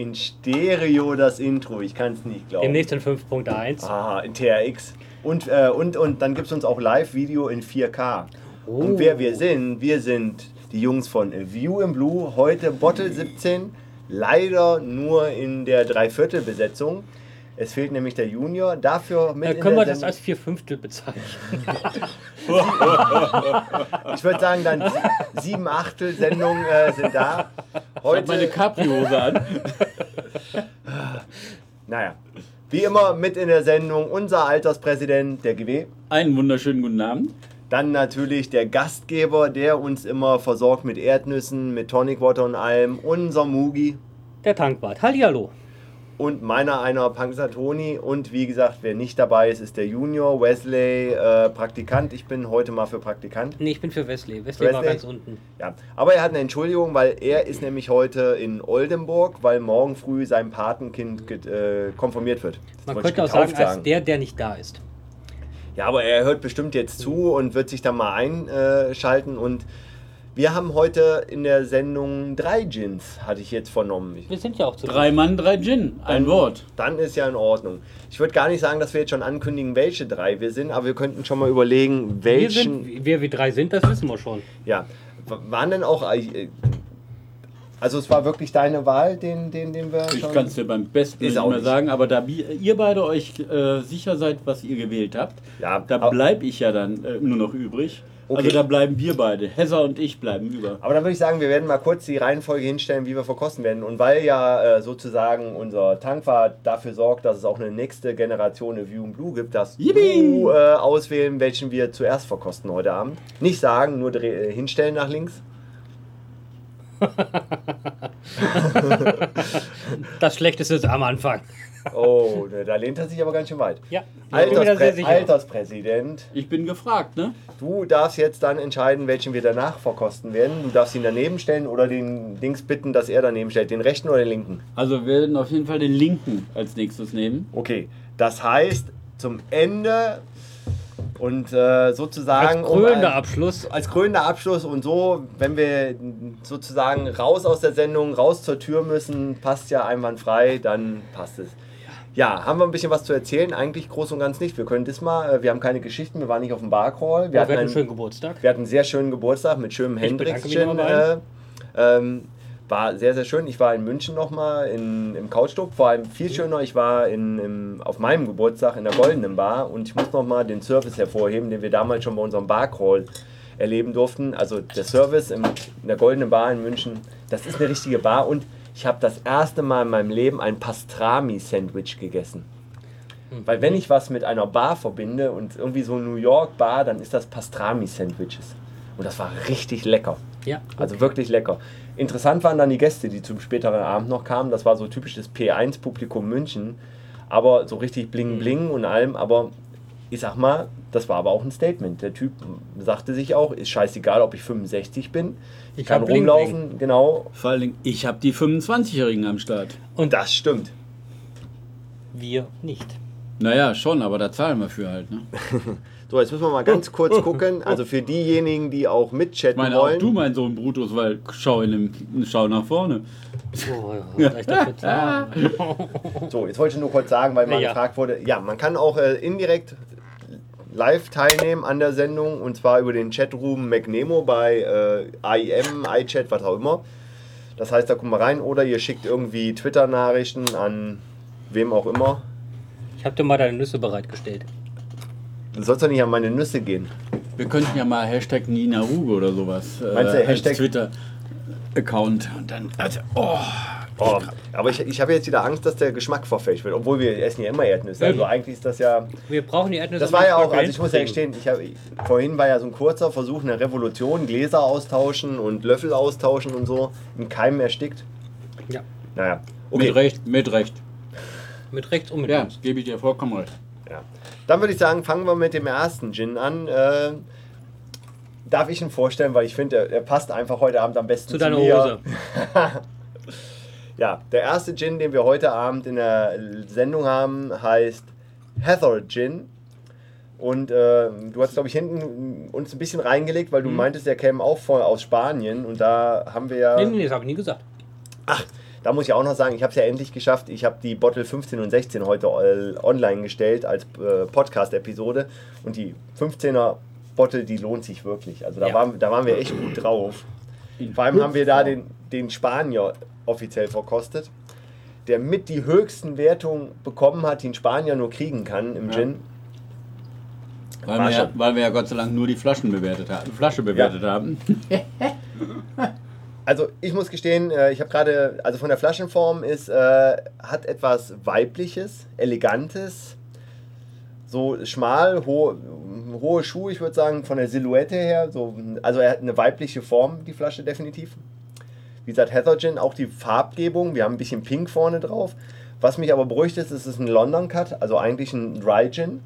in Stereo das Intro. Ich kann es nicht glauben. Demnächst in 5.1. Ah, in TRX. Und, äh, und, und dann gibt es uns auch Live-Video in 4K. Oh. Und wer wir sind, wir sind die Jungs von View in Blue. Heute Bottle 17. Leider nur in der Dreiviertelbesetzung. Es fehlt nämlich der Junior. Dafür mit Äh, in können wir das als vier Fünftel bezeichnen? Ich würde sagen, dann sie- sieben Achtel Sendungen äh, sind da. Ich habe meine Heute, Capri-Hose an. naja, wie immer mit in der Sendung unser Alterspräsident, der GW. Einen wunderschönen guten Abend. Dann natürlich der Gastgeber, der uns immer versorgt mit Erdnüssen, mit Tonic Water und allem. Unser Mugi Der Tankwart. Hallihallo. Und meiner einer Panzertoni. Und wie gesagt, wer nicht dabei ist, ist der Junior, Wesley, äh, Praktikant. Ich bin heute mal für Praktikant. Nee, ich bin für Wesley. Wesley, war Wesley? ganz unten. Ja, aber er hat eine Entschuldigung, weil er ist nämlich heute in Oldenburg, weil morgen früh sein Patenkind äh, konfirmiert wird. Das Man könnte auch sagen, getauft als der, der nicht da ist. Ja, aber er hört bestimmt jetzt zu und wird sich da mal einschalten. Und wir haben heute in der Sendung drei Gins, hatte ich jetzt vernommen. Wir sind ja auch zu Drei Mann, drei Gin. Ein Wort. Dann ist ja in Ordnung. Ich würde gar nicht sagen, dass wir jetzt schon ankündigen, welche drei wir sind, aber wir könnten schon mal überlegen, Wir welchen. sind, wer wir drei sind, das wissen wir schon. Ja, waren denn auch. äh, Also, es war wirklich deine Wahl, den, den, den wir. Ich schon- kann es dir beim besten nicht auch mehr nicht. sagen, aber da ihr beide euch äh, sicher seid, was ihr gewählt habt, Ja, da bleibe ich ja dann äh, nur noch übrig. Okay. Also da bleiben wir beide. Hesser und ich bleiben über. Aber dann würde ich sagen, wir werden mal kurz die Reihenfolge hinstellen, wie wir verkosten werden. Und weil ja äh, sozusagen unser Tankwart dafür sorgt, dass es auch eine nächste Generation eine View and Blue gibt, dass Yippie! du äh, auswählen, welchen wir zuerst verkosten heute Abend. Nicht sagen, nur dreh- äh, hinstellen nach links. Das Schlechteste ist am Anfang. Oh, ne, da lehnt er sich aber ganz schön weit. Ja, ich bin mir da sehr Altersprä sicher. Alterspräsident, Ich bin gefragt, ne? du darfst jetzt dann entscheiden, welchen wir danach verkosten werden. Du darfst ihn daneben stellen oder den Dings bitten, dass er daneben stellt. Den rechten oder den linken? Also wir werden auf jeden Fall den linken als nächstes nehmen. Okay, das heißt, zum Ende und äh, sozusagen. Als um krönender ein- Abschluss. als krönender Abschluss und so, wenn wir sozusagen raus aus der Sendung, raus zur Tür müssen, passt ja einwandfrei, dann passt es. Ja, haben wir ein bisschen was zu erzählen? Eigentlich groß und ganz nicht. Wir können das mal, äh, wir haben keine Geschichten, wir waren nicht auf dem Barcrawl. Wir, Wir hatten hatten einen schönen Geburtstag. wir hatten einen sehr schönen Geburtstag mit schönem nochmal Äh, ähm, war sehr, sehr schön. Ich war in München nochmal im Couchstop. Vor allem viel schöner, ich war in, im, auf meinem Geburtstag in der Goldenen Bar und ich muss nochmal den Service hervorheben, den wir damals schon bei unserem Barcrawl erleben durften. Also der Service im, in der Goldenen Bar in München, das ist eine richtige Bar und ich habe das erste Mal in meinem Leben ein Pastrami-Sandwich gegessen. Weil wenn ich was mit einer Bar verbinde und irgendwie so New York Bar, dann ist das Pastrami-Sandwiches. Und das war richtig lecker. Ja. Also wirklich lecker. Interessant waren dann die Gäste, die zum späteren Abend noch kamen. Das war so typisch das P1-Publikum München. Aber so richtig bling bling und allem. Aber ich sag mal, das war aber auch ein Statement. Der Typ sagte sich auch, ist scheißegal, ob ich 65 bin. Ich, Ich kann rumlaufen, genau. Vor allen Dingen, ich habe die 25-Jährigen am Start. Und das stimmt. Wir nicht. Naja, schon, aber da zahlen wir für halt, ne? So, jetzt müssen wir mal ganz kurz gucken. Also für diejenigen, die auch Ich mitchatten meine, auch wollen. du, mein Sohn Brutus, weil schau, in dem, schau nach vorne. Oh. So, jetzt wollte ich nur kurz sagen, weil mal Ja. gefragt wurde, ja, man kann auch äh, indirekt live teilnehmen an der Sendung und zwar über den Chatroom McNemo bei äh, AIM, iChat, was auch immer. Das heißt, da kommt mal rein oder ihr schickt irgendwie Twitter-Nachrichten an wem auch immer. Ich habe dir mal deine Nüsse bereitgestellt. Du sollst doch nicht an meine Nüsse gehen. Wir könnten ja mal Hashtag Nina Ruge oder sowas äh, Meinst du, als Hashtag- Twitter-Account und dann, also, oh, Oh, aber ich, ich habe jetzt wieder Angst, dass der Geschmack verfälscht wird, obwohl wir essen ja immer Erdnüsse. Also eigentlich ist das ja. Wir brauchen die Erdnüsse. Das war ja auch, also ich muss ja gestehen, ich hab, vorhin war ja so ein kurzer Versuch, eine Revolution, Gläser austauschen und Löffel austauschen und so, in Keim erstickt. Ja, Naja, mit okay. Recht, mit Recht. mit rechts und mit Ja, gebe ich dir vollkommen recht. Ja. Dann würde ich sagen, fangen wir mit dem ersten Gin an. Äh, darf ich ihn vorstellen, weil ich finde, er, passt einfach heute Abend am besten Zu deiner mir. Hose. Ja, der erste Gin, den wir heute Abend in der Sendung haben, heißt Heather Gin. Und äh, du hast, glaube ich, hinten uns ein bisschen reingelegt, weil du meintest, der käme auch voll aus Spanien. Und da haben wir ja. Nee, nee, das habe ich nie gesagt. Ach, Da muss ich auch noch sagen, ich habe es ja endlich geschafft. Ich habe die Bottle 15 und 16 heute äh, online gestellt als äh, Podcast-Episode. Und die 15er Bottle, die lohnt sich wirklich. Also da, Ja. waren, da waren wir echt gut drauf. Vor allem haben wir da den, den Spanier offiziell verkostet, der mit die höchsten Wertungen bekommen hat, die ein Spanier nur kriegen kann im Ja. Gin. Weil wir, ja, weil wir ja Gott sei Dank nur die Flaschen bewertet haben. Flasche bewertet haben. Also ich muss gestehen, äh, ich habe gerade, also von der Flaschenform ist, äh, hat etwas weibliches, elegantes, so schmal, ho hohe Schuhe, ich würde sagen, von der Silhouette her, so, also er hat eine weibliche Form, die Flasche definitiv. Wie gesagt, Heather Gin, auch die Farbgebung, wir haben ein bisschen Pink vorne drauf. Was mich aber beruhigt ist, ist es ein London Cut, also eigentlich ein Dry Gin.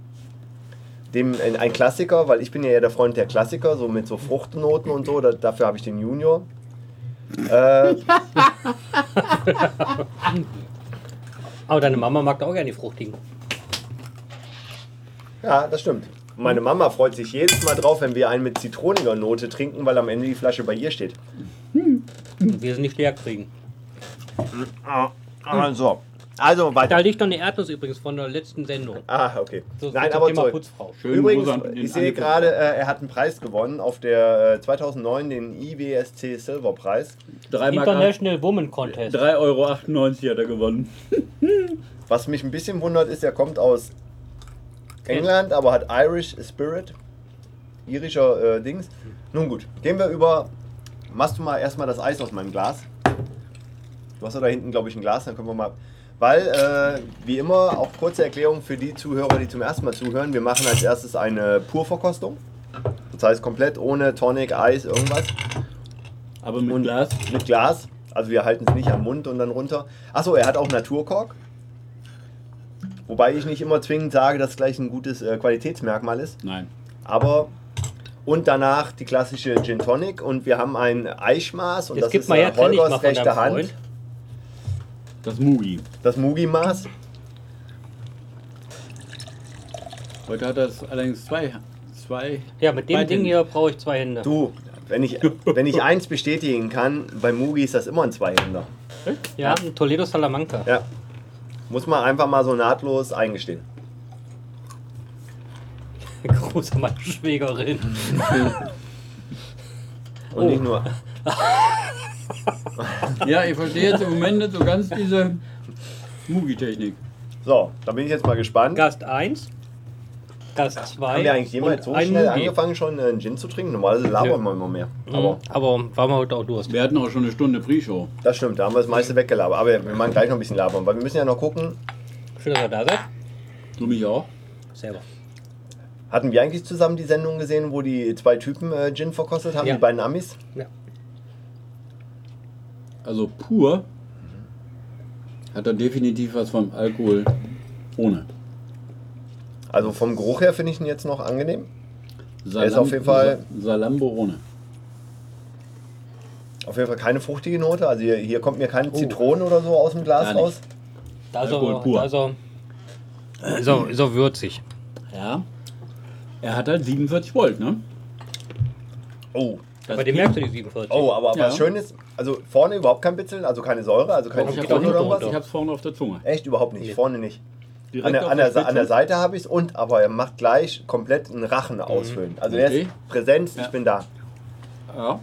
Dem, ein Klassiker, weil ich bin ja eher der Freund der Klassiker, so mit so Fruchtnoten und so, da, dafür habe ich den Junior. Äh, Aber deine Mama mag auch gerne die fruchtigen. ja, das stimmt. Meine Mama freut sich jedes Mal drauf, wenn wir einen mit zitroniger Note trinken, weil am Ende die Flasche bei ihr steht. Und wir sie nicht leer kriegen. Also, also Da weiter. liegt noch eine Erdnuss übrigens von der letzten Sendung. Ah, okay. So, Nein, aber Thema zurück. Putzfrau. Schön Übrigens, ich sehe gerade, äh, er hat einen Preis gewonnen auf der äh, 2009, den IWSC Silver Preis. Drei Mark acht- International Woman Contest. 3,98 Euro hat er gewonnen. Was mich ein bisschen wundert, ist, er kommt aus England, aber hat Irish Spirit. Irischer äh, Dings. Nun gut, gehen wir über. Machst du mal erstmal das Eis aus meinem Glas? Du hast ja da hinten, glaube ich, ein Glas, dann können wir mal. Weil, äh, wie immer, auch kurze Erklärung für die Zuhörer, die zum ersten Mal zuhören. Wir machen als erstes eine Purverkostung. Das heißt komplett ohne Tonic, Eis, irgendwas. Aber mit Und Glas. Mit Glas. Also wir halten es nicht am Mund und dann runter. Achso, er hat auch Naturkork. Wobei ich nicht immer zwingend sage, dass es gleich ein gutes äh, Qualitätsmerkmal ist. Nein. Aber. Und danach die klassische Gin Tonic. Und wir haben ein Eichmaß. Und Jetzt das ist mal her, äh, mal Holgers rechte Hand. Freund. Das Mugi. Das Mugi-Maß. Heute hat er es allerdings zwei. zwei Ja, mit dem Ding hier brauche ich zwei Hände. Du, wenn ich, wenn ich eins bestätigen kann, bei Mugi ist das immer ein Zweihänder. Ja, ein Toledo Salamanca. Ja. Muss man einfach mal so nahtlos eingestehen. Gruß an meine Schwägerin. Und Oh. nicht nur. Ja, ich verstehe jetzt im Moment nicht so ganz diese Mugi-Technik. So, da bin ich jetzt mal gespannt. Gast 1, Gast 2. Haben wir eigentlich jemals so schnell Mugi. angefangen, schon äh, einen Gin zu trinken? Normalerweise labern wir immer mehr. Mhm. Aber Aber waren wir heute auch Durst. Wir hatten auch schon eine Stunde Pre-Show. das stimmt, da haben wir das meiste weggelabert. Aber wir machen gleich noch ein bisschen labern, weil wir müssen ja noch gucken. Schön, dass ihr da seid. Du mich auch. Selber. Hatten wir eigentlich zusammen die Sendung gesehen, wo die zwei Typen äh, Gin verkostet haben, Ja. die beiden Amis? Ja. Also pur hat er definitiv was vom Alkohol ohne. Also vom Geruch her finde ich ihn jetzt noch angenehm. Salam, ist auf jeden Fall- Sa- Salambo ohne. Auf jeden Fall keine fruchtige Note. Also hier, hier kommt mir keine Oh. Zitronen oder so aus dem Glas raus. Ist er, da ist er, ist er, ist er würzig. Ja. Er hat halt 47 Volt, ne? Oh. Das Bei dem merkst du die 47. Oh, aber Ja. was schön ist, also vorne überhaupt kein Bitzeln, also keine Säure, also kein Ich geht hab's auch hinten oder irgendwas. ich hab's vorne auf der Zunge. Echt überhaupt nicht, Nee. vorne nicht. Direkt An der, auf an, der, an der Seite habe ich es und aber er macht gleich komplett einen Rachen ausfüllen. Also er Okay. ist Präsenz, Ja. ich bin da. Ja.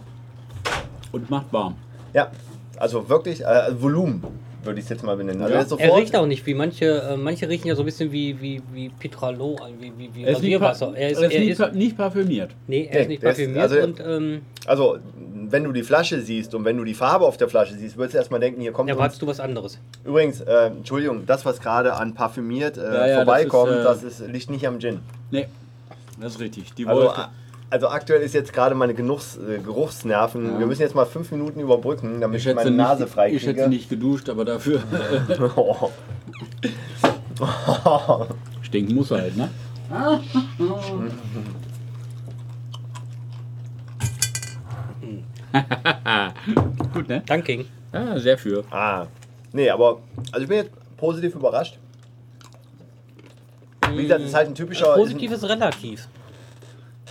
Und macht warm. Ja, also wirklich äh, Volumen würde ich es jetzt mal benennen. Also Ja. er ist Er sofort, riecht auch nicht wie manche, äh, manche riechen ja so ein bisschen wie, wie, wie Petralo, wie, wie, wie Er ist, nicht, pa- Rasierwasser. Er ist, er ist, er nicht, ist, pa- nicht parfümiert. nee, er Nee, ist nicht der ist- parfümiert also- und ähm, also wenn du die Flasche siehst und wenn du die Farbe auf der Flasche siehst, würdest du erstmal denken, hier kommt erwartest du was anderes. Übrigens, äh, Entschuldigung, das was gerade an parfümiert äh, Ja, ja, vorbeikommt, das das, ist, ist, liegt nicht am Gin. Nee, das ist richtig. Die Also, Wolke. a- also aktuell ist jetzt gerade meine Genuchs, äh, Geruchsnerven. Ja. Wir müssen jetzt mal fünf Minuten überbrücken, damit ich ich, schätze, meine Nase frei ich schätze kriege. nicht geduscht, aber dafür Oh. stinken muss er halt, ne? Gut, ne? Danke. Ja, sehr für. ah. Nee, aber also ich bin jetzt positiv überrascht. Wie gesagt, das ist halt ein typischer. Positiv ist relativ.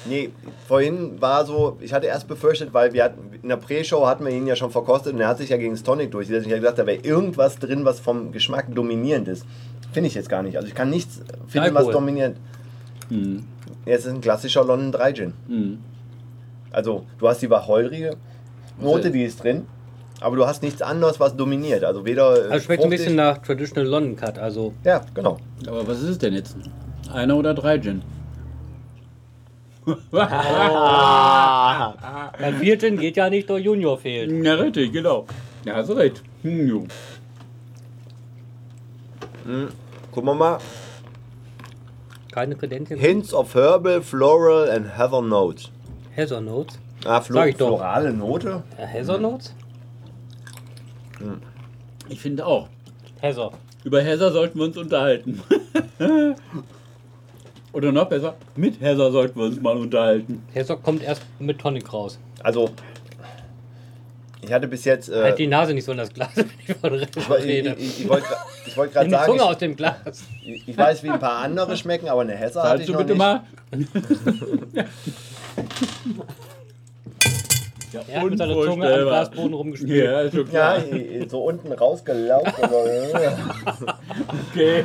Nee, vorhin war so, ich hatte erst befürchtet, weil wir hatten, in der Pre-Show hatten wir ihn ja schon verkostet und er hat sich ja gegen das Tonic durchgesetzt. Ich habe gesagt, da wäre irgendwas drin, was vom Geschmack dominierend ist. Finde ich jetzt gar nicht. Also ich kann nichts finden, was Alkohol. dominierend. Mhm. Es ist ein klassischer London 3 Gin. Mhm. Also du hast die wacholrige Note, die ist drin, aber du hast nichts anderes, was dominiert. Also weder. Also schmeckt ein bisschen nach Traditional London Cut. Also Ja, genau. Aber was ist es denn jetzt? Einer oder drei Gin? Ein Vierten geht ja nicht, durch Junior fehlt. Ja, richtig, genau. Ja, hast du recht. Hm, jo. Gucken wir mal. Keine Kredenzien. Hints of Herbal, Floral and Heather Notes. Heather Notes. Ah, Flo Sag ich doch. florale Note. Äh, Heather Notes? Ich finde auch. Heather. Über Heather sollten wir uns unterhalten. Oder noch besser, mit Heather sollten wir uns mal unterhalten. Heather kommt erst mit Tonic raus. Also, ich hatte bis jetzt. Äh, Halt die Nase nicht so in das Glas, wenn ich von ich, ich, rede. ich, ich wollte ich wollte gerade Nimm die Zunge sagen, aus dem Glas. ich, ich weiß, wie ein paar andere schmecken, aber eine Hesse hatte Zahlst ich du noch bitte nicht. mal? ja, Er hat mit seiner Zunge am. Glasboden rumgespielt. Ja, ist schon Ja, klar. i- so unten rausgelaufen. äh, Okay.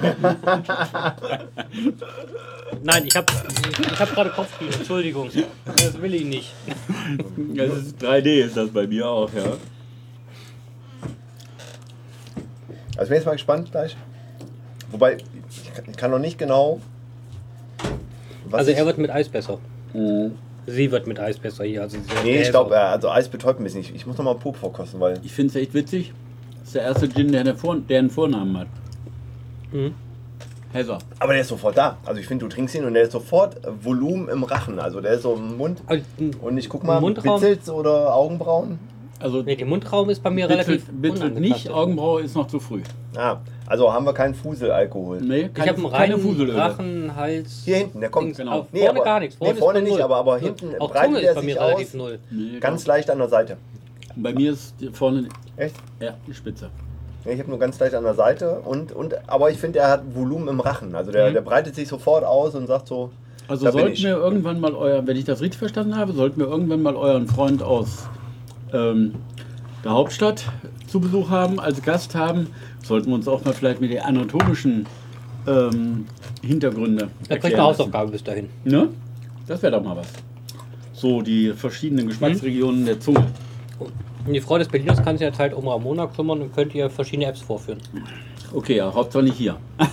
Nein, ich habe ich hab gerade Kopfkino, Entschuldigung. Das will ich nicht. Das ist 3D ist das bei mir auch, ja. also ich bin jetzt mal gespannt gleich. Wobei, ich kann- noch nicht genau. Was Also er wird mit Eis besser. Sie wird mit Eis besser hier. Also sie- Nee, der ich glaube, auch- also Eis betäubt ein bisschen. Ich, ich muss noch mal Pup vorkosten, weil. Ich finde es echt witzig. Das ist der erste Gin, der, einen Vor der einen Vornamen hat. Mhm. Heather. Aber der ist sofort da. Also ich finde, du trinkst ihn und der ist sofort äh, Volumen im Rachen. Also der ist so im Mund. Also, Und ich guck mal, Mundraum- Bitzels oder Augenbrauen? Also nee, der Mundraum ist bei mir bitzelt, relativ bitzelt nicht. Augenbraue ist noch zu früh. Ah, also haben wir keinen Fuselalkohol. Nee, Ich keine, habe einen keine reinen Fuselöle. Rachen, Hals. Hier hinten, der kommt. Genau. Auf- Nee, vorne aber- gar nichts. nee, ist vorne nicht, null. aber- aber hinten Auch breitet Zunge er ist bei mir sich aus. null. Nee, Ganz leicht an der Seite. Bei mir ist vorne Echt? ja, die Spitze. Ich habe nur ganz leicht an der Seite. Und, und, aber ich finde, er hat Volumen im Rachen. Also der, Mhm. der breitet sich sofort aus und sagt so. Also Da bin sollten ich. wir irgendwann mal euer, wenn ich das richtig verstanden habe, sollten wir irgendwann mal euren Freund aus ähm, der Hauptstadt zu Besuch haben, als Gast haben, sollten wir uns auch mal vielleicht mit den anatomischen ähm, Hintergründe Da kriegt eine. Hausaufgabe bis dahin. Ne? Das wäre doch mal was. So die verschiedenen Geschmacksregionen der Zunge. Und die Frau des Berliners kann sich ja halt um Ramona kümmern und könnte ihr verschiedene Apps vorführen. Okay, ja, Hauptsache nicht hier.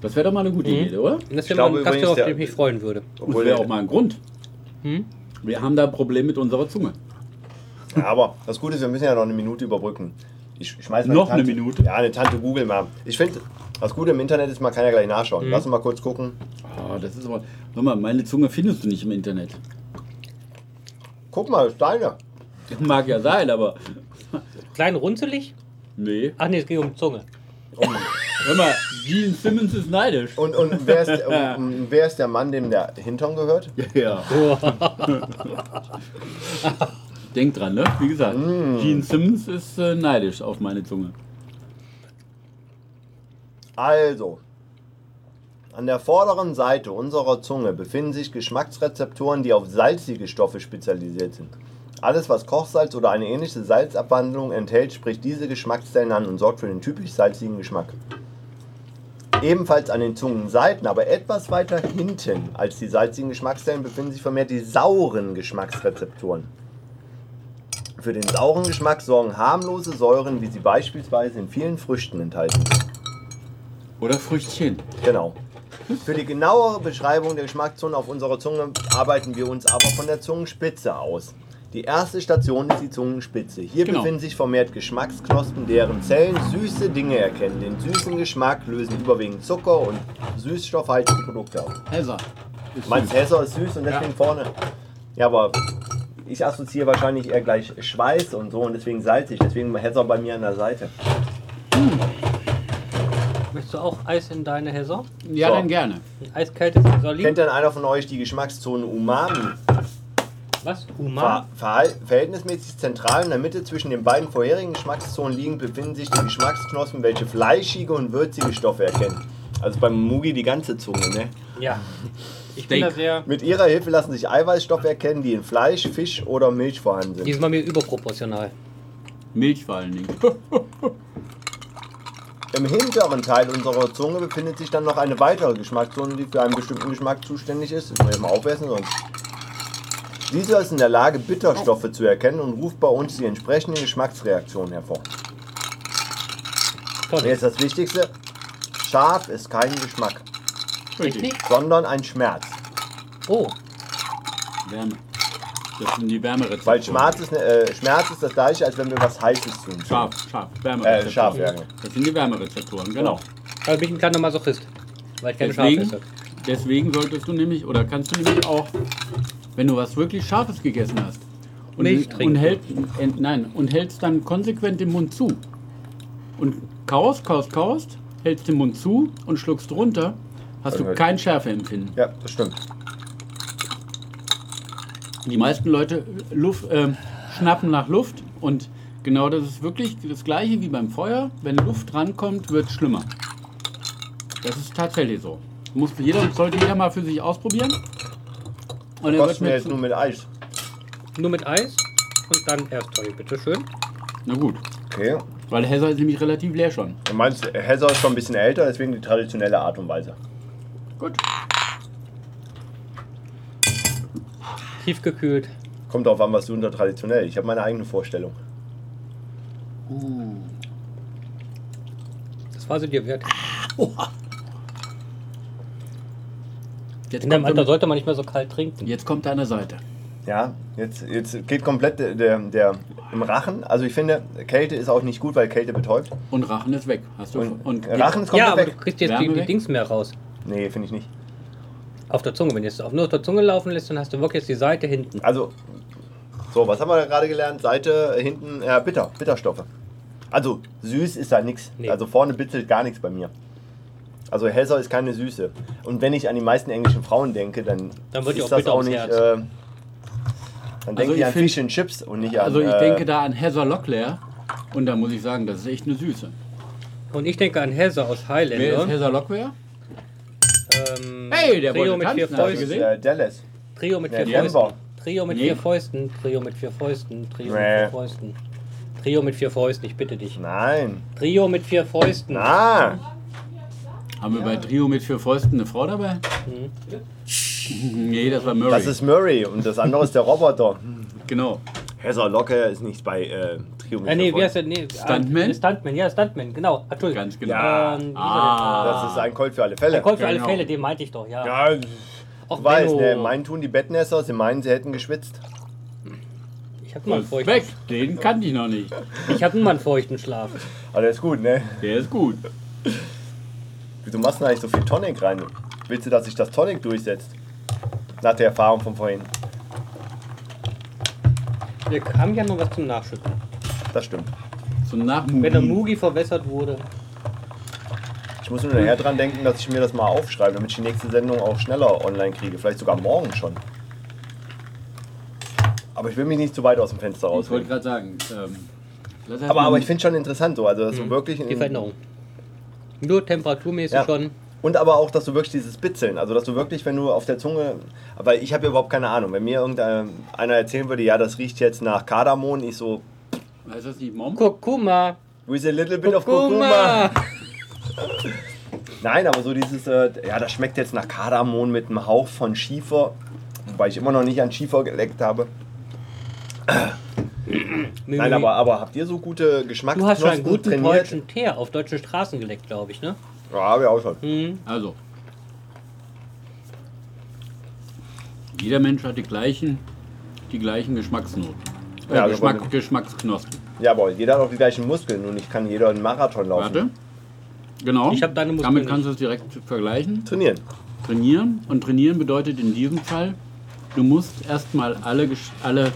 Das wäre doch mal eine gute Mhm. Idee, oder? Das wäre mal ein Gast, auf der- den ich mich freuen würde. Das Obwohl wäre auch mal ein Grund. Hm? Wir haben da ein Problem mit unserer Zunge. ja, aber das Gute ist, wir müssen ja noch eine Minute überbrücken. Ich schmeiß mal Noch eine Tante, eine Minute? Ja, eine Tante Google mal. Ich finde, das Gute im Internet ist, man kann ja gleich nachschauen. Mhm. Lass uns mal kurz gucken. Ah, das ist aber. Sag mal, meine Zunge findest du nicht im Internet. Guck mal, das ist deine. Mag ja sein, aber. Klein runzelig? Nee. Ach nee, es geht um Zunge. Hör mal, Gene Simmons ist neidisch. Und, und wer, ist, um, wer ist der Mann, dem der Hintern gehört? Ja. Denk dran, ne? Wie gesagt, Gene Simmons ist äh, neidisch auf meine Zunge. Also, an der vorderen Seite unserer Zunge befinden sich Geschmacksrezeptoren, die auf salzige Stoffe spezialisiert sind. Alles, was Kochsalz oder eine ähnliche Salzabwandlung enthält, spricht diese Geschmackszellen an und sorgt für den typisch salzigen Geschmack. Ebenfalls an den Zungenseiten, aber etwas weiter hinten als die salzigen Geschmackszellen, befinden sich vermehrt die sauren Geschmacksrezeptoren. Für den sauren Geschmack sorgen harmlose Säuren, wie sie beispielsweise in vielen Früchten enthalten sind. Oder Früchtchen. Genau. Für die genauere Beschreibung der Geschmackszonen auf unserer Zunge arbeiten wir uns aber von der Zungenspitze aus. Die erste Station ist die Zungenspitze. Hier Genau. befinden sich vermehrt Geschmacksknospen, deren Zellen süße Dinge erkennen. Den süßen Geschmack lösen überwiegend Zucker und süßstoffhaltige Produkte aus. Ist Meinst süß. Hesser ist süß und deswegen vorne. Ja, aber ich assoziiere wahrscheinlich eher gleich Schweiß und so und deswegen salzig. Deswegen Hesser bei mir an der Seite. Möchtest du auch Eis in deine Häser? Ja, So. dann gerne. Eiskaltes Salin? Kennt denn einer von euch die Geschmackszone Umami? Was? Ver Humar? verhal- verhältnismäßig zentral in der Mitte zwischen den beiden vorherigen Geschmackszonen liegen, befinden sich die Geschmacksknospen, welche fleischige und würzige Stoffe erkennen. Also beim Mugi die ganze Zunge, ne? Ja. Ich bin da sehr. Mit ihrer Hilfe lassen sich Eiweißstoffe erkennen, die in Fleisch, Fisch oder Milch vorhanden sind. Diesmal mir überproportional. Milch vor allen Dingen. Im hinteren Teil unserer Zunge befindet sich dann noch eine weitere Geschmackszone, die für einen bestimmten Geschmack zuständig ist. Das muss ich mal aufessen sonst. Dieser ist in der Lage, Bitterstoffe zu erkennen und ruft bei uns die entsprechenden Geschmacksreaktionen hervor. Und jetzt das Wichtigste: Scharf ist kein Geschmack, nicht? sondern ein Schmerz. Oh, Wärme. Das sind die Wärmerezeptoren. Weil Schmerz ist, äh, Schmerz ist das gleiche, als wenn wir was Heißes tun. Scharf, scharf. Wärmerezeptoren. Äh, scharf, ja. Das sind die Wärmerezeptoren, genau. aber bin ich ein kleiner Masochist. Weil ich keine Deswegen, Schafe esse. deswegen solltest du nämlich, oder kannst du nämlich auch, wenn du was wirklich Scharfes gegessen hast und, Milch und, hält, äh, nein, und hältst dann konsequent den Mund zu und kaust, kaust, kaust, hältst den Mund zu und schluckst runter, hast du kein Schärfeempfinden. Ja, das stimmt. Die meisten Leute Luft, äh, schnappen nach Luft und genau das ist wirklich das gleiche wie beim Feuer. Wenn Luft rankommt, wird es schlimmer. Das ist tatsächlich so. Muss jeder, sollte jeder mal für sich ausprobieren. Und er wird mir jetzt nur mit Eis. Nur mit Eis und dann erst Toll, bitteschön. na gut, Okay. weil Hesser ist nämlich relativ leer schon. Du meinst, Hesser ist schon ein bisschen älter, deswegen die traditionelle Art und Weise. Gut. Tiefgekühlt. Kommt drauf an, was du unter traditionell. Ich habe meine eigene Vorstellung. Das war sie dir wert. Jetzt In kommt, Alter er, sollte man nicht mehr so kalt trinken. jetzt kommt er an der Seite. Ja, jetzt, jetzt geht komplett der, der, der im Rachen. Also ich finde, Kälte ist auch nicht gut, weil Kälte betäubt. Und Rachen ist weg. Hast du Und, und Rachen ist Ja, komplett aber weg. du kriegst jetzt die, Wärme die weg? Dings mehr raus. Nee, finde ich nicht. Auf der Zunge. Wenn du es auf- nur auf der Zunge laufen lässt, dann hast du wirklich jetzt die Seite hinten. Also, so, was haben wir da gerade gelernt? Seite, hinten, äh, bitter, Bitterstoffe. Also, süß ist da nichts. Nee. Also vorne bitzelt gar nichts bei mir. Also Hesser ist keine Süße. Und wenn ich an die meisten englischen Frauen denke, dann, Dann wird ist auch das auch nicht. Äh, dann denke Also ich ich an find- Fish and Chips und nicht an. Also ich äh, denke da an Hesser Locklear. Und da muss ich sagen, das ist echt eine Süße. Und ich denke an Hesse aus Wer ist. Hesser Locklear? Ähm, Hey, der Trio mit vier gesehen? äh, Dallas. Trio mit vier. Fäusten. Trio mit Nee. vier Fäusten. Trio mit vier Fäusten. Trio mit vier Fäusten. Trio mit vier Fäusten, ich bitte dich. Nein. Trio mit vier Fäusten. Ah, Haben wir bei Trio mit vier Fäusten eine Frau dabei? nee, das war Murray. das ist Murray und das andere ist der Roboter. genau. Hesser Locke ist nicht bei äh, Trio mit Äh, nee, vier wie heißt der? Nee, Stuntman? äh, Stuntman, ja, Stuntman, genau. Entschuldigung. Ganz genau. Ja. Ähm, wie hieß Ah. Das ist ein Colt für alle Fälle. der? Call für alle Genau. Fälle, den meinte ich doch, ja. Ja, Auch du weißt, ne, meinen tun die Bettnässer, sie meinen, sie hätten geschwitzt. Ich hab mal einen feuchten, Weg, den kannte ich noch nicht. ich hab immer einen feuchten Schlaf. Aber der ist gut, ne? Der ist gut. Wieso machst du eigentlich so viel Tonic rein? Willst du, dass sich das Tonic durchsetzt? Nach der Erfahrung von vorhin. Wir haben ja noch was zum Nachschütten. Das stimmt. So Nachmugi. Wenn der Mugi verwässert wurde. Ich muss nur nachher dran denken, dass ich mir das mal aufschreibe, damit ich die nächste Sendung auch schneller online kriege. Vielleicht sogar morgen schon. Aber ich will mich nicht zu weit aus dem Fenster Ich wollte gerade sagen. Ähm, Aber, aber ich finde schon interessant so. Also, dass du wirklich. Die Veränderung. Nur temperaturmäßig Ja. schon. Und aber auch, dass du wirklich dieses Bitzeln, also dass du wirklich, wenn du auf der Zunge, weil ich habe ja überhaupt keine Ahnung, wenn mir irgendeiner erzählen würde, ja, das riecht jetzt nach Kardamom, ich so, Heißt das nicht Mom? Kurkuma. with a little bit of Kurkuma. Nein, aber so dieses, äh, ja, das schmeckt jetzt nach Kardamom mit einem Hauch von Schiefer, wobei ich immer noch nicht an Schiefer geleckt habe. Nein, aber, aber habt ihr so gute Du hast schon einen Geschmacksknospen guten trainiert? deutschen Teer auf deutschen Straßen geleckt, glaube ich, ne? Ja, habe ich auch schon. Mhm. Also. Jeder Mensch hat die gleichen, die gleichen Geschmacksnoten. Äh, Ja, also Geschmack, von- Geschmacksknospen. Ja, aber jeder hat auch die gleichen Muskeln und ich kann jeder einen Marathon laufen. Warte. Genau. Ich hab deine Muskeln Damit kannst du es direkt vergleichen. Trainieren. Trainieren. Und trainieren bedeutet in diesem Fall, du musst erstmal alle, alle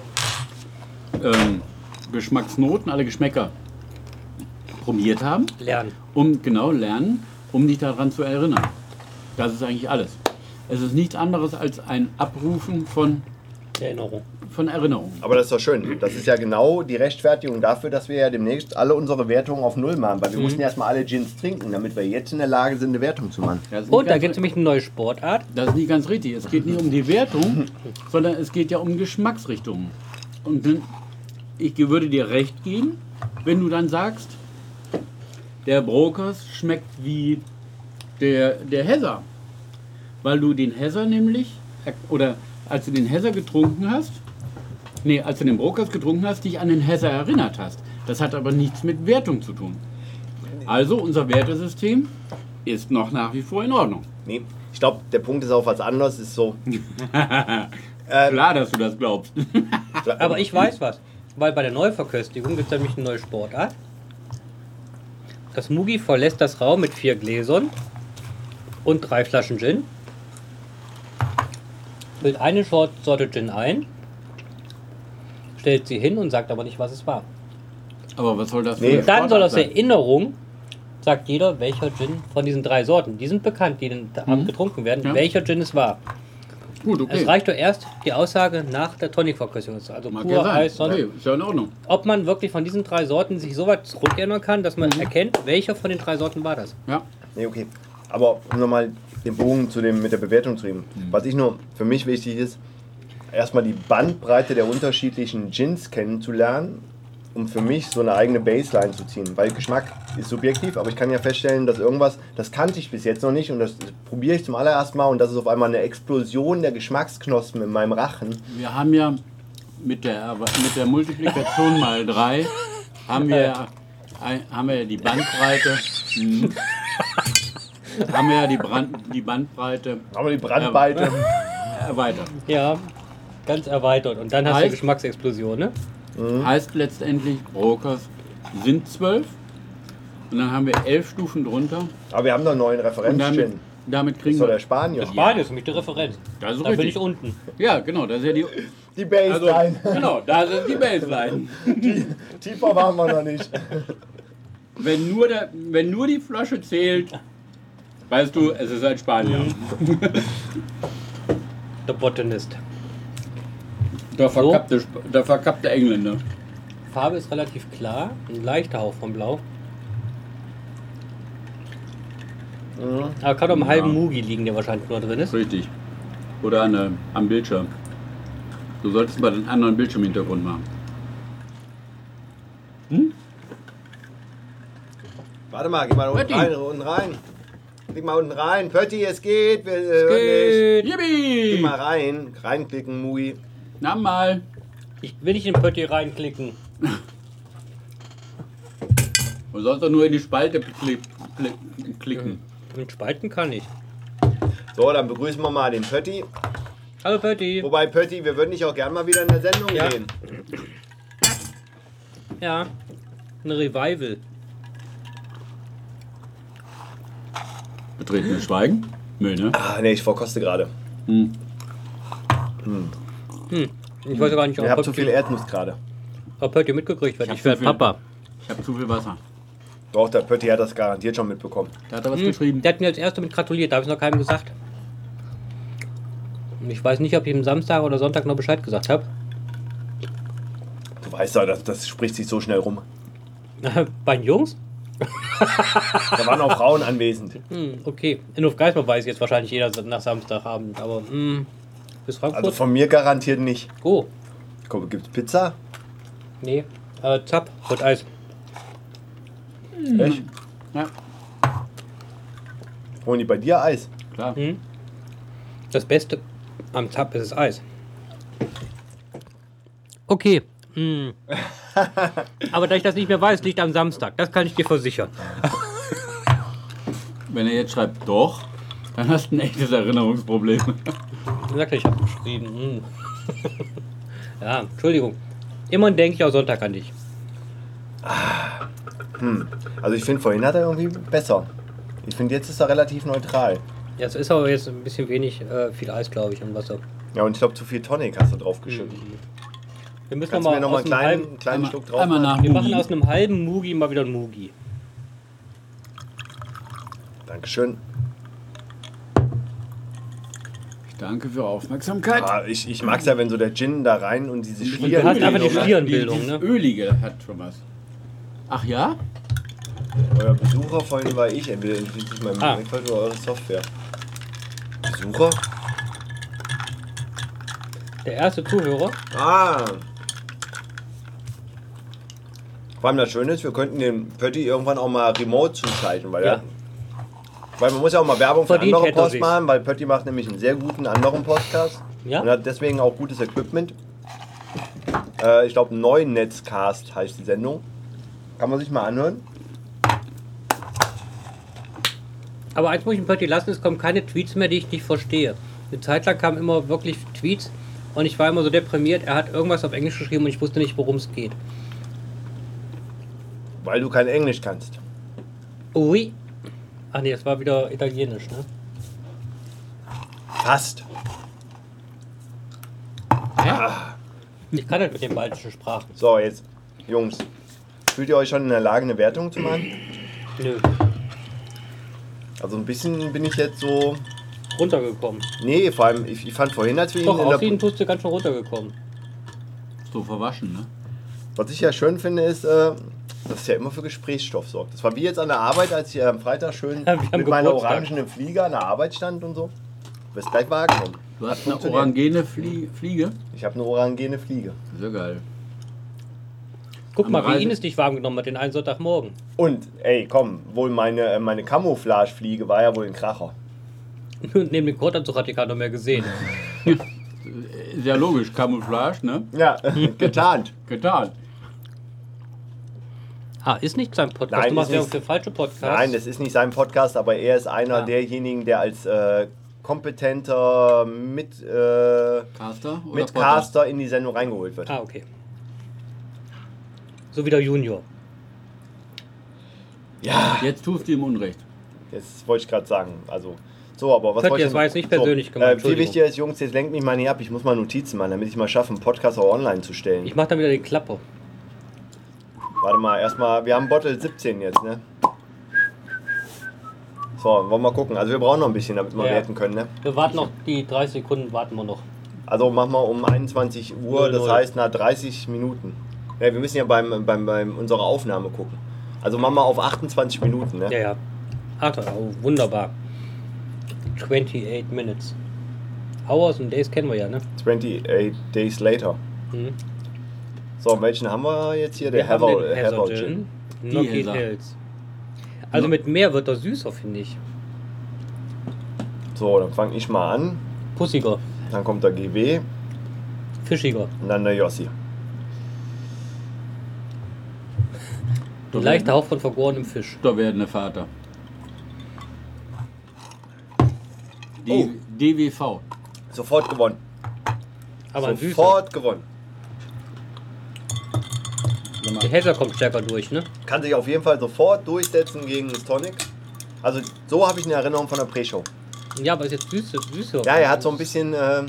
ähm, Geschmacksnoten, alle Geschmäcker probiert haben, Lernen. um genau lernen, um dich daran zu erinnern. Das ist eigentlich alles. Es ist nichts anderes als ein Abrufen von Erinnerung. von Erinnerung. Aber das ist doch schön. Das ist ja genau die Rechtfertigung dafür, dass wir ja demnächst alle unsere Wertungen auf Null machen. Weil wir mussten erstmal alle Gins trinken, damit wir jetzt in der Lage sind, eine Wertung zu machen. Und da gibt es nämlich eine neue Sportart. das ist nicht ganz richtig. Es geht nicht um die Wertung, sondern es geht ja um Geschmacksrichtungen. Und dann, ich würde dir recht geben, wenn du dann sagst, der Brokers schmeckt wie der, der Hesser. Weil du den Hesser nämlich, oder als du den Hesser getrunken hast, nee, als du den Brokers getrunken hast, dich an den Hesser erinnert hast. Das hat aber nichts mit Wertung zu tun. Also unser Wertesystem ist noch nach wie vor in Ordnung. Nee, ich glaube, der Punkt ist auch was anderes. Ist so. Klar, dass du das glaubst. Aber ich weiß was. Weil bei der Neuverköstigung gibt es nämlich eine neue Sportart. Das Mugi verlässt das Raum mit vier Gläsern und drei Flaschen Gin. Füllt eine Sorte Gin ein, stellt sie hin und sagt aber nicht, was es war. Aber was soll das Nee. eine Dann soll aus sein? Erinnerung, sagt jeder, welcher Gin von diesen drei Sorten, die sind bekannt, die den Abend getrunken werden, Ja. welcher Gin es war. Gut, okay. Es reicht doch erst die Aussage nach der Tonic-Verköstigung. Also Mag ja pur sein. Eis, Sonne. Okay, ist ja in Ordnung. ob man wirklich von diesen drei Sorten sich so weit zurückerinnern kann, dass Mhm. man erkennt, welcher von den drei Sorten war das. Ja. Nee, okay. Aber um nochmal den Bogen zu dem, mit der Bewertung zu nehmen. Was ich nur für mich wichtig ist, erstmal die Bandbreite der unterschiedlichen Gins kennenzulernen, um für mich so eine eigene Baseline zu ziehen. Weil Geschmack ist subjektiv, aber ich kann ja feststellen, dass irgendwas, das kannte ich bis jetzt noch nicht und das probiere ich zum allerersten Mal und das ist auf einmal eine Explosion der Geschmacksknospen in meinem Rachen. Wir haben ja mit der, mit der Multiplikation mal drei haben wir, haben wir ja die Bandbreite. Mhm. haben wir ja die, Brand, die Bandbreite Aber die Brandweite. erweitert. Ja, ganz erweitert. Und dann hast du die Heißt- Geschmacksexplosion, ne? Heißt letztendlich, Brokers sind zwölf. Und dann haben wir elf Stufen drunter. Aber wir haben noch einen neuen Und damit, damit Das kriegen ist der wir. Spanier. Spanien ist für mich die Referenz. Das ist Da bin ich unten. Ja, genau, das ist ja die. Die Also, Baseline. genau, das ist die Baseline. Tiefer waren wir noch nicht. Wenn nur, der, wenn nur die Flasche zählt, weißt du, es ist ein Spanier. Der Botanist. Der, verkappte, Sp- der verkappte Engländer. Farbe ist relativ klar. Ein leichter Hauch von Blau. Aber kann doch im halben Mugi liegen, der wahrscheinlich nur drin ist. Richtig. Oder an der, am Bildschirm. Du solltest mal den anderen Bildschirmhintergrund machen. Warte mal, geh mal unten Pötti. rein, unten rein. Klick mal unten rein. Pötti, es geht. Wir, äh, hören dich. Klick Yippie! mal rein. Reinklicken, Mui. Na mal. Ich will nicht in den Pötti reinklicken. Du sollst doch nur in die Spalte klick, klick, klicken. Mit Spalten kann ich. So, dann begrüßen wir mal den Pötti. Hallo Pötti. Wobei, Pötti, wir würden dich auch gerne mal wieder in der Sendung Ja. sehen. Ja. Ein Revival. Betretenes Schweigen. Müll, ne? Ah, nee, ich verkoste gerade. Hm. Ich weiß ja gar nicht, Ihr habt ob zu viel Erdnuss gerade. ob Pötti mitgekriegt wird. Ich Ich werde. Papa. Ich habe zu viel Wasser. Doch, der Pötti hat das garantiert schon mitbekommen. Da hat er was Hm, geschrieben. Der hat mir als erster mit gratuliert, da habe ich noch keinem gesagt. Und Ich weiß nicht, ob ich ihm Samstag oder Sonntag noch Bescheid gesagt habe. Du weißt ja, das, das spricht sich so schnell rum. Bei den Jungs? Da waren auch Frauen anwesend. Hm, okay. In Hofgeismar weiß jetzt wahrscheinlich jeder nach Samstagabend, aber hm, bis Frankfurt? Also von mir garantiert nicht. oh, Guck, Gibt's Pizza? nee. Äh, Zapp, Rot Eis. Echt? Ja, Holen die bei dir Eis? klar. Hm? Das Beste am Zapp ist das Eis. Okay. Hm. Aber da ich das nicht mehr weiß, liegt am Samstag. Das kann ich dir versichern. Wenn er jetzt schreibt doch, dann hast du ein echtes Erinnerungsproblem. Ich sagte, ich habe geschrieben. Hm. ja, Entschuldigung. Immer denke ich auch Sonntag an dich. Also ich finde, vorhin hat er irgendwie besser. Ich finde, jetzt ist er relativ neutral. Ja, es ist aber jetzt ein bisschen wenig, äh, viel Eis, glaube ich, und Wasser. Ja, und ich glaube, zu viel Tonic hast du drauf geschüttet. Wir müssen Kannst mir noch mal einen kleinen, halben, kleinen Einmal- Schluck drauf einmal machen? nach Wir machen aus einem halben Mugi mal wieder ein Mugi. Dankeschön. Danke für Aufmerksamkeit. Ah, ich ich mag es ja, wenn so der Gin da rein und diese du Schlieren. hast einfach die ne? Schlierenbildung, ne? Ölige hat schon was. Ach ja? Euer Besucher vorhin war ich, entweder entwickelt sich mein Ah. Mac oder eure Software. Besucher? Der erste Zuhörer. Ah. Vor allem das Schöne ist, wir könnten den Pötti irgendwann auch mal remote zuschalten, weil, Ja. er, weil man muss ja auch mal Werbung für andere er Post machen, weil Pötti macht nämlich einen sehr guten anderen Podcast Ja? und hat deswegen auch gutes Equipment. Äh, ich glaube, Netzcast heißt die Sendung. Kann man sich mal anhören. Aber eins muss ich Pötti lassen, es kommen keine Tweets mehr, die ich nicht verstehe. Eine Zeit lang kamen immer wirklich Tweets und ich war immer so deprimiert. Er hat irgendwas auf Englisch geschrieben und ich wusste nicht, worum es geht. Weil du kein Englisch kannst. Ui. Ach nee, das war wieder italienisch, ne? Fast. Ich kann halt mit den baltischen Sprachen. So, jetzt, Jungs. Fühlt ihr euch schon in der Lage, eine Wertung zu machen? Nö. Also ein bisschen bin ich jetzt so. Runtergekommen. Nee, vor allem, ich, ich fand vorhin, als wir ihn Doch, in der aussehen tust du ganz schön runtergekommen. So verwaschen, ne? Was ich ja schön finde, ist, äh, dass es ja immer für Gesprächsstoff sorgt. Das war wie jetzt an der Arbeit, als ich am Freitag schön Ja, mit meiner orangenen Fliege an der Arbeit stand und so. Du wirst gleich wahrgenommen. Du hast eine orangene Flie Fliege. Ich habe eine orangene Fliege. Sehr geil. Guck Am mal, wie Reise- Ines dich warm genommen hat den einen Sonntagmorgen. Und, ey, komm, wohl meine, äh, meine Camouflage-Fliege war ja wohl ein Kracher. Und neben dem Kordanzug hat die keiner mehr gesehen. Sehr logisch, Camouflage, ne? Ja, getarnt. Getan. Ah, ist nicht sein Podcast. Nein, du machst ist ja nicht- für falsche Podcasts. Nein, das ist nicht sein Podcast, aber er ist einer Ah. derjenigen, der als äh, kompetenter mit, äh, Caster oder mit? Caster in die Sendung reingeholt wird. Ah, okay. So wie der Junior. Ja, Jetzt tust du ihm Unrecht. jetzt wollte ich gerade sagen. Also, so, aber was Könnt wollte ich das war jetzt nicht persönlich gemeint, Äh, viel Entschuldigung. wichtiger ist, Jungs, jetzt lenkt mich mal nicht ab. Ich muss mal Notizen machen, damit ich mal schaffe, einen Podcast auch online zu stellen. Ich mach dann wieder den Klapper. Warte mal, erstmal, wir haben Bottle 17 jetzt, ne? So, wollen wir mal gucken. Also wir brauchen noch ein bisschen, damit wir Ja. werten können, ne? Wir warten noch, die 30 Sekunden warten wir noch. Also machen wir um 21 Uhr, Null, das null. heißt nach 30 Minuten. Ja, wir müssen ja beim, beim, beim unserer Aufnahme gucken. Also machen wir auf 28 Minuten, ne? Ja, ja. Ach, oh, wunderbar. 28 Minutes. Hours und Days kennen wir ja, ne? 28 Days later. Mhm. So, und welchen haben wir jetzt hier? Der Heather, Heather Gin. Hazard. Hills. Also mit mehr wird er süßer, finde ich. So, dann fange ich mal an. Pussiger, Dann kommt der GW fischiger. und dann der Jossi. Leichter Hauch von vergorenem Fisch. Der werdende Vater. Die Oh. DWV. Sofort gewonnen. Aber. Sofort gewonnen. Mal, Der Häser kommt stärker durch, ne? Kann sich auf jeden Fall sofort durchsetzen gegen das Tonic. Also so habe ich eine Erinnerung von der Pre-Show. Ja, aber ist jetzt süß, süßer. Ja, er hat so ein bisschen. Ähm,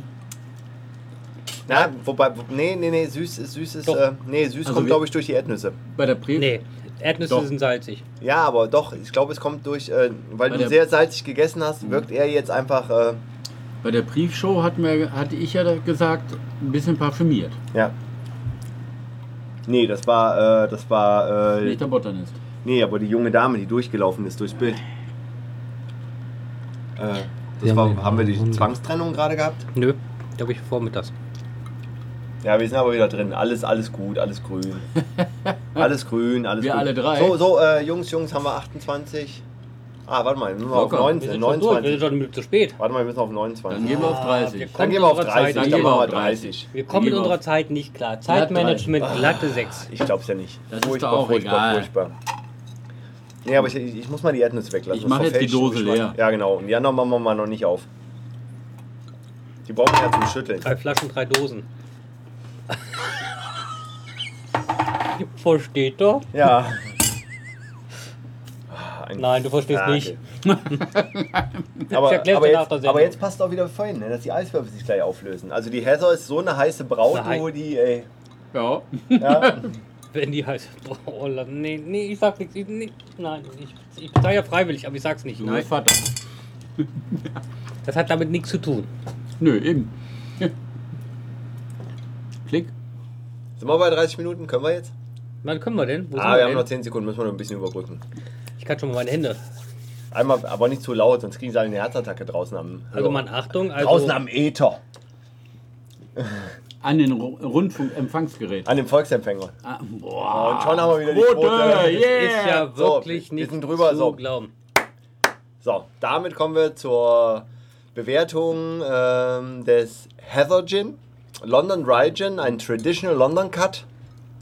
na, wobei, wo- nee, nee, nee, süß, süß ist, äh, nee, süß Also kommt, glaube ich, durch die Erdnüsse. Bei der Pre Nee, Erdnüsse Doch. sind salzig. Ja, aber doch, ich glaube, es kommt durch, äh, weil Bei du sehr salzig gegessen hast, wirkt er jetzt einfach, äh, Bei der Briefshow hatten wir, hatte ich ja gesagt, ein bisschen parfümiert. ja. Nee, das war, äh, das war, äh, Nicht der Botanist. nee, aber die junge Dame, die durchgelaufen ist durchs Bild. Äh, das Ja, war, nee. haben wir die Zwangstrennung gerade gehabt? Nö, da habe ich vormittags. Ja, wir sind aber wieder drin. Alles, alles gut, alles grün. Alles grün, alles Wir gut. alle drei. So, so äh, Jungs, Jungs, haben wir 28. Ah, warte mal, wir müssen auf Locker. Wir 19, sind schon durch, wir sind 29. schon eine Minute zu spät. Warte mal, wir müssen auf Dann 29. gehen wir auf wir 30. kommen Dann gehen wir auf unserer 30, Zeit dann gehen wir wir auf 30. Wir kommen in wir unserer Zeit nicht klar. Zeitmanagement glatte 6. Ich glaub's ja nicht. Das ist doch auch egal. furchtbar. Nee, aber ich, ich, ich muss mal die Erdnüsse weglassen. Ich das mach jetzt die Dose leer. Ja, genau. Und die anderen machen wir mal noch nicht auf. Die brauchen wir ja zum Schütteln. Drei Flaschen, drei Dosen. Versteht er? Ja. Ein Nein, du verstehst nicht. aber, aber, jetzt, aber jetzt passt auch wieder vorhin, ne, dass die Eiswürfel sich gleich auflösen. Also die Heather ist so eine heiße Braut, Nein. wo die, ey, Ja. ja, Wenn die heißt. Oh, nee, nee, ich sag nichts. Ich, nee, nein, ich, ich sage ja freiwillig, aber ich sag's nicht. Du Nein, Vater. das hat damit nichts zu tun. Nö, eben. Klick. Sind wir bei 30 Minuten? Können wir jetzt? Wann können wir denn? Ah, wir haben denn? noch 10 Sekunden, müssen wir noch ein bisschen überbrücken. Ich kann schon mal meine Hände. Einmal, aber nicht zu laut, sonst kriegen sie alle eine Herzattacke draußen am. Also man Achtung, also draußen am Äther. An den Ru- Rundfunkempfangsgerät. An dem Volksempfänger. Ah, boah. Und schon haben wir wieder die Quote, yeah. ist ja So, wirklich wir nicht sind drüber, zu so. glauben. So, damit kommen wir zur Bewertung ähm, des Heather Gin. London Dry Gin, ein Traditional London Cut.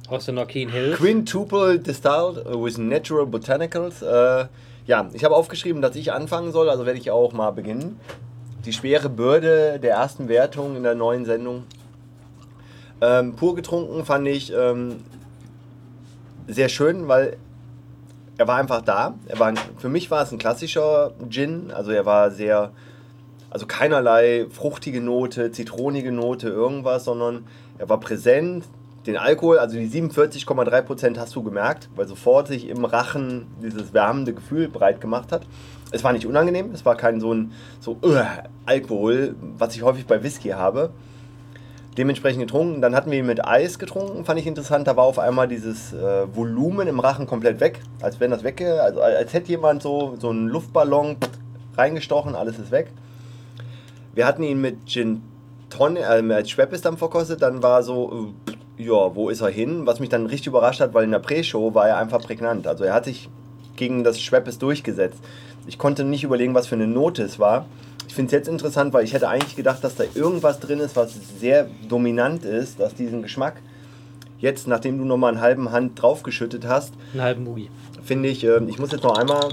Aus der Norkeen Hills. Quintuple distilled with natural botanicals. Äh, ja, ich habe aufgeschrieben, dass ich anfangen soll, also werde ich auch mal beginnen. Die schwere Bürde der ersten Wertung in der neuen Sendung. Ähm, pur getrunken fand ich ähm, sehr schön, weil er war einfach da. Er war, für mich war es ein klassischer Gin, also er war sehr, also keinerlei fruchtige Note, zitronige Note, irgendwas, sondern er war präsent. Den Alkohol, also die 47,3% hast du gemerkt, weil sofort sich im Rachen dieses wärmende Gefühl breit gemacht hat. Es war nicht unangenehm, es war kein so ein so uh, Alkohol, was ich häufig bei Whisky habe. Dementsprechend getrunken. Dann hatten wir ihn mit Eis getrunken, fand ich interessant. Da war auf einmal dieses äh, Volumen im Rachen komplett weg, als wenn das wegge, also als hätte jemand so, so einen Luftballon reingestochen, alles ist weg. Wir hatten ihn mit Gin Tonic, äh, als Schweppes dann verkostet, dann war so, äh, ja, wo ist er hin? Was mich dann richtig überrascht hat, weil in der Pre-Show war er einfach prägnant. Also er hat sich gegen das Schweppes durchgesetzt. Ich konnte nicht überlegen, was für eine Note es war. Ich finde es jetzt interessant, weil ich hätte eigentlich gedacht, dass da irgendwas drin ist, was sehr dominant ist, dass diesen Geschmack. Jetzt, nachdem du nochmal einen halben Hand draufgeschüttet hast, Einen halben Mugi. finde ich, ähm, ich muss jetzt noch einmal.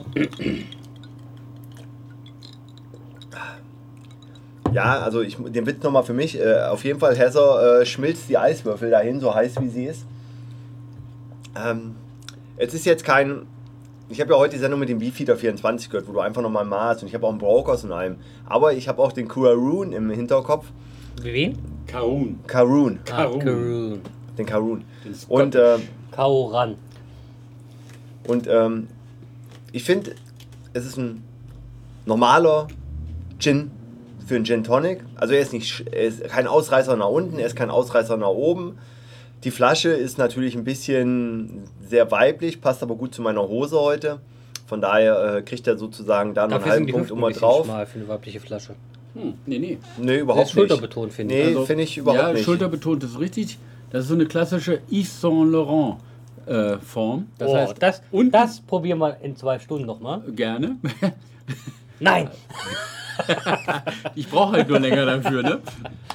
Ja, also ich, den Witz nochmal für mich. Äh, auf jeden Fall, Heather äh, schmilzt die Eiswürfel dahin, so heiß wie sie ist. Ähm, es ist jetzt kein. Ich habe ja heute die Sendung mit dem Beefeater 24 gehört, wo du einfach nochmal maßt und ich habe auch einen Brokers und allem. Aber ich habe auch den Kuraroon im Hinterkopf. Wie wen? Karun. Karoon. Karun. Ah, Karun. Den Karoon. Den Scott- Und äh, Kauran. Und ähm, ich finde, es ist ein normaler Gin für einen Gin Tonic. Also er ist, nicht, er ist kein Ausreißer nach unten, er ist kein Ausreißer nach oben. Die Flasche ist natürlich ein bisschen sehr weiblich, passt aber gut zu meiner Hose heute. Von daher äh, kriegt er sozusagen da noch einen halben Punkt immer drauf. schmal für eine weibliche Flasche. Hm, nee, nee. Nee, überhaupt ist nicht. schulterbetont, finde ich. Nee, Also, finde ich überhaupt ja, nicht. schulterbetont ist richtig. Das ist so eine klassische Yves Saint Laurent äh, Form. Das oh, heißt, das, und das probieren wir in zwei Stunden nochmal. gerne. Nein! Ich brauche halt nur länger dafür, ne?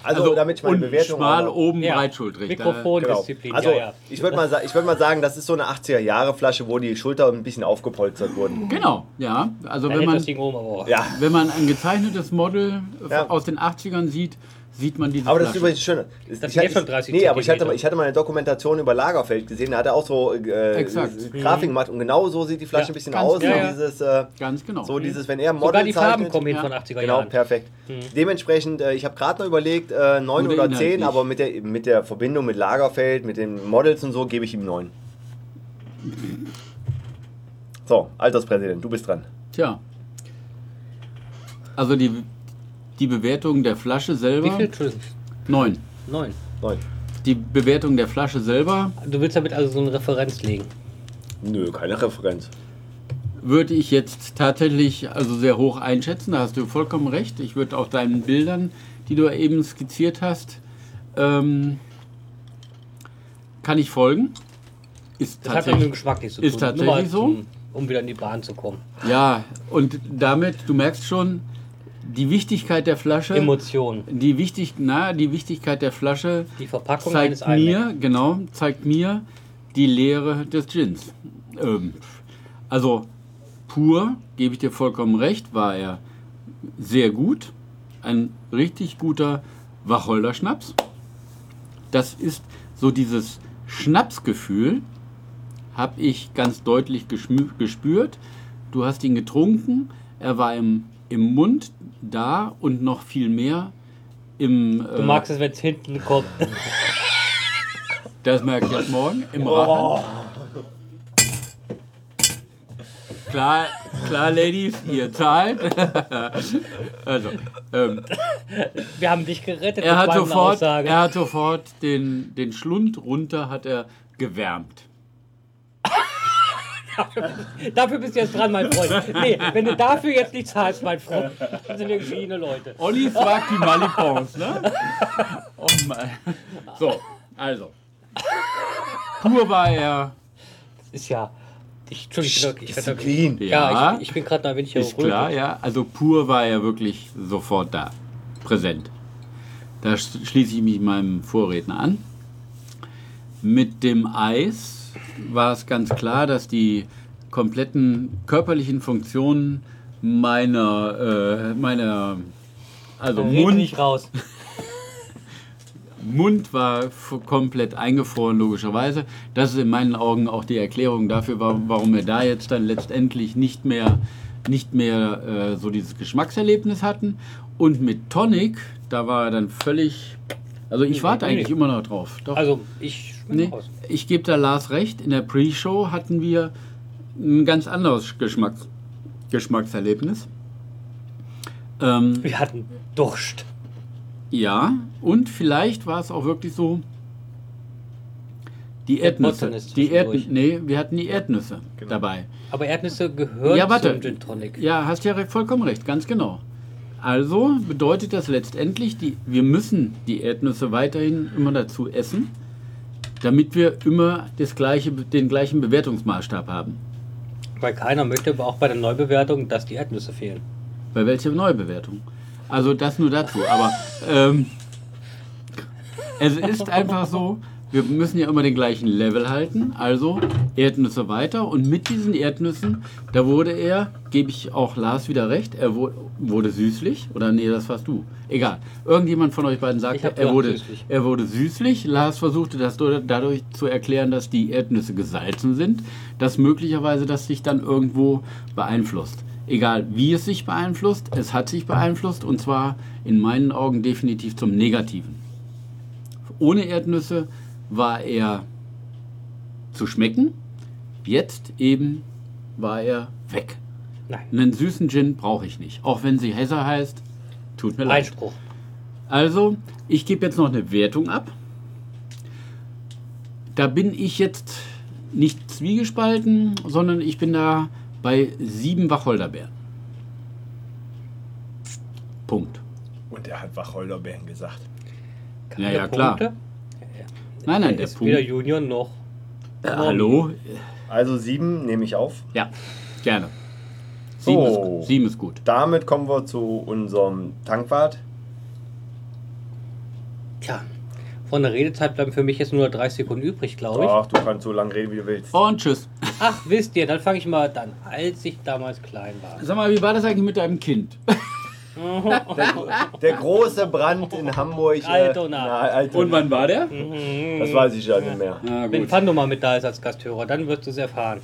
Also, damit ich meine und Bewertung schmal auch- oben, Ja. breitschultrig. Da- Genau. Mikrofondisziplin, Also, ja, ja. ich würde mal, würd mal sagen, das ist so eine 80er-Jahre-Flasche, wo die Schulter ein bisschen aufgepolstert wurden. Genau, ja. Also wenn man, das Ding oben aber auch. Ja, wenn man ein gezeichnetes Model äh, Ja. aus den 80ern sieht, sieht man diese Aber das ist übrigens schön. Das ich, schon 30 Nee, aber ich hatte, ich hatte mal eine Dokumentation über Lagerfeld gesehen, da hat er auch so äh. Grafiken gemacht und genau so sieht die Flasche Ja, ein bisschen ganz aus. genau. so Ja, ja. dieses, äh, Ganz genau. so dieses, wenn er ein Sogar Model die Farben zeichnet. kommen hin ja. von 80er Genau, Jahren. perfekt. Dementsprechend, äh, ich habe gerade noch überlegt, äh, 9 Oder oder 10, inhaltlich. aber mit der, mit der Verbindung mit Lagerfeld, mit den Models und so, gebe ich ihm 9. So, Alterspräsident, du bist dran. Tja. Also die, die Bewertung der Flasche Wie selber. viel? Entschuldigung. Neun. Neun. 9. Die Bewertung der Flasche selber Du willst damit also so eine Referenz legen. Nö, keine Referenz. würde ich jetzt tatsächlich also sehr hoch einschätzen. Da hast du vollkommen recht. Ich würde auch deinen Bildern, die du eben skizziert hast, ähm, kann ich folgen. Ist Das hat mit dem tatsächlich. Geschmack nichts zu ist tun. Nur tatsächlich mal so. zum- Um wieder in die Bahn zu kommen. Ja, und damit, du merkst schon, die Wichtigkeit der Flasche. Emotionen. Die, wichtig, na, die Wichtigkeit der Flasche Die Verpackung eines zeigt mir, genau, zeigt mir die Leere des Gins. Ähm, also pur, gebe ich dir vollkommen recht, war er sehr gut. Ein richtig guter Wacholderschnaps. Das ist so dieses Schnapsgefühl, habe ich ganz deutlich gespürt. Du hast ihn getrunken, er war im, im Mund da und noch viel mehr im. Du magst es, wenn es hinten kommt. Das merke ich ab morgen im Rachen. Klar, klar, Ladies, ihr zahlt. also, ähm, Wir haben dich gerettet er, hat sofort, er hat sofort den, den Schlund runter, hat er gewärmt. Dafür bist du jetzt dran, mein Freund. Nee, wenn du dafür jetzt nicht zahlst, mein Freund, dann sind wir geschiedene Leute. Olli fragt die Malipons, ne? Oh mein. So, also. Pur war er. Ist ja. Ich, Entschuldigung, ich, ich, Disziplin. Ja, Ja. ich, ich bin gerade da, wenn ich Ist klar, ja. Also pur war er wirklich sofort da, präsent. Da sch- schließe ich mich meinem Vorredner an. Mit dem Eis war es ganz klar, dass die kompletten körperlichen Funktionen meiner, äh, meiner also Rede Mund, nicht raus. Mund war komplett eingefroren, logischerweise. Das ist in meinen Augen auch die Erklärung dafür, wa- warum wir da jetzt dann letztendlich nicht mehr, nicht mehr äh, so dieses Geschmackserlebnis hatten. Und mit Tonic, da war er dann völlig. Also ich warte nee, eigentlich nee. immer noch drauf. Doch. Also, ich nee, raus. ich gebe da Lars recht. In der Pre-Show hatten wir ein ganz anderes Geschmacks Geschmackserlebnis. Ähm, Wir hatten Durst. ja, und vielleicht war es auch wirklich so, die Der Erdnüsse. Die Erd zwischendurch. nee, wir hatten die Erdnüsse Genau. dabei. Aber Erdnüsse gehören Ja, warte. zum Gin Tonic. Ja, hast ja vollkommen recht, ganz genau. Also bedeutet das letztendlich, die, wir müssen die Erdnüsse weiterhin immer dazu essen, damit wir immer das gleiche, den gleichen Bewertungsmaßstab haben. Weil keiner möchte aber auch bei der Neubewertung, dass die Erdnüsse fehlen. Bei welcher Neubewertung? Also das nur dazu. Aber ähm, es ist einfach so, wir müssen ja immer den gleichen Level halten. Also Erdnüsse weiter. Und mit diesen Erdnüssen, da wurde er, gebe ich auch Lars wieder recht, er wurde süßlich. Oder nee, das warst du. Egal. Irgendjemand von euch beiden sagte, er wurde, süßlich. er wurde süßlich. Lars versuchte das dadurch zu erklären, dass die Erdnüsse gesalzen sind. Dass möglicherweise das sich dann irgendwo beeinflusst. Egal wie es sich beeinflusst, es hat sich beeinflusst und zwar in meinen Augen definitiv zum Negativen. Ohne Erdnüsse war er zu schmecken, jetzt eben war er weg. Nein. Einen süßen Gin brauche ich nicht, auch wenn sie Hesser heißt. Tut mir leid. Einspruch. Also, ich gebe jetzt noch eine Wertung ab. Da bin ich jetzt nicht zwiegespalten, sondern ich bin da bei sieben Wacholderbeeren. Punkt. Und er hat Wacholderbeeren gesagt. Ja, ja, klar. Punkte? Nein, nein, Er der ist weder Punkt. Junior noch. Äh, hallo? Also sieben nehme ich auf. Ja, gerne. Sieben, So. ist, sieben ist gut. Damit kommen wir zu unserem Tankwart. Tja, von der Redezeit bleiben für mich jetzt nur 30 Sekunden übrig, glaube ich. Ach, du kannst so lange reden, wie du willst. Und tschüss. Ach, wisst ihr, dann fange ich mal an, als ich damals klein war. Sag mal, wie war das eigentlich mit deinem Kind? Der, der große Brand in Hamburg. äh, Altona. na, Altona. wann war der? Das weiß ich ja nicht mehr. Wenn. Fando mal mit da ist als Gasthörer, dann wirst du es erfahren.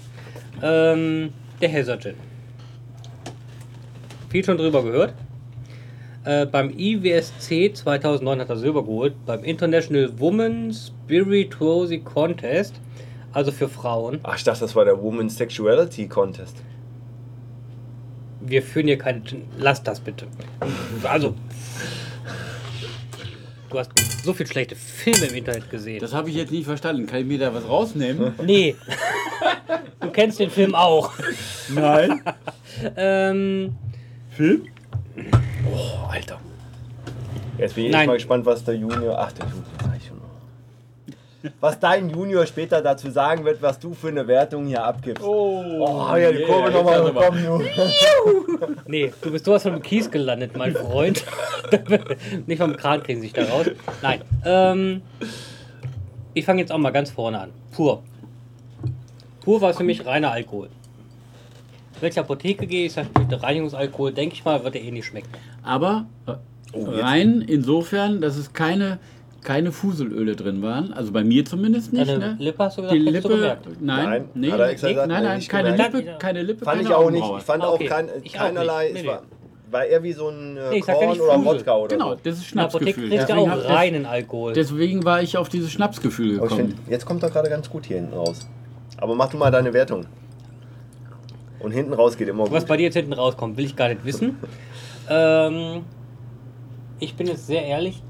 Ähm, der Hazard Gin. Viel schon drüber gehört. Äh, beim IWSC 2009 hat er Silber geholt. Beim International Women Spirituosity Contest. Also für Frauen. Ach, ich dachte, das war der Women's Sexuality Contest. Wir führen hier keine. Lass das bitte. Also. Du hast so viel schlechte Filme im Internet gesehen. Das habe ich jetzt nicht verstanden. Kann ich mir da was rausnehmen? nee. Du kennst den Film auch. Nein. Ähm, Film? Oh, Alter. Jetzt bin ich Nein. mal gespannt, was der Junior. Ach, der Junior, sag ich schon noch. Was dein Junior später dazu sagen wird, was du für eine Wertung hier abgibst. Oh, Oh, ja, die Kurve nochmal bekommen, du. nee, du bist sowas von dem Kies gelandet, mein Freund. Nicht vom Kran kriegen sie sich da raus. Nein. Ähm, ich fange jetzt auch mal ganz vorne an. Pur. Pur war für mich reiner Alkohol. Wenn ich Apotheke gehe, ich sage, ich möchte Reinigungsalkohol, denke ich mal, wird er eh nicht schmecken. Aber äh, Oh, rein insofern, dass es keine, keine Fuselöle drin waren. Also bei mir zumindest nicht. Deine Ne? Lippe hast du gesagt, Die Lippe, gemerkt. nein, Nein, nee, hat er extra gesagt, nein, nein, nicht keine gemerkt. Lippe, keine Lippe, Fand keine ich auch nicht. Ich fand Ah, auch okay. kein, Ich auch keinerlei. Nee, war, war eher wie so ein äh, Nee, ja Korn oder Fusel. Wodka oder Genau, so. das ist der Schnapsgefühl. Deswegen, auch hab, reinen Alkohol. deswegen war ich auf dieses Schnapsgefühl gekommen. find, jetzt kommt er gerade ganz gut hier hinten raus. Aber mach du mal deine Wertung. Und hinten raus geht immer Was gut. bei dir jetzt hinten rauskommt, will ich gar nicht wissen. ähm, ich bin jetzt sehr ehrlich.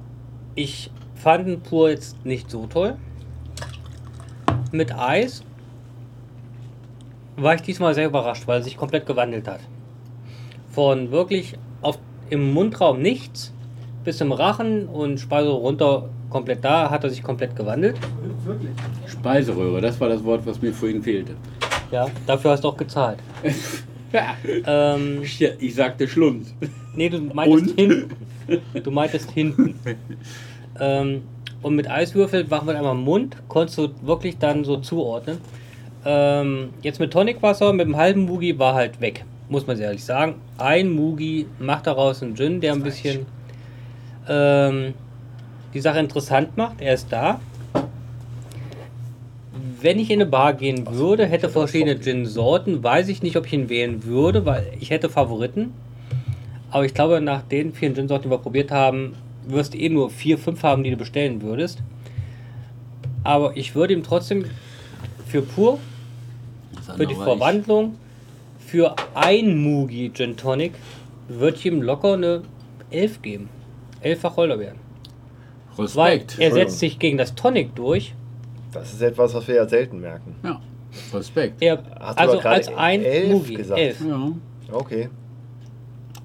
Ich fand den pur jetzt nicht so toll. Mit Eis war ich diesmal sehr überrascht, weil er sich komplett gewandelt hat. Von wirklich auf, im Mundraum nichts bis im Rachen und Speise runter komplett da, hat er sich komplett gewandelt. Speiseröhre, das war das Wort, was mir vorhin fehlte. Ja, dafür hast du auch gezahlt. Ähm, Ja, ich sagte Schlund. Nee, du meintest Und? hinten. Du meintest hinten. ähm, und mit Eiswürfel machen wir einmal im Mund, konntest du wirklich dann so zuordnen. Ähm, jetzt mit Tonicwasser, mit dem halben Mugi war halt weg, muss man sehr ehrlich sagen. Ein Mugi macht daraus einen Gin, der ein bisschen ähm, die Sache interessant macht. Er ist da. Wenn ich in eine Bar gehen würde, hätte verschiedene Gin-Sorten, weiß ich nicht, ob ich ihn wählen würde, weil ich hätte Favoriten. Aber ich glaube, nach den vielen Gin-Sorten, die wir probiert haben, wirst du eh nur vier, fünf haben, die du bestellen würdest. Aber ich würde ihm trotzdem für pur, für die Verwandlung, für ein Mugi Gin Tonic, würde ich ihm locker eine 11 geben. Elffach Holderbeeren. Weil Respekt. er setzt sich gegen das Tonic durch. Das ist etwas, was wir ja selten merken. Ja, Respekt. Er, Hast du also gerade als ein elf Mugi. gesagt? Elf. Ja, Okay.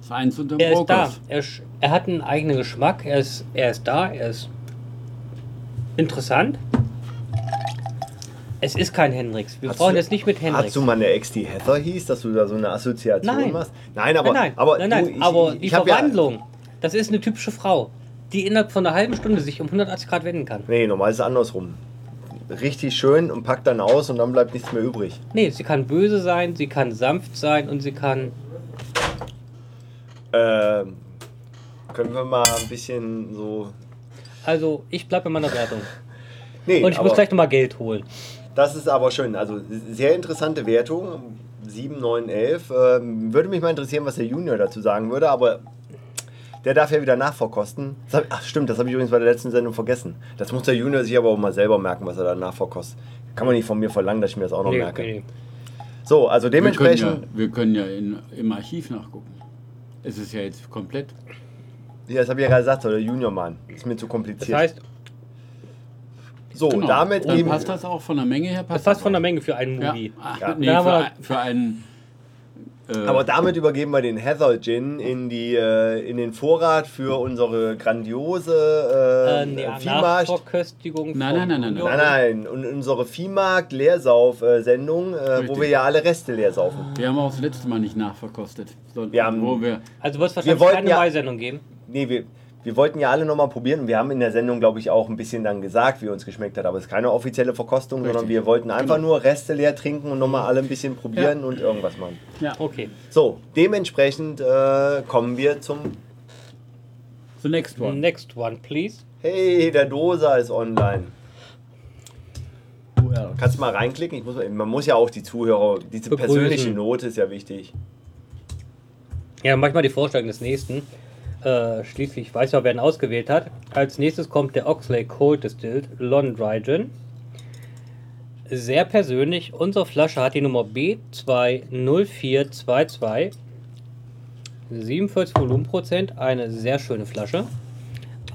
das eins unter Er ist da. Er, er hat einen eigenen Geschmack. Er ist, er ist da. Er ist interessant. Es ist kein Hendrix. Wir Hast brauchen du- jetzt nicht mit Hendrix. Hast du mal eine Ex, die Heather hieß, dass du da so eine Assoziation Nein. machst? Nein, aber, nein, nein, aber, nein, nein. du, ich, aber ich, die Verwandlung, das ist eine typische Frau, die innerhalb von einer halben Stunde sich um 180 Grad wenden kann. Ja, nee, normal ist es andersrum. Richtig schön und packt dann aus und dann bleibt nichts mehr übrig. Nee, sie kann böse sein, sie kann sanft sein und sie kann. Ähm, können wir mal ein bisschen so. Also, ich bleibe bei meiner Wertung. Nee, Und ich muss gleich nochmal Geld holen. das ist aber schön. Also sehr interessante Wertung. 7, 9, 11. Ähm, würde mich mal interessieren, was der Junior dazu sagen würde, aber der darf ja wieder nachverkosten. Das hab, ach stimmt, das habe ich übrigens bei der letzten Sendung vergessen. Das muss der Junior sich aber auch mal selber merken, was er da nachverkostet. Kann man nicht von mir verlangen, dass ich mir das auch noch Nee, merke. nee. So, also Wir können dementsprechend. ja, wir können ja in, im Archiv nachgucken. Es ist ja jetzt komplett. Ja, das habe ich ja gerade gesagt, der Junior-Mann. Ist mir zu Das kompliziert. heißt, so, Genau. damit Dann geben passt das auch von der Menge her. das Passt passt von der Menge für einen Ja. Movie. Ja. Nee, Dann haben für, für einen. Äh, Aber damit übergeben wir den Heather Gin in, die, äh, in den Vorrat für unsere grandiose Äh, äh, nee, Viehmarkt. Nein, nein, nein, nein, Junior. Nein, nein, und unsere Viehmarkt Leersauf-Sendung, äh, wo wir ja alle Reste leer saufen. wir haben auch das letzte Mal nicht nachverkostet. So, Wir haben- wo wir, Also wird es Wir wahrscheinlich wollten keine ja- Maisendung geben. Nee, wir, wir wollten ja alle nochmal probieren und wir haben in der Sendung, glaube ich, auch ein bisschen dann gesagt, wie uns geschmeckt hat. Aber es ist keine offizielle Verkostung, sondern Richtig. wir wollten einfach Genau. nur Reste leer trinken und nochmal alle ein bisschen probieren und irgendwas machen. ja, Okay. So, dementsprechend äh, kommen wir zum the next one. Next one, please. Hey, der Dosa ist online. Well. Kannst du mal reinklicken? Ich muss, man muss ja auch die Zuhörer, diese Begrüßen. persönliche Note ist ja wichtig. Ja, manchmal die Vorstellung des nächsten. Äh, schließlich weiß ja, wer ihn ausgewählt hat. Als nächstes kommt der Oxley Cold Distilled Lon Dry Gin. Sehr persönlich. Unsere Flasche hat die Nummer B20422. 47 Volumenprozent. Eine sehr schöne Flasche.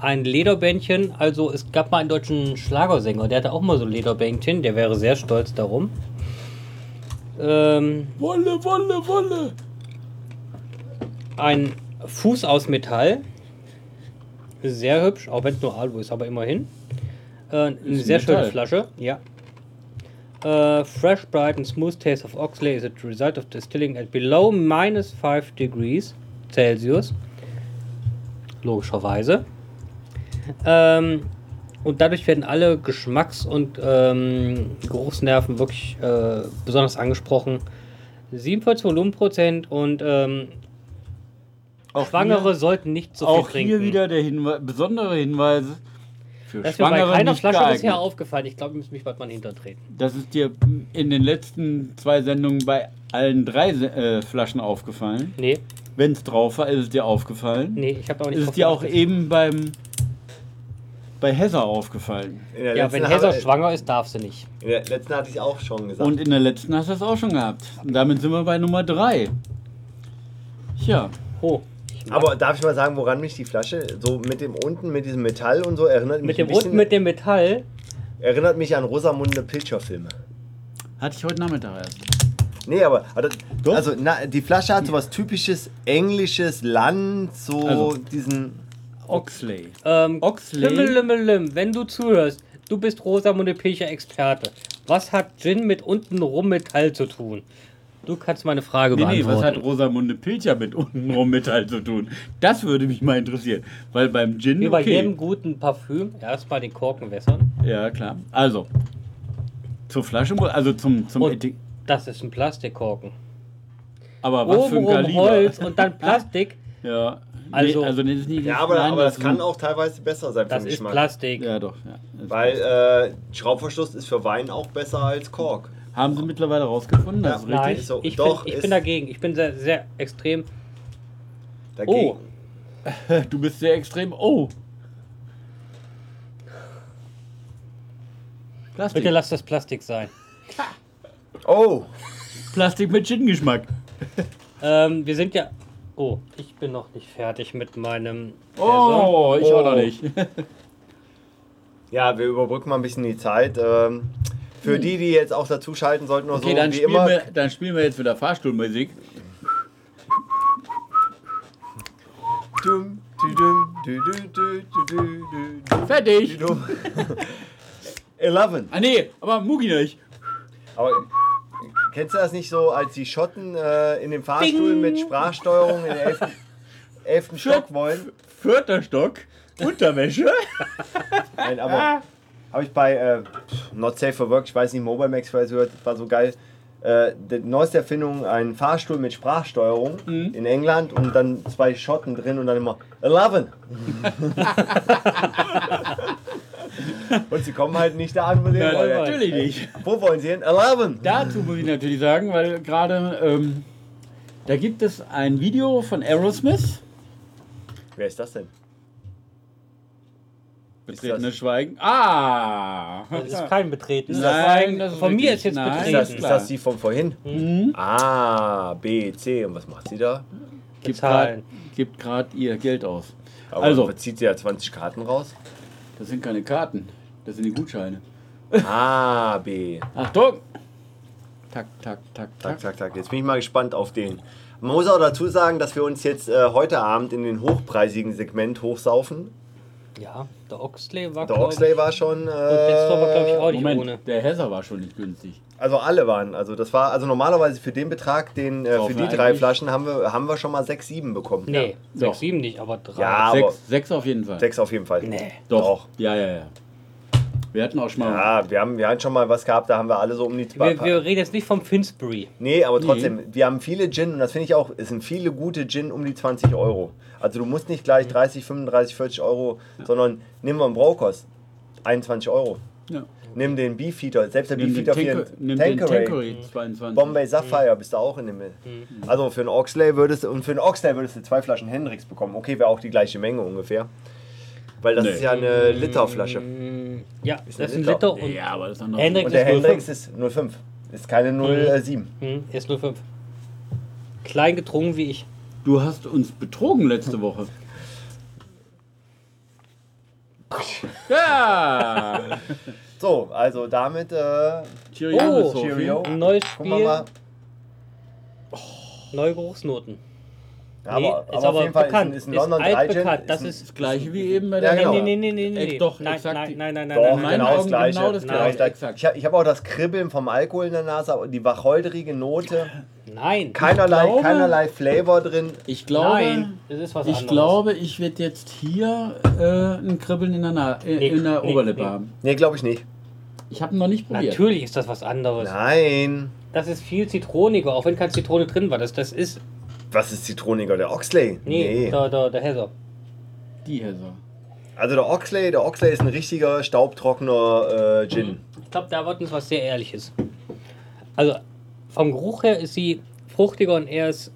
Ein Lederbändchen. Also es gab mal einen deutschen Schlagersänger, der hatte auch mal so Lederbändchen. Der wäre sehr stolz darum. Ähm, Wolle, Wolle, Wolle. Ein Fuß aus Metall. Sehr hübsch, auch wenn es nur Alu ist, aber immerhin. Äh, eine sehr schöne Metall. Flasche, ja. Äh, fresh, bright and smooth taste of Oxley is a result of distilling at below minus 5 degrees Celsius. Logischerweise. Ähm, und dadurch werden alle Geschmacks- und ähm, Geruchsnerven wirklich äh, besonders angesprochen. 47 Volumenprozent und ähm, Auch Schwangere hier, sollten nicht so viel auch trinken. hier wieder der Hinwe besondere Hinweis für das ist mir bei Schwangere keiner nicht Flasche geeignet. bisher aufgefallen. Ich glaube, ich muss mich bald mal hintertreten. Das ist dir in den letzten zwei Sendungen bei allen drei äh, Flaschen aufgefallen. Nee, Wenn es drauf war, ist es dir aufgefallen. nee, ich habe auch nicht ist es dir auch geachtet. eben beim bei Hesser aufgefallen. Ja, wenn Hesser schwanger ist, darf sie nicht. In der letzten hatte ich auch schon gesagt. Und in der letzten hast du das auch schon gehabt. Und damit sind wir bei Nummer 3. Tja, Oh. Aber darf ich mal sagen, woran mich die Flasche so mit dem unten, mit diesem Metall und so erinnert mich mit dem ein bisschen, unten mit dem Metall. erinnert mich an Rosamunde Pilcher Filme. hatte ich heute Nachmittag erst. Nee, aber also, also na, die Flasche hat so was typisches englisches Land, so Also. diesen Oxley. Ähm, Oxley? Lümmelümmelim, wenn du zuhörst, du bist Rosamunde Pilcher Experte. Was hat Gin mit untenrum Metall zu tun? Du kannst meine Frage Nee, nee, was beantworten. hat Rosamunde Pilcher mit untenrum Metall zu tun? Das würde mich mal interessieren. Weil beim Gin. Wie bei okay. jedem guten Parfüm, erstmal den Korken wässern. Ja, klar. Also, zur Flasche, also zum, zum Und Etik das ist ein Plastikkorken. Aber was für ein Kaliber? Holz und dann Plastik. Ja. Also- nee, also nee, das ist nicht Ja, aber, nein, aber das ist kann auch teilweise besser sein Das für den ist Geschmack. Plastik. Ja, doch. Ja. Das- Weil äh, Schraubverschluss ist für Wein auch besser als Kork. Haben Sie mittlerweile rausgefunden? Das ist Ja, Nein, richtig. so- ich, doch, bin, ich ist- bin dagegen. Ich bin sehr, sehr extrem. Dagegen. Oh. Du bist sehr extrem. Oh. Plastik. Bitte lass das Plastik sein. Oh, Plastik mit Gin-Geschmack. Ähm, wir sind ja. Oh, ich bin noch nicht fertig mit meinem. Oh, ich Oh. auch noch nicht. ja, wir überbrücken mal ein bisschen die Zeit. Ähm, für die, die jetzt auch dazu schalten sollten oder Okay, so, dann wie immer. wir, dann spielen wir jetzt wieder Fahrstuhlmusik. Dum, Fertig. du, dum. 11. Ah nee, aber Mugi nicht. Aber kennst du das nicht so, als die Schotten äh, in dem Fahrstuhl Bing. mit Sprachsteuerung in den 11. 11. Stock wollen? Vierter Stock. Unterwäsche. Nein, aber habe ich bei äh, Not Safe for Work, ich weiß nicht, Mobile Max vielleicht gehört, war so geil. Äh, die neueste Erfindung, ein Fahrstuhl mit Sprachsteuerung in England und dann zwei Schotten drin und dann immer 11. und sie kommen halt nicht da an, wo sie Ja, wollen. natürlich nicht. Wo wollen sie hin? 11. Dazu muss ich natürlich sagen, weil gerade ähm, da gibt es ein Video von Aerosmith. Wer ist das denn? Betretenes Schweigen. Ah! Das ist kein Betreten. Nein, das ist Von mir ist jetzt nein, Ist betreten. das, ist ist klar. das die von vorhin? Mhm. A, B, C. Und was macht sie da? Gibt Bezahlen. Gibt gerade ihr Geld aus. Aber Also. zieht sie ja 20 Karten raus? Das sind keine Karten, das sind die Gutscheine. A, B. Achtung! Tak, tak, tak, Zack, tak. zack, zack. Jetzt bin ich mal gespannt auf den. Man muss auch dazu sagen, dass wir uns jetzt äh, heute Abend in den hochpreisigen Segment hochsaufen. Ja, der Oxley war Der Oxley war schon. Äh, Und letzter war, glaube ich, auch nicht ohne. Moment, der Hesser war schon nicht günstig. Also alle waren. Also das war also normalerweise für den Betrag, den äh, für die drei Flaschen haben wir haben wir schon mal 6, 7 bekommen. Nee, Doch. 6, 7 nicht, aber 3. Ja, aber Sechs, sechs auf jeden Fall. 6 auf jeden Fall. Nee. Doch. Doch. Ja, ja, ja. Wir hatten auch schon mal. Ja, wir haben, wir haben schon mal was gehabt, da haben wir alle so um die Wir, wir reden jetzt nicht vom Finsbury. Nee, aber trotzdem, wir haben viele Gin und das finde ich auch, es sind viele gute Gin um die 20 Euro. Also du musst nicht gleich 30, 35, 40 Euro, sondern nimm mal einen Brokos, 21 Euro. Ja. Nimm den Beefeater, selbst der Nimm den, Beefeater Tanker, 4, nimm den Tanqueray 22. Bombay Sapphire, bist du auch in dem. Also für einen Oxley würdest du, und für einen Oxley würdest du zwei Flaschen Hendrix bekommen. Okay, wäre auch die gleiche Menge ungefähr. Weil das Nee. ist ja eine Literflasche. Ja, Ist das ist ein Liter. Liter und Ja, aber das ist noch. Hendrix Und der ist 05. Hendrix ist 05. Ist keine 07. Hm, ist 05. Klein getrunken wie ich. Du hast uns betrogen letzte Woche. Ja! So, also damit, äh, Cheerio, Oh. Cheerio. Ein neues gucken wir Spiel, mal. neue Geruchsnoten. Ja, Nee, aber, ist aber auf aber jeden Fall bekannt. ist ist Ist London altbekannt. Das ein- ist- Das gleiche wie eben bei Ja, der genau. Nee, nee, nee, nee, nee. Doch, nein, nein, nein, nein, nein, Doch, nein, nein, genau das gleiche. genau das Genau gleiche, gleiche. exakt. Ich habe hab auch das Kribbeln vom Alkohol in der Nase, die wacholderige Note. nein. Keinerlei, glaube- keinerlei Flavor drin. Ich glaube, Nein, das ist was ich anderes. glaube, ich werde jetzt hier äh, ein Kribbeln in der, Na äh, Nee, in der nee, Oberlippe nee. haben. Nee, glaube ich nicht. Ich habe ihn noch nicht probiert. Natürlich ist das was anderes. Nein. Das ist viel zitroniger, auch wenn keine Zitrone drin war. Das, das ist. Was ist zitroniger? Der Oxley? Nee, Der, der, der Hesser. Die Hesser. Also der Oxley, der Oxley ist ein richtiger staubtrockener äh, Gin. Ich glaube, da erwarten uns was sehr Ehrliches. Also, vom Geruch her ist sie fruchtiger und er ist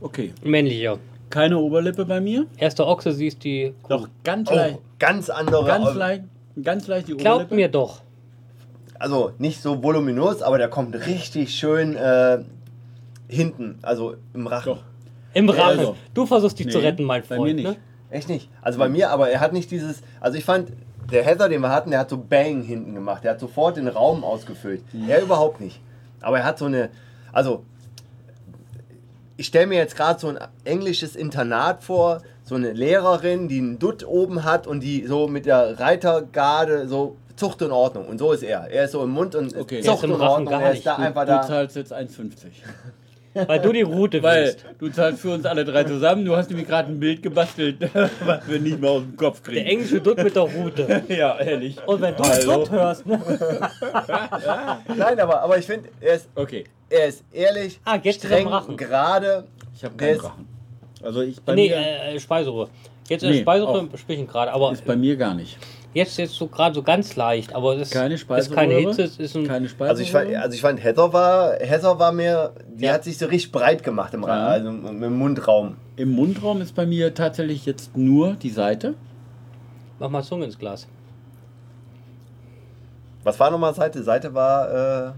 Okay. männlicher. Keine Oberlippe bei mir. Erster Ochse siehst die. Kuh. Doch ganz Oh, leicht. ganz andere. Ganz leicht. Ganz leicht die Glaubt Oberlippe. mir doch. Also nicht so voluminös, aber der kommt richtig schön äh, hinten, also im Rachen. Doch. Im Rachen. also. Du versuchst dich zu Nee, retten, mein bei Freund. mir nicht. Ne? Echt nicht. Also bei mir, aber er hat nicht dieses. Also ich fand, der Heather, den wir hatten, der hat so Bang hinten gemacht. Der hat sofort den Raum ausgefüllt. Er überhaupt nicht. Aber er hat so eine. Also. Ich stelle mir jetzt gerade so ein englisches Internat vor, so eine Lehrerin, die einen Dutt oben hat und die so mit der Reitergarde so Zucht und Ordnung. Und so ist er. Er ist so im Mund und Okay. Zucht und Rachen Ordnung. gar Er ist da Du, einfach du da. zahlst jetzt 1,50. Weil du die Route Weil willst. du zahlst für uns alle drei zusammen. Du hast nämlich gerade ein Bild gebastelt, was wir nicht mehr aus dem Kopf Der kriegen. englische Dutt mit der Route. Ja, ehrlich. Und wenn du Hallo. Dutt hörst, ne? Nein, aber, aber ich finde, er ist, Okay, er ist ehrlich, Ah, jetzt streng, gerade. ich habe Der keinen Rachen. Also ich bei nee, mir äh, Speiseröhre. Jetzt äh, Nee, Speiseröhre auch. sprechen gerade, aber ist bei mir gar nicht. Jetzt jetzt so gerade so ganz leicht, aber das Keine ist keine. Hitze, es ist ein Keine Speise. Also ich, fand, also ich fand, Heather war, Heather war mir, die Ja. hat sich so richtig breit gemacht im, Ja. also im Mundraum. Im Mundraum ist bei mir tatsächlich jetzt nur die Seite. Mach mal Zunge ins Glas. Was war nochmal Seite? Seite war, äh,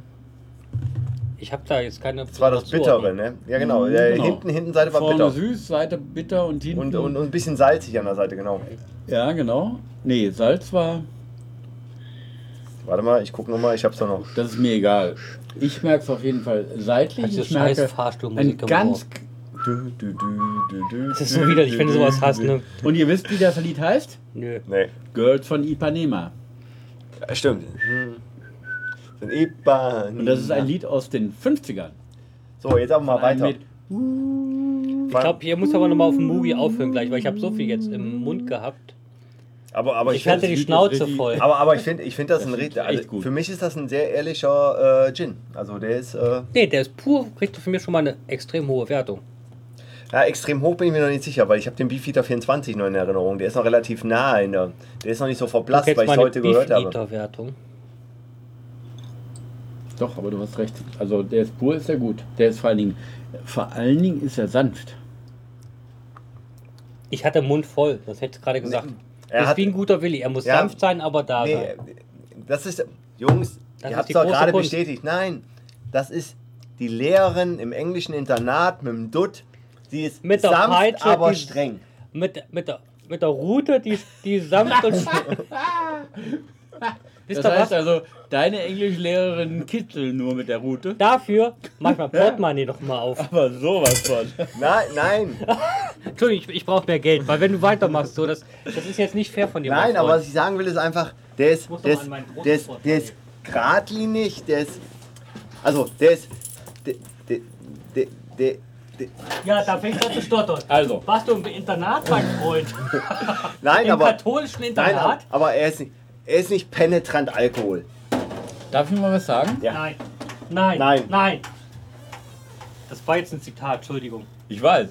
Ich habe da jetzt keine. das war das Bittere, ne? Ja genau, Mhm, genau. hinten, hinten Seite war Vorne bitter. süß, Seite bitter und hinten. Und, und, und ein bisschen salzig an der Seite, genau. ja, genau. Nee, Salz war. Warte mal, ich gucke nochmal, ich hab's da noch. Das ist mir egal. Ich merke es auf jeden Fall seitlich. Diese Ich merke ein ganz. Du, du. Das ist so widerlich, wenn du sowas hast, ne? Und ihr wisst, wie das Lied heißt? Nö. Nee, Girls von Ipanema. ja, stimmt. Ein Ipan. Und das ist ein Lied aus den 50ern. So, jetzt aber mal Ein weiter. mit- Ich glaube, hier muss aber nochmal auf dem Movie aufhören gleich, weil ich habe so viel jetzt im Mund gehabt. Aber, aber ich Ich hatte die Schnauze richtig- voll. aber, aber ich finde, ich finde das, ein Das richtig, ist echt also gut. für mich ist das ein sehr ehrlicher äh, Gin. Also der ist, äh, Nee, der ist pur, kriegt für mich schon mal eine extrem hohe Wertung. Ja, extrem hoch bin ich mir noch nicht sicher, weil ich habe den Beefeater 24 noch in Erinnerung. Der ist noch relativ nah in der. Der ist noch nicht so verblasst, weil ich es heute gehört habe. Beef-Eater-Wertung. Doch, aber du hast recht. Also der ist pur, ist er gut. Der ist vor allen Dingen, vor allen Dingen ist er sanft. Ich hatte den Mund voll, das hätte ich gerade gesagt. er Er ist hat- wie ein guter Willi. Er muss Ja. sanft sein, aber da Nee, sein. das ist. Jungs, Das ihr ist habt es doch gerade Kunst. bestätigt. Nein, das ist die Lehrerin im englischen Internat mit dem Dutt. Sie ist Mit der sanft, Peitsche, aber die- streng. Mit, mit, der, mit der Route, die, die sanft und. Wisst Das ihr heißt was? also, deine Englischlehrerin kitzelt nur mit der Route. Dafür manchmal Portemonnaie noch mal auf. Aber sowas von. Nein, nein, Entschuldigung, ich, ich brauche mehr Geld, weil wenn du weitermachst, so, das, das ist jetzt nicht fair von dir. mein nein, aber Freund. was ich sagen will, ist einfach, der ist, muss der doch ist, an meinen der ist, der ist geradlinig, der ist. Also, der ist. Der, der, der, der, der, Ja, da fängt er zu stottern. Also. Warst du im Internat, mein Freund? nein, Im aber. katholischen Nein, Internat? aber er, ist nicht, er ist nicht penetrant Alkohol. Darf ich mal was sagen? Ja. Nein. Nein. Nein. Nein. Das war jetzt ein Zitat, Entschuldigung. Ich weiß.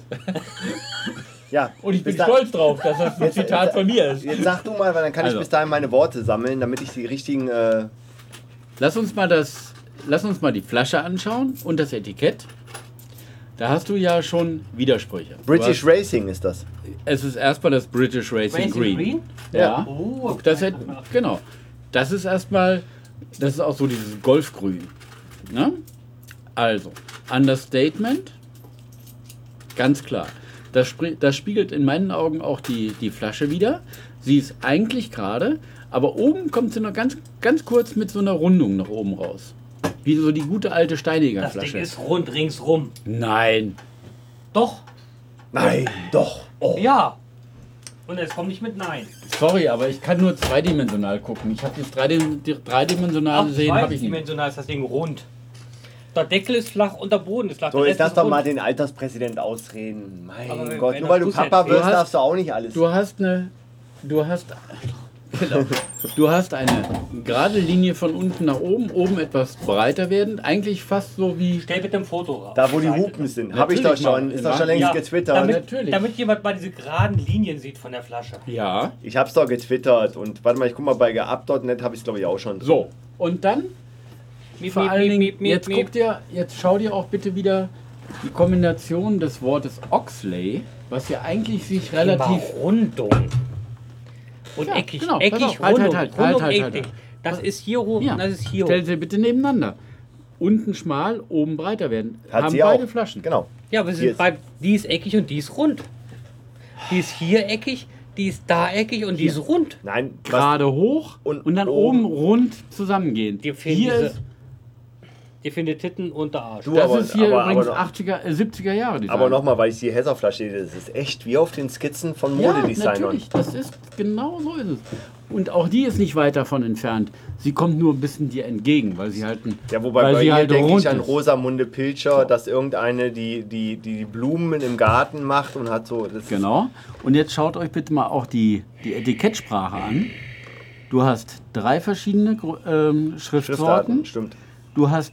Ja. Und ich bin da- stolz drauf, dass das ein Jetzt- Zitat von mir ist. Jetzt sag du mal, weil dann kann Also. ich bis dahin meine Worte sammeln, damit ich die richtigen. Äh, Lass uns mal das, lass uns mal die Flasche anschauen und das Etikett. Da hast du ja schon Widersprüche. British hast, Racing ist das. es ist erstmal das British Racing, Racing Green. Green? Ja. Oh, Das hätte, genau. Das ist erstmal, das ist auch so dieses Golfgrün. Ne? Also, Understatement, ganz klar. Das, das spiegelt in meinen Augen auch die, die Flasche wieder. Sie ist eigentlich gerade, aber oben kommt sie noch ganz, ganz kurz mit so einer Rundung nach oben raus. Wie so die gute alte Steiniger Das Ding Flasche. ist rund ringsrum. Nein. Doch. Nein, doch. Oh. Ja. Und es kommt nicht mit Nein. Sorry, aber ich kann nur zweidimensional gucken. Ich habe das dreidim die dreidimensionale sehen, habe ich nicht. dimensional ist das Ding rund. Der Deckel ist flach und der Boden ist flach. So, jetzt lass doch rund. mal den Alterspräsident ausreden. Mein Aber Gott, nur weil du. Papa wirst, hast- darfst du auch nicht alles. Du hast eine. Du hast. Genau. Du hast eine gerade Linie von unten nach oben, oben etwas breiter werdend, eigentlich fast so wie. Stell bitte ein Foto raus. da, wo die. Hupen sind. Habe ich doch schon. Ist doch schon längst Ja, getwittert. damit, Natürlich. damit jemand mal diese geraden Linien sieht von der Flasche. Ja. Ich hab's doch getwittert. Und warte mal, ich guck mal bei geabt.net, habe ich glaube ich auch schon. So. Und dann Miep, vor miep, allen Dingen, miep, miep, jetzt miep. guck dir, jetzt schau dir auch bitte wieder die Kombination des Wortes Oxley was ja eigentlich sich relativ. Rundung. Und Ja, eckig, genau, eckig, auf, halt, halt, halt, Rundung, halt, halt, eckig. halt. Das ist hier hoch Ja, und das ist hier hoch. stell sie bitte nebeneinander. Unten schmal, oben breiter werden. Hat haben sie beide auch. Flaschen. Genau. Ja, aber sind ist- bei, die ist eckig und die ist rund. Die ist hier eckig, die ist da eckig und die ist rund. Nein, Gerade hoch Und und, dann oben- oben rund zusammengehend. Fehlen Hier diese- ist, Dir findet Titten und der Arsch. Du, das aber- ist hier aber- übrigens aber noch- 80er, äh, 70er Jahre Design. aber nochmal, weil ich die Hesserflasche sehe, das ist echt wie auf den Skizzen von Ja, Modedesignern. natürlich. Das ist genau so ist es. Und auch die ist nicht weit davon entfernt. Sie kommt nur ein bisschen dir entgegen, weil sie halt ein, ja, wobei weil bei sie ihr halt denke ich an. Rosamunde Pilcher, dass irgendeine die, die, die, die Blumen im Garten macht und hat so. Das Genau. Und jetzt schaut euch bitte mal auch die, die Etikettsprache an. Du hast drei verschiedene ähm, Schriftarten, stimmt. Du hast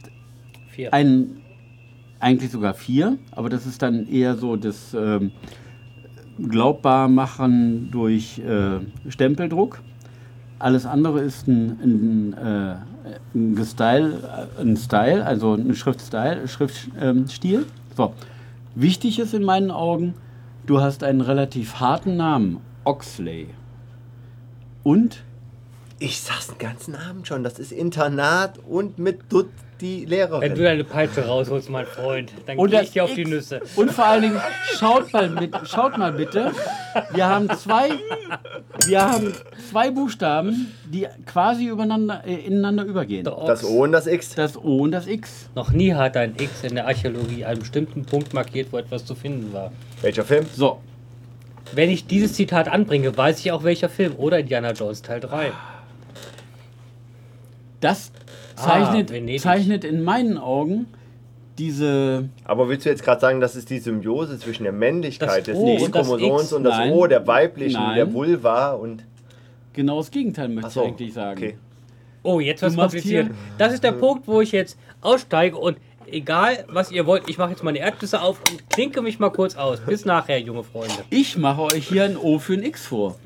Vier. ein, eigentlich sogar vier, aber das ist dann eher so das ähm, glaubbar machen durch äh, Stempeldruck. Alles andere ist ein, ein, äh, ein, Gestyle, äh, ein Style, also ein Schriftstyle, Schriftstil. Ähm, so. Wichtig ist in meinen Augen, du hast einen relativ harten Namen, Oxley. Und Ich sag's den ganzen Abend schon, das ist Internat und mit Dutt die Wenn Lehrerin. du deine Peitsche rausholst, mein Freund, dann Und geh das ich dir auf die X. Nüsse. Und vor allen Dingen, schaut mal, mit, schaut mal bitte, wir haben zwei, wir haben zwei Buchstaben, die quasi übereinander, äh, ineinander übergehen. Das O und das X. Das O und das X. Noch nie hat ein X in der Archäologie einen bestimmten Punkt markiert, wo etwas zu finden war. Welcher Film? So, Wenn ich dieses Zitat anbringe, weiß ich auch welcher Film. Oder Indiana Jones Teil 3. das zeichnet, Venedig. zeichnet in meinen Augen diese, Aber willst du jetzt gerade sagen, das ist die Symbiose zwischen der Männlichkeit des O und das X-Chromosoms und das. O der weiblichen, Nein. der Vulva und. genau das Gegenteil, möchte Achso, ich eigentlich sagen. Okay. Oh, jetzt was kompliziert. hier- Das ist der Punkt, wo ich jetzt aussteige und egal, was ihr wollt, ich mache jetzt meine Erdnüsse auf und klinke mich mal kurz aus. Bis nachher, junge Freunde. Ich mache euch hier ein O für ein X vor.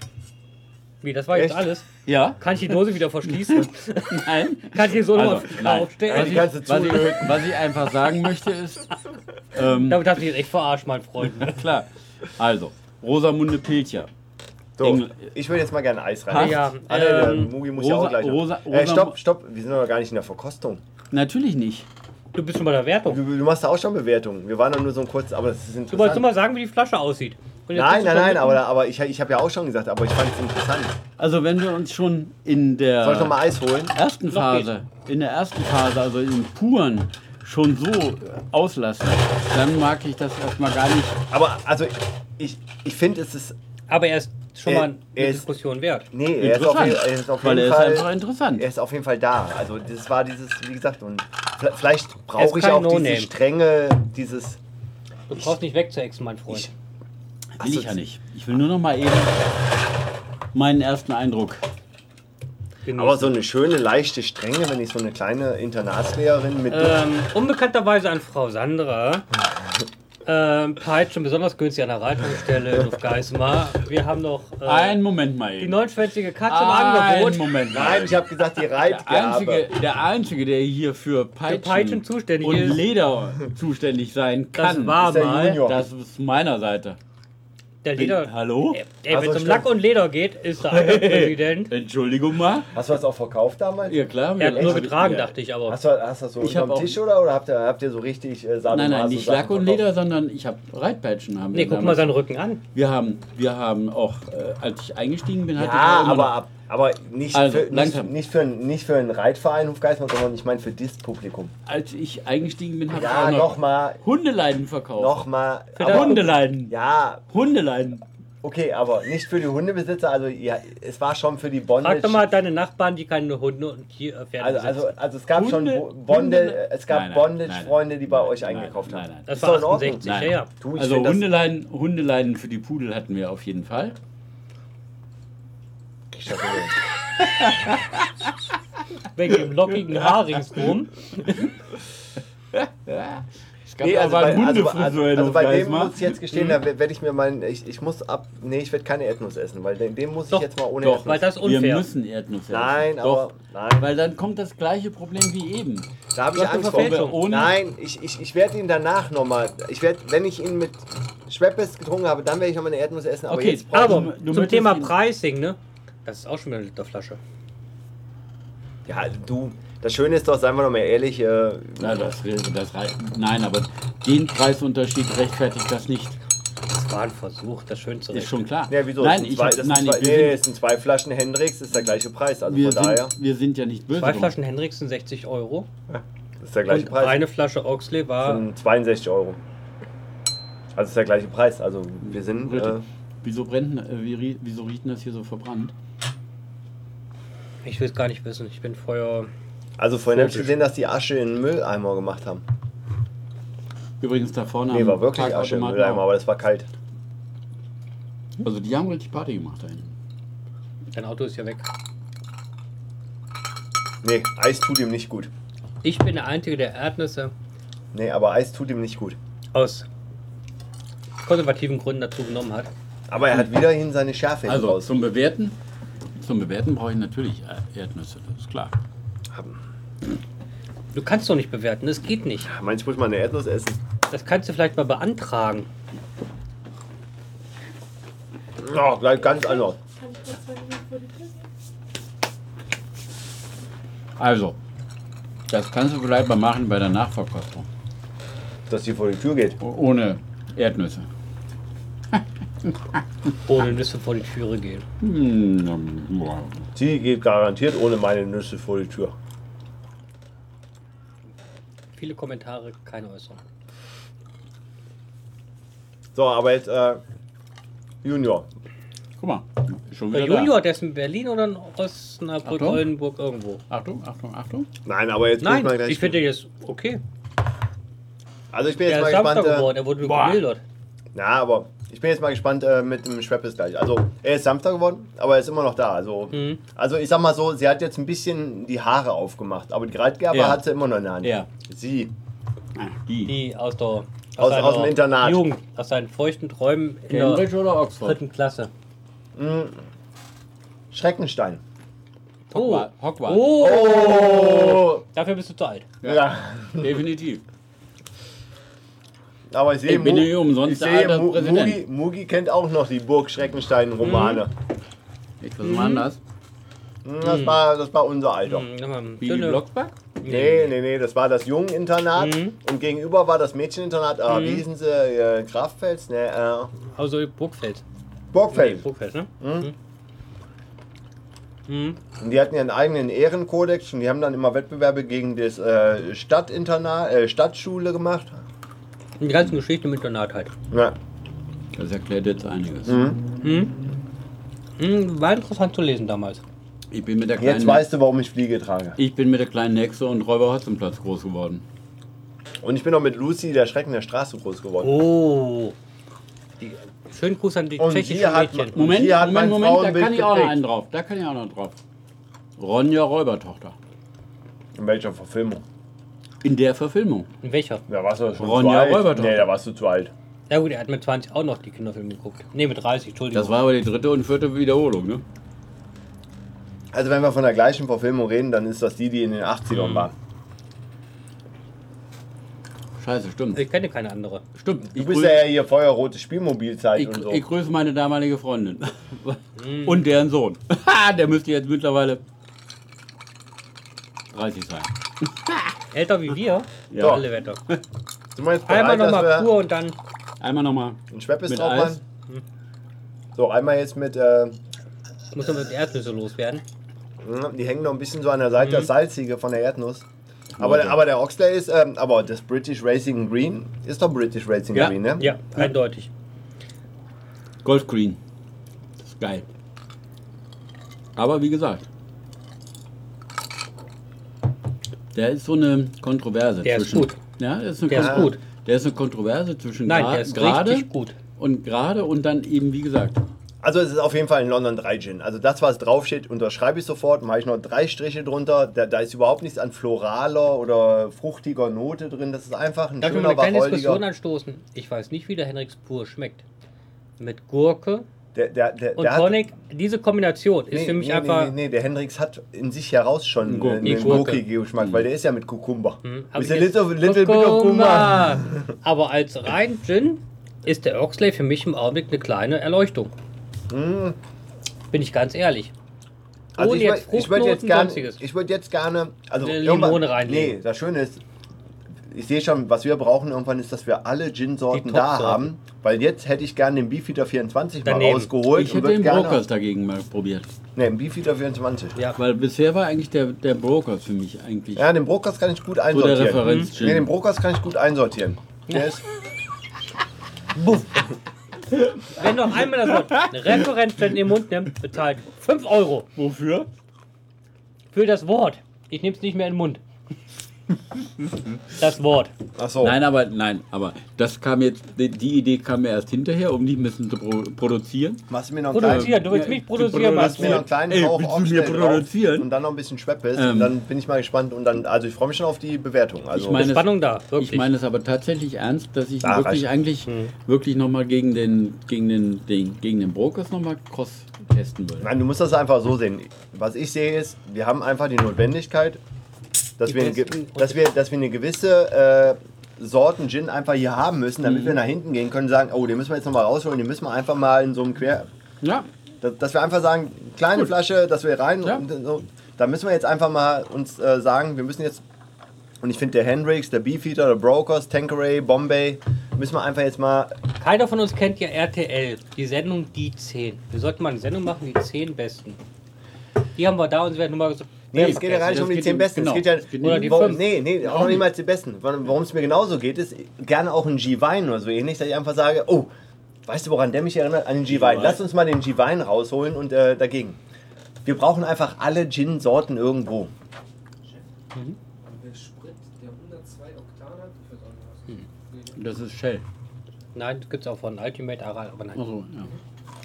Wie, das war jetzt Echt? alles? Ja? Kann ich die Dose wieder verschließen? Nein? Kann ich die so Also, noch auf die ganze was, ich, was ich einfach sagen möchte ist, ähm, Damit hast du dich jetzt echt verarscht, mein Freund. klar, also, Rosamunde Pilcher. So, Engl- ich würde jetzt mal gerne Eis rein. Passt. Ja, Ah, der ähm, Mugi muss ja Rosa- auch gleich. noch. Rosa- äh, Rosa- stopp, stopp, wir sind noch gar nicht in der Verkostung. Natürlich nicht. Du bist schon bei der Wertung. Du, du machst da auch schon Bewertungen. Wir waren doch nur so ein kurz, aber das ist Du wolltest interessant. nur mal sagen, wie die Flasche aussieht. Und jetzt Nein, nein, nein, aber, aber ich, ich habe ja auch schon gesagt, aber ich fand es interessant. Also wenn wir uns schon in der Soll ich noch mal Eis holen? ersten Noch Phase, in der ersten Phase, also im Puren, schon so äh, auslassen, dann mag ich das erstmal gar nicht. Aber also ich, ich finde es ist. Aber er ist schon Er- mal eine er ist- Diskussion wert. Nee, er ist auf, Interessant, jeden- er ist auf weil jeden er ist Fall. einfach interessant. Er ist auf jeden Fall da. Also das war dieses, wie gesagt, und v- vielleicht brauche ich kein auch No-Name. diese Strenge, dieses. Du brauchst nicht wegzuexen, mein Freund. Ich- Will ich ja nicht. Ich will nur noch mal eben meinen ersten Eindruck. Genießen. Aber so eine schöne, leichte Strenge, wenn ich so eine kleine Internatslehrerin mit. Ähm, unbekannterweise an Frau Sandra. Ähm, Peitschen besonders günstig an der Reitungsstelle in Geismar. Wir haben noch äh, Einen Moment mal die eben. neunschwänzige Katze im Einen Angebot. Moment mal. Nein, ich habe gesagt, die Der Reitgabe. einzige, der einzige, der hier für Peitschen, Peitschen zuständig und ist. Leder zuständig sein Das kann, war ist der mal das ist meiner Seite. Der Leder. Hallo? Ey, wenn Also es um. Lack und Leder geht, ist der eine Präsident. Entschuldigung mal. Hast du das auch verkauft damals? Ja klar. Er hat nur ja. getragen, Ja. dachte ich, aber. Hast du, hast du das so Ich unterm Tisch oder, oder habt, ihr, habt ihr so richtig äh, Sadomaso Nein, nein, nicht Lack und verkauft? Leder, sondern ich habe Reitpeitschen haben wir Nee, guck mal damals. seinen Rücken an. Wir haben, wir haben auch, äh, als ich eingestiegen bin, hatte ich Ja, auch immer aber, noch- ab- aber nicht, Also, für, nicht, nicht, für, nicht für einen Reitverein Hofgeismar, sondern ich meine für das Publikum. als ich eingestiegen bin, habe Ja, ich auch noch nochmal, Hundeleiden verkauft. nochmal. Für aber- das- Hundeleiden. Ja, Hundeleiden. okay, aber nicht für die Hundebesitzer, also ja, es war schon für die Bondage. Frag doch mal deine Nachbarn, die keine Hunde und Tier, äh, Pferde also, also, also es gab Hunde- schon Bo- Bonde, Hunde- es gab Nein, nein, Bondage-Freunde, die bei nein, euch nein, eingekauft nein, haben. nein. das Ist war doch in Ordnung. 68, Nein. ja, ja. Du, Also Hundeleiden, Hundeleiden für die Pudel hatten wir auf jeden Fall. Ich dachte, nee. Wegen dem lockigen Haar ringsrum. Es gab Nee, also aber bei, also, Hundefriseur also, also bei dem Hofgeismar. muss ich jetzt gestehen, da werde ich mir mal, ich, ich muss ab, nee, ich werde keine Erdnuss essen, weil den, den muss Doch, ich jetzt mal ohne doch, Erdnuss. Weil das ist Wir unfair. müssen Erdnüsse Nein, essen. aber, Doch, nein, weil dann kommt das gleiche Problem wie eben. da habe ich Angst vor. Nein, ich, ich, ich werde ihn danach nochmal, ich werde, wenn ich ihn mit Schweppes getrunken habe, dann werde ich nochmal eine Erdnuss essen. Aber Okay, jetzt Aber du zum Thema Pricing, ne? Das ist auch schon wieder eine Literflasche. ich, ja, du, das Schöne ist doch, seien wir doch mal ehrlich, äh, Ja, das, das reicht. Nein, aber den Preisunterschied rechtfertigt das nicht. Das war ein Versuch, das schön zu Ist schon klar. ja, wieso? Nein, das sind ich, zwei, hab- nein, ich, zwei, wir, nee, sind, es sind zwei Flaschen Hendrix, ist der gleiche Preis. Also wir, von daher, sind, wir sind ja nicht böse. Zwei drum. Flaschen Hendrix sind 60 Euro. das ist der gleiche Und Preis. eine Flasche Oxley war. sind 62 Euro. Also ist der gleiche Preis. Also wir sind. Äh. Wieso brennt, äh, wieso riecht das hier so verbrannt? Ich will es gar nicht wissen. Ich bin Feuer. also vorhin habe ich gesehen, dass die Asche in den Mülleimer gemacht haben. Übrigens da vorne Nee, war wirklich Asche im Mülleimer, auch. aber das war kalt. Also die haben richtig Party gemacht da hinten. Dein Auto ist ja weg. Nee, Eis tut ihm nicht gut. Ich bin der Einzige, der Erdnüsse Nee, aber Eis tut ihm nicht gut. aus konservativen Gründen dazu genommen hat. Aber er hat wiederhin seine Schärfe Also raus. zum Bewerten, zum Bewerten brauche ich natürlich äh, Erdnüsse, das ist klar. Du kannst doch nicht bewerten, das geht nicht. Manchmal muss man eine Erdnuss essen. Das kannst du vielleicht mal beantragen. Ja, gleich ganz anders. Kann ich kurz zwei Minuten vor die Tür gehen? Also, das kannst du vielleicht mal machen bei der Nachverkostung. Dass die vor die Tür geht. Ohne Erdnüsse. Ohne Nüsse vor die Türe gehen. Sie geht garantiert ohne meine Nüsse vor die Tür. Viele Kommentare, keine Äußerung. So, aber jetzt äh, Junior. Guck mal, schon Der wieder Junior, der ist in Berlin oder in Osnabrück, Achtung. Oldenburg, irgendwo. da. Achtung, Achtung, Achtung. Nein, aber jetzt muss Nein, man gleich. ich finde den jetzt okay. also ich bin jetzt Der mal ist Samstag gespannt. geworden, Äh, er wurde Boah. gemildert. na, aber ich bin jetzt mal gespannt äh, mit dem Schweppes gleich. Also er ist Samstag geworden, aber er ist immer noch da. Also, Mhm. also ich sag mal so, sie hat jetzt ein bisschen die Haare aufgemacht, aber die Reitgerber Ja. hat sie immer noch in der Hand. Ja. Sie. Die. Die aus der aus, Aus- aus dem Internat. Jugend, aus seinen feuchten Träumen in der Cambridge oder Oxford? dritten Klasse. Schreckenstein. Hogwarts. Hogwarts. Oh, Oh! dafür bist du zu alt. Ja. Definitiv. Aber ich sehe, Ich bin Mu- nicht umsonst ich sehe. Mugi, Mugi kennt auch noch die Burg Schreckenstein-Romane. Ich was war denn das? Hm, Das, war, das war unser Alter. Wie die Blocksberg? Nee, nee, nee, das war das Jungeninternat Mhm. und gegenüber war das Mädcheninternat, äh, wie hießen sie, äh, Kraftfels, ne, äh, Also Burgfeld. Nee, Burgfeld. Burgfeld, ne? Mhm. Mhm. Und die hatten ihren eigenen Ehrenkodex und die haben dann immer Wettbewerbe gegen das äh, Stadtinternat, äh, Stadtschule gemacht. Und die ganzen Geschichten im Internat halt. Ja. Das erklärt jetzt einiges. Mhm. Mhm, war interessant zu lesen damals. Ich bin mit der kleinen Jetzt weißt du, warum ich Fliege trage. ich bin mit der kleinen Hexe und Räuber Hotzenplatz groß geworden. Und ich bin auch mit Lucy, der Schrecken der Straße, groß geworden. Oh. Die, schönen Gruß an die Und tschechischen sie hat- Mädchen. Moment, hier hat Moment, mein Moment, da Frauenbild kann ich auch noch geprägt. einen drauf. Da kann ich auch noch drauf. Ronja Räubertochter. In welcher Verfilmung? In der Verfilmung. In welcher? Da warst du schon Ronja zu alt. Nee, da warst du zu alt. Ja gut, er hat mit 20 auch noch die Kinderfilme geguckt. Ne, mit 30, Entschuldigung. Das war aber die dritte und vierte Wiederholung, ne? Also wenn wir von der gleichen Verfilmung reden, dann ist das die, die in den Mhm. 80ern war. Scheiße, stimmt. ich kenne keine andere. Stimmt. Du Ich, bist grüß, ja hier feuerrotes Spielmobilzeit ich, und so. ich grüße meine damalige Freundin. und deren Sohn. Ha, der müsste jetzt mittlerweile 30 sein. Älter wie wir? Ja. Alle Wetter. Sind wir jetzt Einmal bereit, dass nochmal pur und dann Einmal nochmal. einen Schweppes drauf Eis. machen? So, einmal jetzt mit, äh, muss man mit Erdnüsse loswerden. mh, die hängen noch ein bisschen so an der Seite, das Salzige von der Erdnuss. Aber, Leute. aber der Oxley ist, ähm, aber das British Racing Green ist doch British Racing Ja. Green, ne? Ja, eindeutig. Golfgreen. Das ist geil. Aber wie gesagt, der ist so eine Kontroverse Der ist zwischen. gut. Ja, der ist eine, Der ist gut. Der ist eine Kontroverse zwischen Nein, der ist gerade richtig gut. und gerade und dann eben wie gesagt. Also es ist auf jeden Fall ein London 3 Gin. Also das, was draufsteht, unterschreibe ich sofort, mache ich noch drei Striche drunter. Da, da ist überhaupt nichts an floraler oder fruchtiger Note drin. Das ist einfach ein Darf ich mal schöner, eine kleine Diskussion anstoßen? Ich weiß nicht, wie der Henriks pur schmeckt. Mit Gurke Der, der, der, und Tonic, diese Kombination ist Nee, für mich nee, einfach. Nee, nee, nee, der Hendrix hat in sich heraus schon Gurke. einen, gurkigen Geschmack, weil der ist ja mit Kurkumber. Hm, With aber jetzt- little, little bit of Kummer. Aber als rein Gin ist der Oxley für mich im Augenblick eine kleine Erleuchtung. Bin ich ganz ehrlich. Also Ohne ich, jetzt ich würde jetzt gerne, ich würde jetzt gerne, also Limone reinlegen. Nee, das Schöne ist, ich sehe schon, was wir brauchen irgendwann ist, dass wir alle Gin-Sorten da haben, weil jetzt hätte ich gerne den Beefeater 24 mal Daneben. rausgeholt Ich hätte den gerne, Brokers dagegen mal probiert. nee, den Beefeater 24. Ja. Weil bisher war eigentlich der, der Brokers für mich eigentlich Ja, den Brokers kann ich gut so der einsortieren. Referenz. Nee, den Brokers kann ich gut einsortieren. Der ist, Buff. Wenn noch einmal das Wort Referenz in den Mund nimmt, bezahlt 5 Euro Wofür? für das Wort. Ich nehme es nicht mehr in den Mund. Das Wort. achso, Nein, aber nein, aber das kam jetzt, die, Idee kam mir erst hinterher, um die ein bisschen zu pro, produzieren. machst du mir noch einen kleinen, Produzieren, du willst mich produzieren, machst du mir noch du. einen kleinen Ey, Hauch willst du mir Oxtail drauf produzieren? und dann noch ein bisschen Schweppes Ähm. und dann bin ich mal gespannt und dann, also ich freue mich schon auf die Bewertung. Also, Ich meine- Spannung da, wirklich. Ich meine es aber tatsächlich ernst, dass ich Ah, wirklich reicht. eigentlich wirklich nochmal gegen den, gegen den, den, gegen den Brokers nochmal cross testen würde. Nein, du musst das einfach so sehen. Was ich sehe ist, wir haben einfach die Notwendigkeit, dass, wir, besten- dass, wir, dass wir eine gewisse äh, Sorten Gin einfach hier haben müssen, Mhm. damit wir nach hinten gehen können und sagen, oh, den müssen wir jetzt nochmal rausholen, den müssen wir einfach mal in so einem Quer... Ja, Dass, dass wir einfach sagen, kleine Flasche, dass wir rein... Ja. So, da müssen wir jetzt einfach mal uns äh, sagen, wir müssen jetzt... Und ich finde, der Hendrix, der Beefeater, der Brokers, Tanqueray, Bombay, müssen wir einfach jetzt mal... Keiner von uns kennt ja RTL, die Sendung Die 10. Wir sollten mal eine Sendung machen, die 10 Besten. Die haben wir da und sie werden nur mal gesagt. Nee, es geht ja gar nicht um die geht 10 um- Besten. genau. Es geht ja, Es geht Oder die warum, fünf. nee, nee, auch noch nicht mal die Besten. Warum es mir genauso geht, ist gerne auch ein G-Wein oder so ähnlich, dass ich einfach sage, oh, weißt du, woran der mich erinnert? An den G-Wein. Lass uns mal den G-Wein rausholen und äh, dagegen. Wir brauchen einfach alle Gin-Sorten irgendwo. Der Sprit, der 102 Oktan hat, ich weiß auch nicht was. Nee, das ist Shell. Nein, das gibt es auch von Ultimate Aral, aber nein. Achso, ja.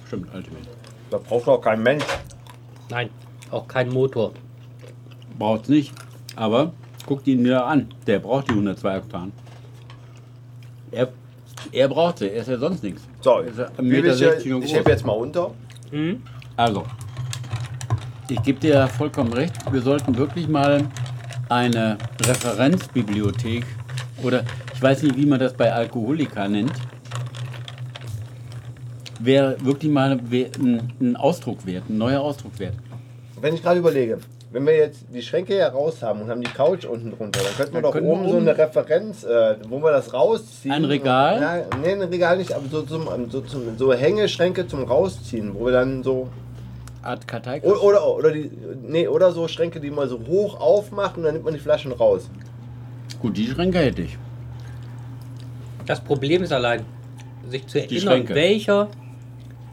Stimmt, Ultimate. Da braucht doch kein Mensch. Nein, auch kein Motor. Braucht's nicht. Aber guckt ihn mir an. Der braucht die 102 Oktan. Er, er braucht sie. Er ist ja sonst nichts. So, Er ist ja will 1,60 ich, ich heb jetzt mal unter. Hm? Also, ich gebe dir vollkommen recht. Wir sollten wirklich mal eine Referenzbibliothek oder ich weiß nicht, wie man das bei Alkoholika nennt. Wäre wirklich mal ein Ausdruck wert, ein neuer Ausdruck wert. Wenn ich gerade überlege, wenn wir jetzt die Schränke hier raus haben und haben die Couch unten drunter, dann könnten wir Dann doch können wir oben so oben- eine Referenz, äh, wo wir das rausziehen. Ein Regal? Nee, ein Regal nicht, aber so, zum, so, zum, so Hängeschränke zum Rausziehen, wo wir dann so. Art Kartei. Oder, oder, oder, die, nee, oder so Schränke, die man so hoch aufmacht und dann nimmt man die Flaschen raus. Gut, die Schränke hätte ich. Das Problem ist allein, sich zu Die erinnern, Schränke. welcher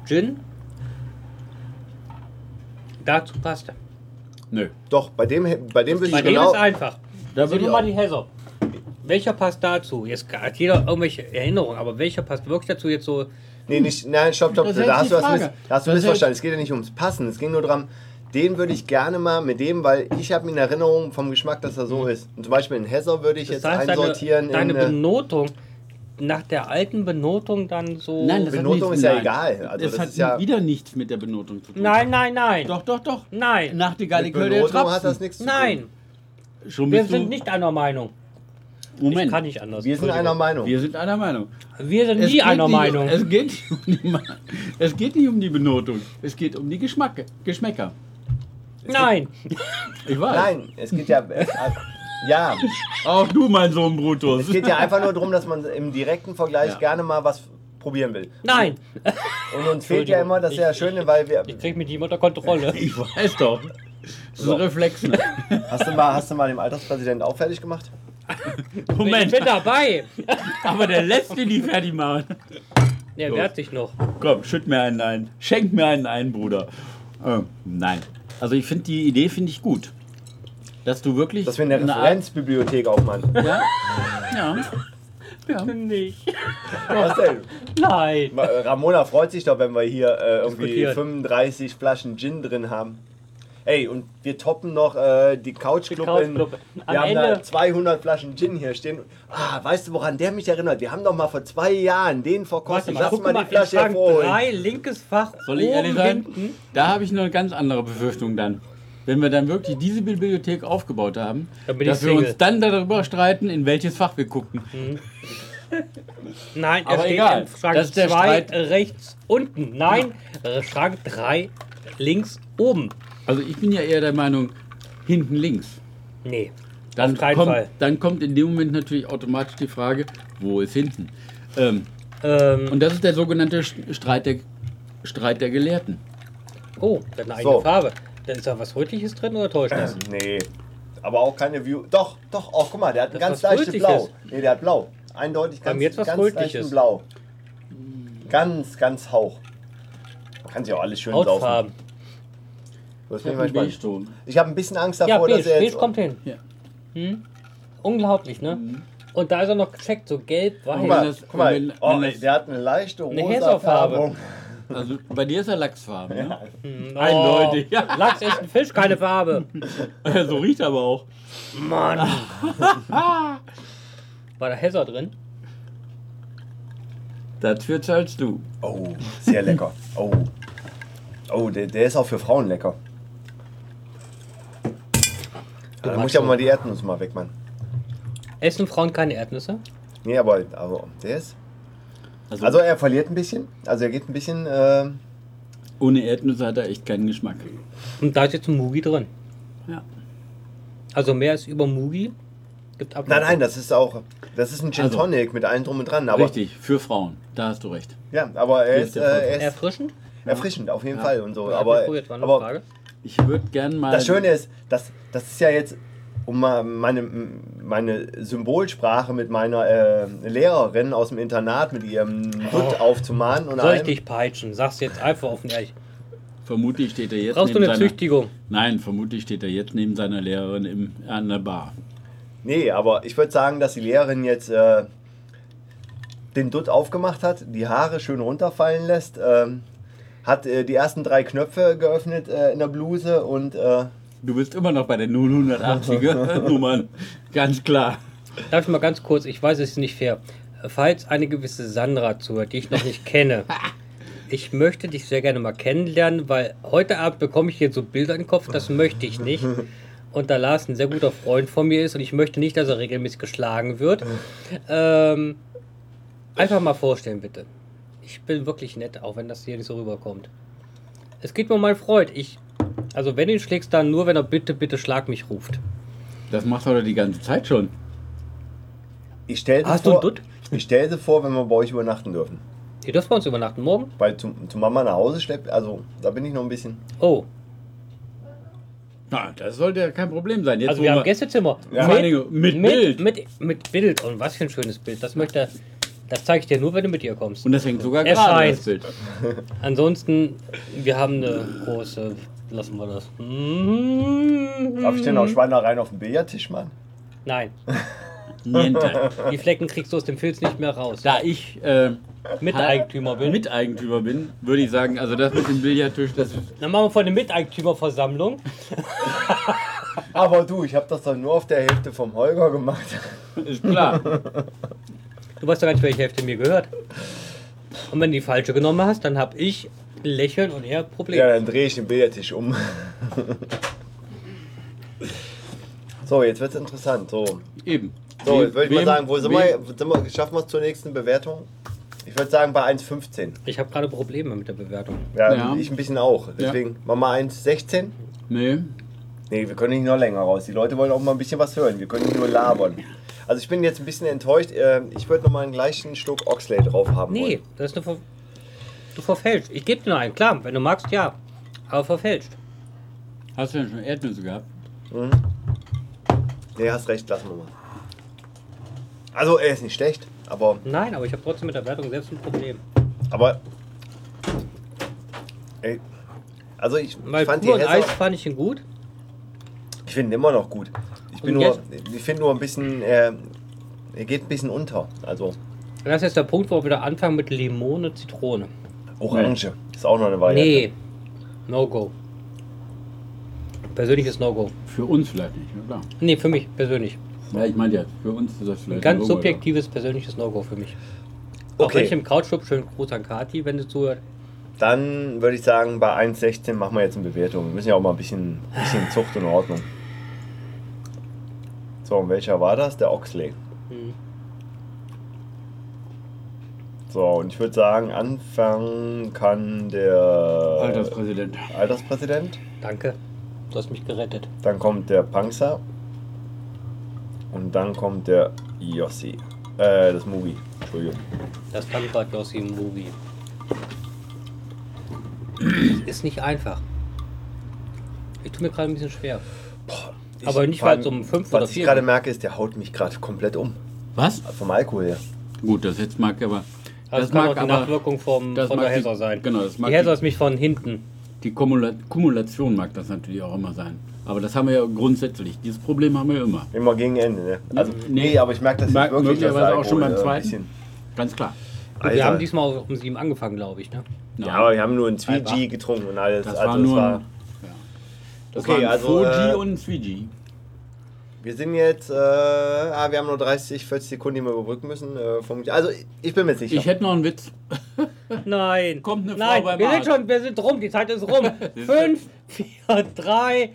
Gin dazu passt. Nö. Doch, bei dem, bei dem Bei ich dem genau. ist einfach. Da Sieh würde mal auch- die Häser. Welcher passt dazu? Jetzt hat jeder irgendwelche Erinnerungen, aber welcher passt wirklich dazu jetzt so? Nee, nicht, nein, stopp, stopp, da hast du was miss, da hast du missverstanden. Es geht ja nicht ums Passen, es ging nur darum, den würde ich gerne mal mit dem, weil ich habe in Erinnerung vom Geschmack, dass er so ist. Und zum Beispiel in Hesser würde ich Das jetzt heißt, einsortieren deine, in. deine äh, Benotung, nach der alten Benotung dann so. Nein, das Benotung hat nichts, ist ja nein. egal. Also das, das hat ist ja- wieder nichts mit der Benotung zu tun. nein, nein, nein. Doch, doch, doch. Nein. Nachtigall, Kölle der Benotung hat das nichts zu Nein. Schon Wir sind nicht einer Meinung. Moment. Ich kann nicht anders. tun. Wir sind einer Meinung. Wir sind einer Meinung. Wir sind Es nie geht einer nicht, Meinung. Es geht, nicht um die, es geht nicht um die Benotung. Es geht um die Geschmacke, Geschmäcker. Nein. Ich weiß. Nein, es geht ja. Ja, Auch du, mein Sohn Brutus. es geht ja einfach nur darum, dass man im direkten Vergleich Ja. gerne mal was probieren will. Nein. Und uns fehlt ja immer, das ist ja das Schöne, weil wir. Ich krieg mit ihm unter Kontrolle. Ich weiß doch. Das ist ein Reflex. Ne? Hast du mal, hast du mal den Alterspräsidenten auch fertig gemacht? Ich Moment, bin dabei. aber der lässt ihn nicht fertig machen. Der So. wehrt sich noch. Komm, schütt mir einen ein. Schenk mir einen ein, Bruder. Äh, nein. Also ich finde die Idee finde ich gut. Dass du wirklich. Dass wir eine Referenzbibliothek aufmachen. Ja. Ja. ja. Nicht. Was denn? Nein. Äh, Ramona freut sich doch, wenn wir hier äh, irgendwie Diskutieren. 35 Flaschen Gin drin haben. Ey, und wir toppen noch äh, die Couchclub. Couch in- Club. Am Wir haben da Ende- 200 Flaschen Gin hier stehen. Ah, weißt du, woran der mich erinnert? Wir haben doch mal vor zwei Jahren den verkostet. Lass mal mal, die Flasche hervorholen. 3, linkes Fach, Soll ich ehrlich oben, sein? hinten. Da habe ich noch eine ganz andere Befürchtung dann. Wenn wir dann wirklich diese Bibliothek aufgebaut haben, dass wir Single. uns dann darüber streiten, in welches Fach wir gucken. Nein, er Aber steht egal, im Schrank das ist der 2 Streit. rechts unten. Nein, äh, Schrank 3 links oben. Also ich bin ja eher der Meinung, hinten links. Nee, Dann auf keinen kommt, Fall. Dann kommt in dem Moment natürlich automatisch die Frage, wo ist hinten? Ähm, Ähm, und das ist der sogenannte St- Streit der, Streit der Gelehrten. oh, der hat eine eigene So. Farbe. Da ist da was Rötliches drin oder täuscht das? Nee. Aber auch keine View. Doch, doch, oh, guck mal, der hat ein Das ganz ist was leichtes Rötliches. Blau. Nee, der hat Blau. Eindeutig Bei ganz, mir jetzt was ganz Rötliches. leichten Blau. Ganz, ganz Hauch. Man kann sich auch alles schön saufen. Hautfarben. Das Ich bin ich habe mal gespannt. Beige-Ton. Ich habe ein bisschen Angst Ja, davor, beige, dass er beige jetzt. kommt hin. Ja. Hm? Unglaublich, ne? Und da ist er noch gecheckt, so gelb-weiß. Guck mal, Wenn das- guck mal wenn- oh, wenn das- der hat eine leichte rosa Eine. Färbung. Also bei dir ist er Lachsfarben. Ne? Hm, Eindeutig, ja. Lachs ist ein Fisch, keine Farbe. so riecht er aber auch. Mann. War da Hesser drin? Dafür zahlst du. Oh, sehr lecker. Oh. Oh, der, der ist auch für Frauen lecker. Da muss ich aber mal die Erdnuss mal weg, Mann. Essen Frauen keine Erdnüsse? Nee, aber, aber der ist. Also, Also er verliert ein bisschen. Also er geht ein bisschen. Äh, ohne Erdnüsse hat er echt keinen Geschmack. Und da ist jetzt ein Mugi drin. Ja. Also mehr als über Mugi. Gibt ab. nein, nein, das ist auch. Das ist ein Gin Also- Tonic mit allem drum und dran. Aber, Richtig, für Frauen. Da hast du recht. Ja, aber er ist, ist äh, er ist Erfrischend? erfrischend, auf jeden Ja. Fall und so. Ja, aber aber. Ich würde gern mal. das Schöne ist, dass, das ist ja jetzt, um meine, meine Symbolsprache mit meiner äh, Lehrerin aus dem Internat mit ihrem Dutt aufzumahnen. Und Oh. Soll ich allem. dich peitschen? Sag's jetzt einfach offen ehrlich. Vermutlich steht er jetzt Brauchst du eine seiner. Züchtigung? Nein, vermutlich steht er jetzt neben seiner Lehrerin im, an der Bar. Nee, aber ich würde sagen, dass die Lehrerin jetzt äh, den Dutt aufgemacht hat, die Haare schön runterfallen lässt, ähm, hat äh, die ersten drei Knöpfe geöffnet äh, in der Bluse und äh, Du bist immer noch bei den 080er Nummern. Ganz klar. Darf ich mal ganz kurz, ich weiß, es ist nicht fair. Falls eine gewisse Sandra zuhört, die ich noch nicht kenne, ich möchte dich sehr gerne mal kennenlernen, weil heute Abend bekomme ich hier so Bilder in den Kopf, das möchte ich nicht. Und da Lars ein sehr guter Freund von mir ist und ich möchte nicht, dass er regelmäßig geschlagen wird. Ähm, einfach mal vorstellen, bitte. Ich bin wirklich nett, auch wenn das hier nicht so rüberkommt. Es geht mir um meinen Freund. Ich, also wenn du ihn schlägst, dann nur, wenn er bitte, bitte schlag mich ruft. Das macht er doch die ganze Zeit schon. ich stelle Hast du vor, einen Dutt? ich stell sie vor, wenn wir bei euch übernachten dürfen. Ihr dürft bei uns übernachten morgen? Weil zu, zu Mama nach Hause schleppt, also da bin ich noch ein bisschen. Oh, Na, das sollte ja kein Problem sein. Jetzt, also wo wir haben wir- Gästezimmer. Ja. Vor allen Dingen mit Bild. Mit, mit Bild. Und was für ein schönes Bild. Das möchte das zeige ich dir nur, wenn du mit ihr kommst. Und das hängt sogar Er gerade scheint. das Bild. Ansonsten, wir haben eine große. Lassen wir das. Mhm. Darf ich denn auch Schweinereien auf dem Billardtisch machen? Nein, Niente. die Flecken kriegst du aus dem Filz nicht mehr raus. Da ich äh, Miteigentümer bin. Miteigentümer bin, würde ich sagen, also das mit dem Billardtisch, das ist Dann machen wir vor eine Miteigentümerversammlung. Aber du, ich habe das doch nur auf der Hälfte vom Holger gemacht. ist klar. Du weißt doch gar nicht, welche Hälfte mir gehört. Und wenn du die falsche genommen hast, dann habe ich Lächeln und er Probleme. Ja, dann drehe ich den Billardtisch um. so, jetzt wird's interessant. So, Eben. so jetzt würde ich mal sagen, wo sind wir, sind wir? Schaffen wir es zur nächsten Bewertung? Ich würde sagen bei 1,15. Ich habe gerade Probleme mit der Bewertung. Ja, Ja. ich ein bisschen auch. Deswegen machen wir 1,16. Nee. Nee, wir können nicht noch länger raus. Die Leute wollen auch mal ein bisschen was hören. Wir können nicht nur labern. Also ich bin jetzt ein bisschen enttäuscht. Äh, Ich würde noch mal einen gleichen Schluck Oxley drauf haben Nee, wollen. das ist eine Ver Du verfälscht. Ich gebe dir noch einen, klar, wenn du magst, ja. Aber verfälscht. Hast du denn schon Erdnüsse gehabt? Nee, hast recht, lassen wir mal. Also er ist nicht schlecht, aber, Nein, aber ich habe trotzdem mit der Wertung selbst ein Problem. aber ey, also ich, Weil ich fand die pur und Eis fand ich ihn gut. ich finde ihn immer noch gut. Ich bin Und nur, jetzt? ich finde nur ein bisschen, äh, er geht ein bisschen unter. Also das ist jetzt der Punkt, wo wir wieder anfangen mit Limone, Zitrone. Orange ist auch noch eine Variante. Nee, No-Go. Persönliches No-Go. Für uns vielleicht nicht, ja klar. Nee, für mich persönlich. Ja, ich meine ja, für uns ist das vielleicht Ein ganz ein Logo, subjektives persönliches No-Go für mich. Auch Okay. wenn ich im Couchclub schönen Gruß an Kati, wenn du zuhört. Dann würde ich sagen, bei 1,16 machen wir jetzt eine Bewertung. Wir müssen ja auch mal ein bisschen, bisschen Zucht und Ordnung. So, und welcher war das? Der Oxley. Hm. So, und ich würde sagen, anfangen kann der Alterspräsident. Alterspräsident. Danke. Du hast mich gerettet. Dann kommt der Panzer. Und dann kommt der Yossi. Äh, das Movie. Entschuldigung. Das Frankfurt Yossi Movie. Ist nicht einfach. Ich tue mir gerade ein bisschen schwer. Ich- Aber nicht, vor allem, weil es um fünf Was oder ich vier gerade merke, ist, der haut mich gerade komplett um. Was? Vom Alkohol her. Gut, das jetzt mag aber. Das, Das kann mag auch die aber. Nachwirkung vom, das von mag der Häser sein. genau, das mag die Häser ist mich von hinten. Die Kumula Kumulation mag das natürlich auch immer sein. Aber das haben wir ja grundsätzlich. Dieses Problem haben wir ja immer. Immer gegen Ende, ne? Also, Nee. nee, aber ich merke das jetzt Mag- wirklich, dass möglicherweise der auch schon beim Alkohol, ein zweiten? Ganz klar. Und wir Alter. haben diesmal um sieben angefangen, glaube ich. Ne? Ja, aber wir haben nur ein 2G Alter. getrunken und alles. das also war nur. das war, ja. Das Okay, waren also, 4G äh, und 3G. Wir sind jetzt, äh, ah, wir haben nur 30, 40 Sekunden, die wir überbrücken müssen. Äh, also ich bin mir sicher. Ich hätte noch einen Witz. Nein. Kommt eine Frau Nein, beim wir sind schon, wir sind rum, die Zeit ist rum. Fünf, vier, drei.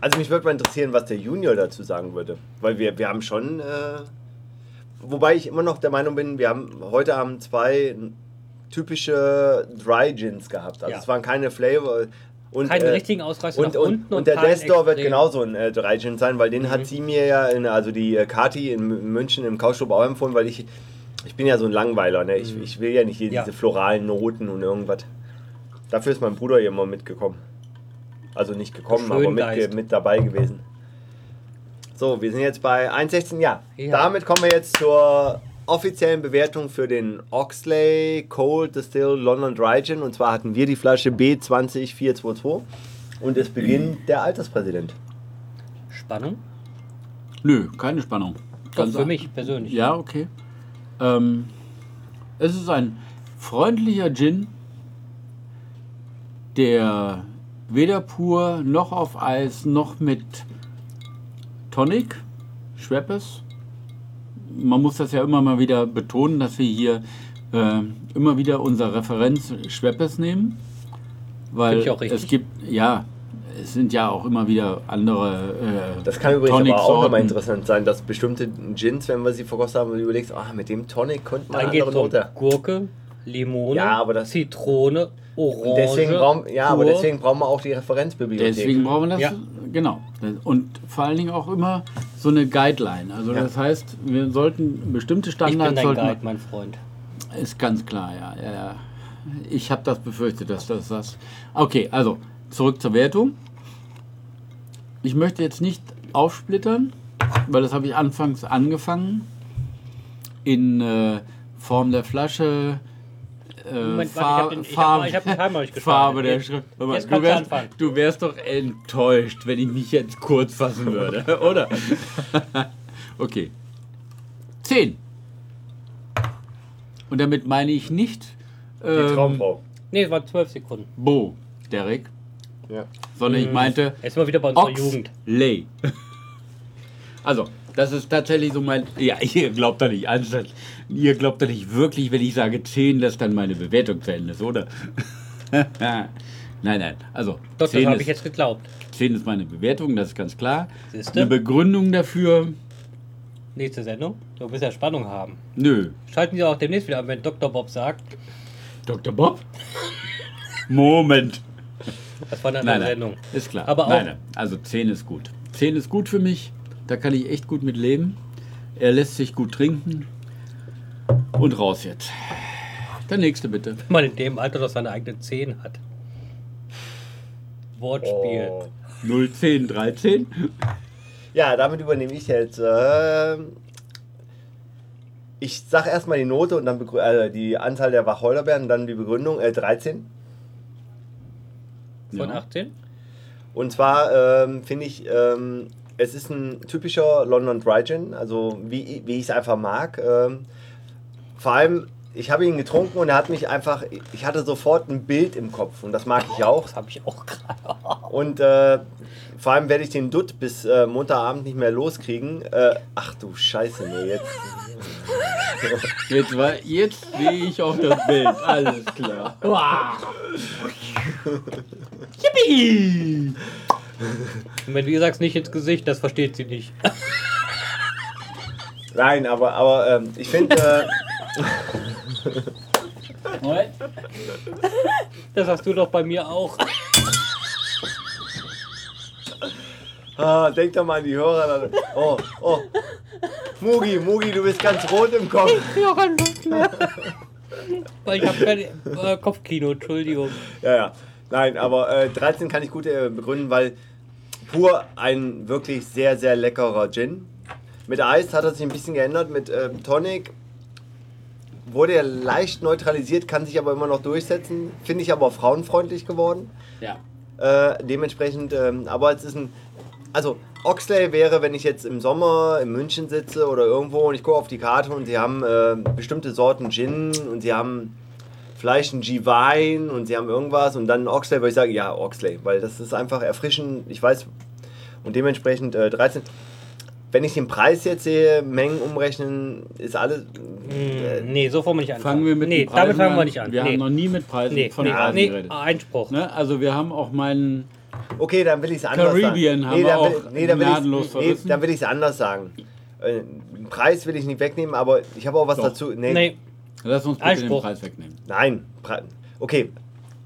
Also mich würde mal interessieren, was der Junior dazu sagen würde. Weil wir, wir haben schon, äh, wobei ich immer noch der Meinung bin, wir haben heute Abend zwei typische Dry Gins gehabt. Also Ja. es waren keine Flavor. Und, Keinen äh, richtigen Ausreißer und, nach und, unten und, der keinen Destor wird genauso ein äh, Dry Gin sein, weil den Mhm. hat sie mir ja, in, also die äh, Kati in München im Couchstop auch empfohlen, weil ich, ich bin ja so ein Langweiler. Ne? Ich, ich will ja nicht hier Mhm. Ja. diese floralen Noten und irgendwas. Dafür ist mein Bruder hier mal mitgekommen. Also nicht gekommen, aber mit, mit dabei gewesen. So, wir sind jetzt bei 1,16. Ja, Ja. damit kommen wir jetzt zur offiziellen Bewertung für den Oxley Cold Distilled London Dry Gin. Und zwar hatten wir die Flasche B20422. Und es beginnt der Alterspräsident. Spannung? Nö, keine Spannung. Doch, Ganz für mich persönlich. Ja, okay. Ähm, es ist ein freundlicher Gin, der weder pur noch auf Eis noch mit Tonic, Schweppes. Man muss das ja immer mal wieder betonen, dass wir hier äh, immer wieder unsere Referenz Schweppes nehmen. Weil Find ich auch richtig. es gibt, ja, es sind ja auch immer wieder andere äh, Das kann übrigens aber auch nochmal interessant sein, dass bestimmte Gins, wenn wir sie vergossen haben, du überlegst, ah, mit dem Tonic könnte man Dann eine geht andere Note. Gurke, Limone, Ja, aber das- Zitrone, Orange. Und deswegen brauchen, ja, aber pur. deswegen brauchen wir auch die Referenzbibliothek. Deswegen brauchen wir das, Ja. genau. Und vor allen Dingen auch immer so eine Guideline. Also Ja. das heißt, wir sollten bestimmte Ich bin Standards dein Guide, mein Freund. ist ganz klar, ja. ja, ja. Ich habe das befürchtet, dass das das. Okay, also zurück zur Wertung. Ich möchte jetzt nicht aufsplittern, weil das habe ich anfangs angefangen in äh, Form der Flasche. Warte, ich den- hab- hab Timer. Farbe der Schrift. Mal, jetzt du, wärst, anfangen. du wärst doch enttäuscht, wenn ich mich jetzt kurz fassen würde, oder? okay. 10. Und damit meine ich nicht Die ähm, Traumfrau. Nee, es waren zwölf Sekunden. Bo, Derek, Ja. sondern ich meinte Jetzt sind wir wieder bei unserer Jugend. Oxley. Also, das ist tatsächlich so mein. Ja, ihr glaubt da nicht ernsthaft. Ihr glaubt da nicht wirklich, wenn ich sage 10, dass dann meine Bewertung zu Ende ist, oder? nein, nein. Also, Doch, das 10 habe ich jetzt geglaubt. 10 ist meine Bewertung, das ist ganz klar. Siehste? Eine Begründung dafür, Nächste Sendung. Du willst ja Spannung haben. nö. Schalten Sie auch demnächst wieder an, wenn Dr. Bob sagt, Dr. Bob? Moment. das war eine andere Sendung. ist klar. Aber auch- nein, nein. Also 10 ist gut. 10 ist gut für mich. Da kann ich echt gut mit leben. Er lässt sich gut trinken. Und raus jetzt. Der nächste bitte. Wenn man in dem Alter noch seine eigenen Zehen hat. Wortspiel. Oh. 0, 10, 13. Ja, damit übernehme ich jetzt. ähm, ich sag erstmal die Note und dann äh, die Anzahl der Wacholderbeeren und dann die Begründung. Äh, 13. Von Ja. 18? Und zwar ähm, finde ich, ähm, es ist ein typischer London Dry Gin, also wie, wie ich es einfach mag. Ähm, vor allem, ich habe ihn getrunken und er hat mich einfach, ich hatte sofort ein Bild im Kopf und das mag ich auch. Das habe ich auch gerade. Und äh, vor allem werde ich den Dutt bis äh, Montagabend nicht mehr loskriegen. Äh, ach du Scheiße, nee, jetzt. Jetzt, war, jetzt sehe ich auch das Bild. Alles klar. Yippie! Und wenn du ihr sagst, nicht ins Gesicht, das versteht sie nicht. Nein, aber, aber ähm, ich finde, äh, Moment. Das hast du doch bei mir auch. Ah, denk doch mal an die Hörer. Oh, oh. Mugi, Mugi, du bist ganz rot im Kopf. Ja, kein Lust mehr. Weil ich habe kein äh, Kopfkino, Entschuldigung. Ja, ja. Nein, aber äh, 13 kann ich gut äh, begründen, weil pur ein wirklich sehr, sehr leckerer Gin. Mit Eis hat er sich ein bisschen geändert. Mit ähm, Tonic wurde er leicht neutralisiert, kann sich aber immer noch durchsetzen. Finde ich aber frauenfreundlich geworden. Ja. Äh, dementsprechend, ähm, aber es ist ein. Also, Oxley wäre, wenn ich jetzt im Sommer in München sitze oder irgendwo und ich gucke auf die Karte und sie haben äh, bestimmte Sorten Gin und sie haben vielleicht einen G-Wein und sie haben irgendwas und dann Oxley, würde ich sagen, ja, Oxley, weil das ist einfach erfrischend, ich weiß, und dementsprechend äh, 13. Wenn ich den Preis jetzt sehe, Mengen umrechnen, ist alles. Äh, Hm, nee, so wollen wir nicht anfangen. Fangen wir mit nee, Preisen damit fangen wir an. nicht an. Wir nee. haben noch nie mit Preisen nee, von nee, Preisen nee, geredet. Einspruch. Ne? Also wir haben auch meinen Okay, dann will ich es anders Caribbean sagen. haben wir dann will, auch nee, dann will gnadenlos ich's- nee, dann will ich es anders sagen. Äh, den Preis will ich nicht wegnehmen, aber ich habe auch was Doch. dazu. Nee, Nee, Lass uns bitte Einspruch. den Preis wegnehmen. Nein. Pre okay,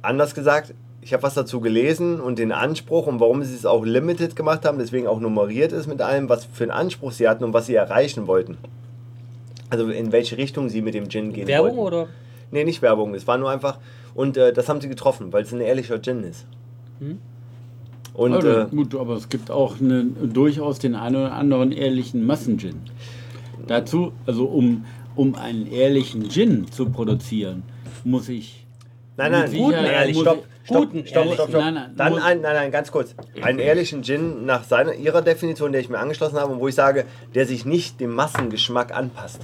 anders gesagt, ich habe was dazu gelesen und den Anspruch und warum sie es auch limited gemacht haben, deswegen auch nummeriert ist mit allem, was für einen Anspruch sie hatten und was sie erreichen wollten. Also in welche Richtung sie mit dem Gin gehen Werbung wollten. oder? Nee, nicht Werbung, es war nur einfach. Und äh, das haben sie getroffen, weil es ein ehrlicher Gin ist. Hm? Und also, äh, gut, aber es gibt auch eine, durchaus den einen oder anderen ehrlichen Massengin. Dazu, also um, um einen ehrlichen Gin zu produzieren, muss ich. Nein, nein, guten Sicherheit ehrlich, muss stopp, stopp, Guten stopp, ehrlich. stopp, stopp. Nein, nein, Dann ein, nein, nein, ganz kurz. Einen ehrlichen Gin nach seiner, ihrer Definition, der ich mir angeschlossen habe und wo ich sage, der sich nicht dem Massengeschmack anpasst.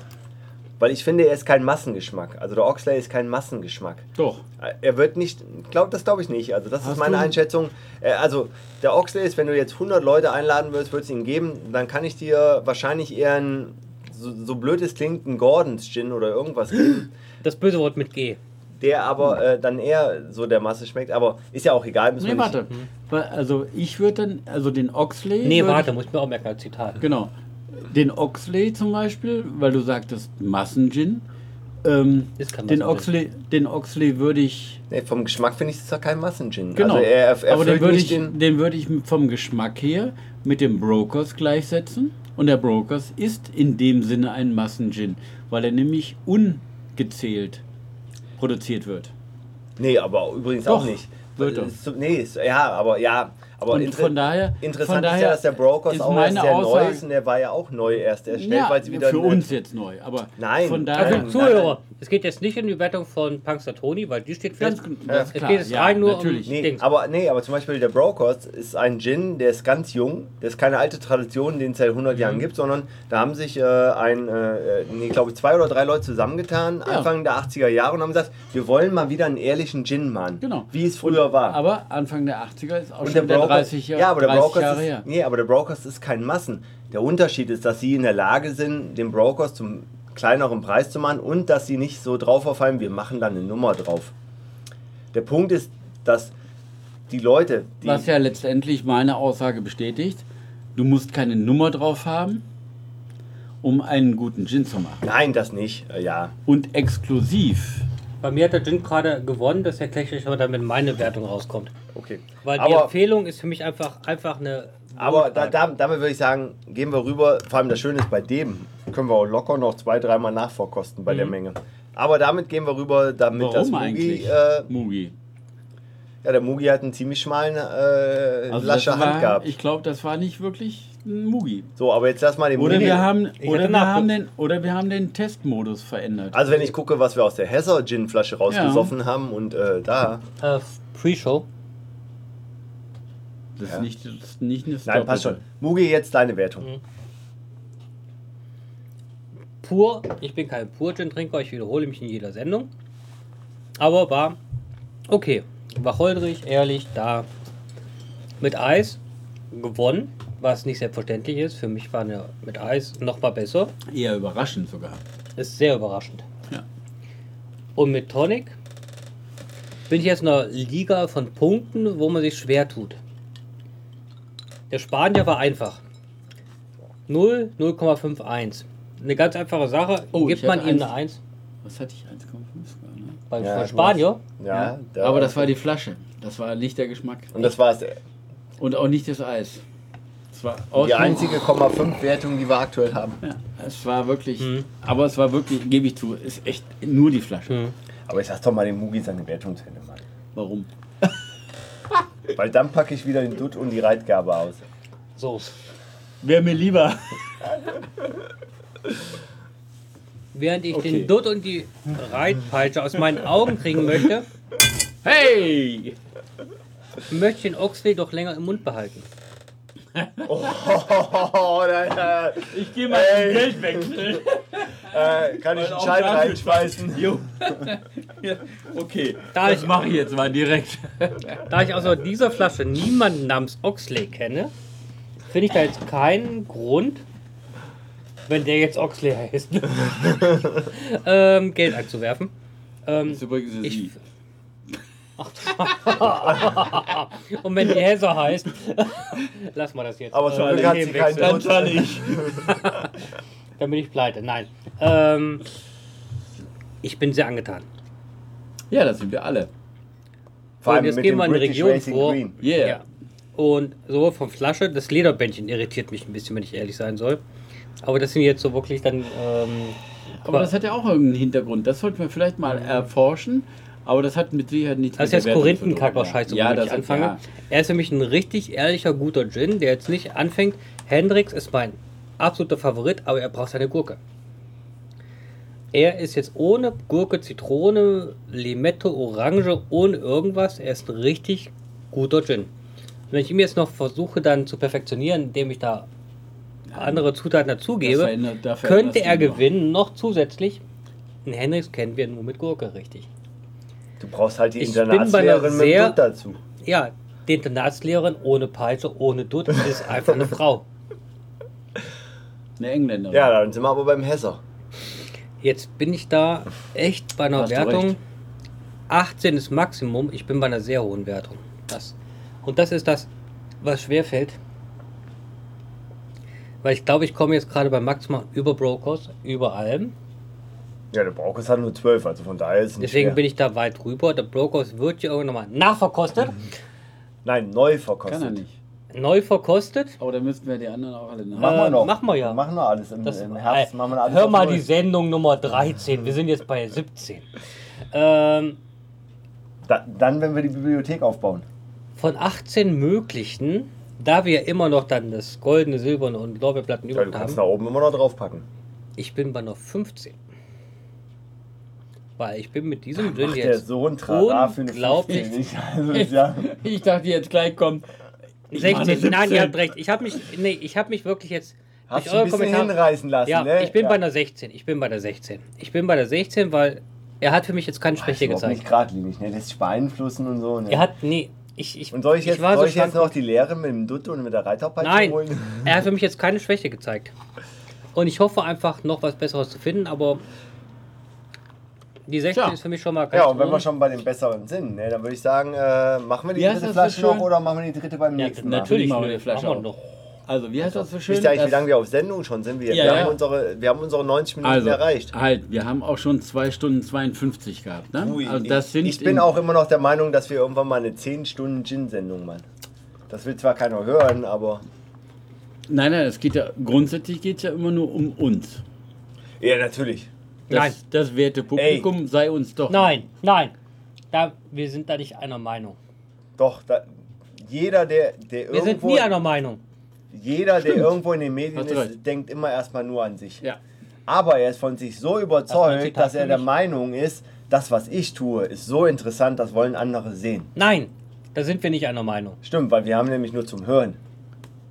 Weil ich finde, er ist kein Massengeschmack. Also der Oxley ist kein Massengeschmack. Doch. Er wird nicht, glaub, das glaube ich nicht. Also das ist Hast meine du- Einschätzung. Äh, Also der Oxley ist, wenn du jetzt 100 Leute einladen würdest, würde es ihn geben, dann kann ich dir wahrscheinlich eher ein, so, so blöd es klingt, ein Gordons Gin oder irgendwas geben. Das böse Wort mit G. der aber äh, dann eher so der Masse schmeckt. Aber ist ja auch egal. müssen Nee, warte. Also ich würde dann, also den Oxley. Nee, warte, Ich, muss ich mir auch merken als Zitat. genau. Den Oxley zum Beispiel, weil du sagtest Massengin. Ähm, Ist kein den. Oxley, den Oxley würde ich. Nee, vom Geschmack finde ich es doch kein Massengin. Genau. Also er, er aber den würde ich, den. den würde ich vom Geschmack her mit dem Brokers gleichsetzen. Und der Brokers ist in dem Sinne ein Massengin, weil er nämlich ungezählt produziert wird. Nee, aber übrigens Doch, auch nicht. wird er. So- Nee, ja, aber ja. Aber Und von daher- interessant von ist daher ja, dass der Brokers ist auch erst sehr neu Aussage- ist und der war ja auch neu erst erstellt, Ja, weil sie wieder für uns jetzt neu. Aber Nein. von Also, daher. Also nein, Zuhörer, es geht jetzt nicht um die Wertung von Punxsutawney, weil die steht Ganz fest. gut, das ist Es geht jetzt Ja, rein nur natürlich. um Nee, Dings. aber, nee, aber zum Beispiel der Brokers ist ein Gin, der ist ganz jung. Der ist keine alte Tradition, den es seit 100 Mhm. Jahren gibt, sondern da haben sich äh, ein, äh, nee, glaube ich, zwei oder drei Leute zusammengetan, Ja. Anfang der 80er Jahre und haben gesagt, wir wollen mal wieder einen ehrlichen Gin machen. Genau. Wie es früher war. Aber Anfang der 80er ist auch Und schon der Broker, 30 Jahre, ja, aber der 30 Brokers Jahre ist, her. nee, aber der Brokers ist kein Massen. Der Unterschied ist, dass sie in der Lage sind, den Brokers zum kleineren Preis zu machen und dass sie nicht so drauf verfallen, wir machen dann eine Nummer drauf. Der Punkt ist, dass die Leute, die Was ja letztendlich meine Aussage bestätigt. Du musst keine Nummer drauf haben, um einen guten Gin zu machen. Nein, das nicht. Äh, Ja. Und exklusiv. Bei mir hat der Gin gerade gewonnen, das erkläre ich euch, damit meine Wertung rauskommt. Okay. Weil die aber Empfehlung ist für mich einfach, einfach eine. aber da, da, damit würde ich sagen, gehen wir rüber. Vor allem das Schöne ist, bei dem können wir auch locker noch zwei, dreimal nachvorkosten bei der Menge. Aber damit gehen wir rüber, damit das Mhm. Warum Mugi, eigentlich? äh, Mugi. ja, der Mugi hat einen ziemlich schmalen äh, Also lasche das Hand war, gehabt. ich glaube, das war nicht wirklich Mugi. So, aber jetzt lass mal den Oder Mugi. wir haben, oder wir haben den, oder wir haben den Testmodus verändert. Also wenn ich gucke, was wir aus der Hesser Gin-Flasche rausgesoffen haben und äh, da. Äh, Pre-Show. das ja. ist nicht, das ist nicht eine Nein, passt schon. Mugi, jetzt deine Wertung. Mhm. Pur, ich bin kein Pur-Gin-Trinker, ich wiederhole mich in jeder Sendung. Aber war okay. Wacholderig, ehrlich, da. Mit Eis gewonnen, was nicht selbstverständlich ist. Für mich war eine mit Eis noch mal besser. Eher überraschend sogar. Ist sehr überraschend. Ja. Und mit Tonic bin ich jetzt in einer Liga von Punkten, wo man sich schwer tut. Der Spanier war einfach. 0, 0,51. Eine ganz einfache Sache. Oh, Gibt ich man hatte ihm eins. eine 1? Was hatte ich? 1,5 sogar, ne? Beim Ja, Spanier. Ja, da- Aber das war die Flasche. Das war nicht der Geschmack. Und das war's. Und auch nicht das Eis. War Die Ordnung. einzige 0,5 Wertung, die wir aktuell haben. Ja, es war wirklich, Mhm. aber es war wirklich, gebe ich zu, ist echt nur die Flasche. Mhm. Aber ich sag doch mal den Mugi seine Wertung zu Ende, Mann. Warum? Weil dann packe ich wieder den Dutt und die Reitgabe aus. So. Wäre mir lieber. Während ich Okay. den Dutt und die Reitpeitsche aus meinen Augen kriegen möchte, Hey! möchte ich den Oxley doch länger im Mund behalten. Oh, nein, nein. Ich gehe mal Ey. Geld wechseln. Äh, kann ich einen Schein reinschmeißen? Jo. okay, Da das ich- mache ich jetzt mal direkt. Da ich außer dieser Flasche niemanden namens Oxley kenne, finde ich da jetzt keinen Grund, wenn der jetzt Oxley heißt, ähm, Geld einzuwerfen. Ähm, Das ist übrigens ich, sie. und wenn die Hesse heißt, lass mal das jetzt. Aber zum äh, hat sie keinen. Dann ich. Dann bin ich pleite. Nein. Ähm, ich bin sehr angetan. Ja, das sind wir alle. Vor Und allem jetzt mit gehen wir in die Region Racing vor. Yeah. Ja. Und sowohl von Flasche, das Lederbändchen irritiert mich ein bisschen, wenn ich ehrlich sein soll. Aber das sind jetzt so wirklich dann. Ähm, Aber das hat ja auch irgendeinen Hintergrund. Das sollten wir vielleicht mal erforschen. Aber das hat mit Sicherheit nichts das ist mit jetzt Wertung zu tun. Korinthenkacker-Scheiße, Ja, das ich ist- anfange. ja. Er ist mich ein richtig ehrlicher, guter Gin, der jetzt nicht anfängt. Hendrix ist mein absoluter Favorit, aber er braucht seine Gurke. Er ist jetzt ohne Gurke, Zitrone, Limette, Orange, ohne irgendwas. Er ist ein richtig guter Gin. Und wenn ich ihm jetzt noch versuche dann zu perfektionieren, indem ich da andere Zutaten Das dazugebe, verändert- da könnte er gewinnen, noch zusätzlich. Einen Hendrix kennen wir nur mit Gurke, richtig. Du brauchst halt die Ich bin bei einer Internatslehrerin mit Dutt dazu. Ja, die Internatslehrerin ohne Peitsche, ohne Dutt ist einfach eine Frau. Eine Engländerin. Ja, dann sind wir aber beim Hesser. Jetzt bin ich da echt bei einer Hast Wertung. recht. 18 ist Maximum, ich bin bei einer sehr hohen Wertung. Das. Und das ist das, was schwer fällt. Weil ich glaube, ich komme jetzt gerade bei Maximal über Brokers, über allem. Ja, der Brauchus hat nur 12, also von daher ist Deswegen schwer. bin ich da weit drüber. Der Brokers wird ja irgendwann nochmal nachverkostet, Nein, neu verkostet. Kann er nicht. neu verkostet. Aber da müssten wir die anderen auch alle nach. Machen wir Äh, noch. machen wir ja. Machen wir alles. Im, Das, im Herbst äh, machen wir alles. hör mal die Sendung Nummer 13. Wir sind jetzt bei 17. Ähm, Da, dann, wenn wir die Bibliothek aufbauen. von 18 möglichen, da wir immer noch dann das goldene, silberne und Lorbeerplatten Ja, du übrig kannst haben, da oben immer noch draufpacken. ich bin bei noch 15. Weil ich bin mit diesem Macht der jetzt so unglaublich. 15. Also, ja, Ich dachte jetzt gleich kommt. ich meine 16. Nein, 17. ihr habt recht. Ich habe mich, nee, ich habe mich wirklich jetzt hast du ein bisschen hinreißen lassen, Ja, ne? ich bin ja. bei einer 16. Ich bin bei der 16. Ich bin bei der 16, weil er hat für mich jetzt keine Schwäche gezeigt. nicht geradlinig, ne? Sich beeinflussen und so, ne? Er hat, nee, ich, ich, und soll ich jetzt, war soll so ich jetzt noch die Lehre mit dem Dutt und mit der Reiterpeitsche Nein, holen? er hat für mich jetzt keine Schwäche gezeigt. Und ich hoffe einfach noch was Besseres zu finden, aber die 16 Tja. ist für mich schon mal ganz Ja, und wenn wir schon bei den besseren sind, ne, dann würde ich sagen, äh, machen wir die Wie heißt dritte das so Flasche noch schön? oder machen wir die dritte beim ja, nächsten Mal? natürlich, Machen wir die Flasche machen wir auf. noch. Also, wie heißt das so schön? Wisst ihr eigentlich, wie lange wir auf Sendung schon sind? Wir, Ja, wir, ja. Haben, unsere, wir haben unsere 90 Minuten also, erreicht. halt, wir haben auch schon 2 Stunden 52 gehabt. Ne? Ui, also das sind ich bin in- auch immer noch der Meinung, dass wir irgendwann mal eine 10-Stunden-Gin-Sendung machen. Das will zwar keiner hören, aber. Nein, nein, es geht ja grundsätzlich geht ja immer nur um uns. Ja, natürlich. Das, Nein. das werte Publikum sei uns doch. Nein, nein. Da, wir sind da nicht einer Meinung. Doch, da, jeder, der, der Wir sind irgendwo. nie einer Meinung. Jeder, der irgendwo in den Medien Hast du ist, recht. denkt immer erstmal nur an sich. Ja. Aber er ist von sich so ein überzeugt, Zitat dass er für der mich? Meinung ist, das, was ich tue, ist so interessant, das wollen andere sehen. Nein, da sind wir nicht einer Meinung. Stimmt, weil wir haben nämlich nur zum Hören.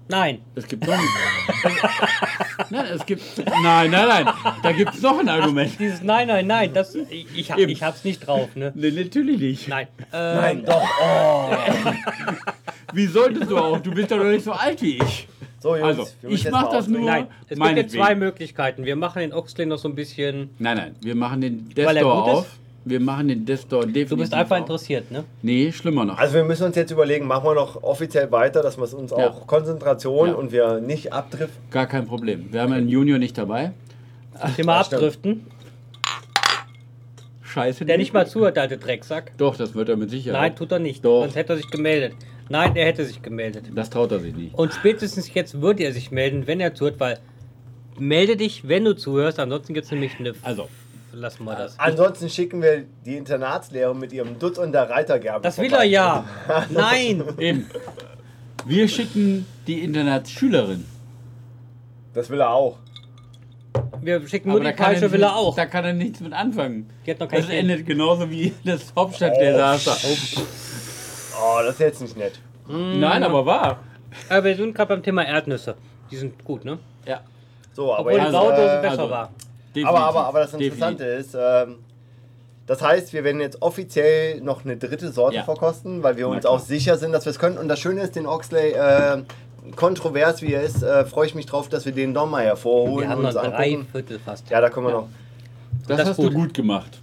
Nein. Es gibt noch ein Nein, es gibt. Nein, nein, nein. Da gibt es noch ein Argument. Dieses Nein, nein, nein, das, ich, ich, ich hab's nicht drauf, ne? Nee, natürlich nicht. Nein. Ähm, Nein, doch. Oh. Wie solltest du auch? Du bist doch noch nicht so alt wie ich. So, Jungs, Also, ich jetzt mach mal das nur- Nein, es gibt jetzt zwei Möglichkeiten. Wir machen den Oxley noch so ein bisschen. Nein, nein. Wir machen den Weil er Desktop gut ist? Wir machen den Desktop definitiv Du bist einfach auf. interessiert, ne? Nee, schlimmer noch. Also wir müssen uns jetzt überlegen, machen wir noch offiziell weiter, dass wir es uns Ja. auch Konzentration Ja. und wir nicht abdriften. Gar kein Problem. Wir haben einen Junior nicht dabei. Thema das stimmt. abdriften. scheiße. Der nicht mal zuhört, der alte Drecksack. Doch, das wird er mit Sicherheit. Nein, tut er nicht. Doch. Sonst hätte er sich gemeldet. Nein, er hätte sich gemeldet. Das traut er sich nicht. Und spätestens jetzt würde er sich melden, wenn er zuhört, weil melde dich, wenn du zuhörst. Ansonsten gibt es nämlich eine. Also, Lassen wir das. Ansonsten schicken wir die Internatslehrer mit ihrem Dutt und der Reitergerbe. Das will vorbei. er ja. Nein. eben. Wir schicken die Internatsschülerin. Das will er auch. Wir schicken nur die falsche will nicht- auch. Da kann er nichts mit anfangen. Die hat noch kein Das Geld. endet genauso wie das Hauptstadtdesaster. Oh, das ist jetzt nicht nett. Nein, aber wahr. Aber wir sind gerade beim Thema Erdnüsse. Die sind gut, ne? Ja. So, aber Obwohl die jetzt, Braudose äh, besser also- war. Aber, aber, aber das Definitiv. Interessante ist, ähm, das heißt, wir werden jetzt offiziell noch eine dritte Sorte Ja. verkosten, weil wir uns auch sicher sind, dass wir es können. Und das Schöne ist, den Oxley, äh, kontrovers wie er ist, äh, freue ich mich drauf, dass wir den nochmal hervorholen Wir haben und noch drei angucken. Viertel fast. Ja, da können wir noch. Das, das hast gut. du gut gemacht.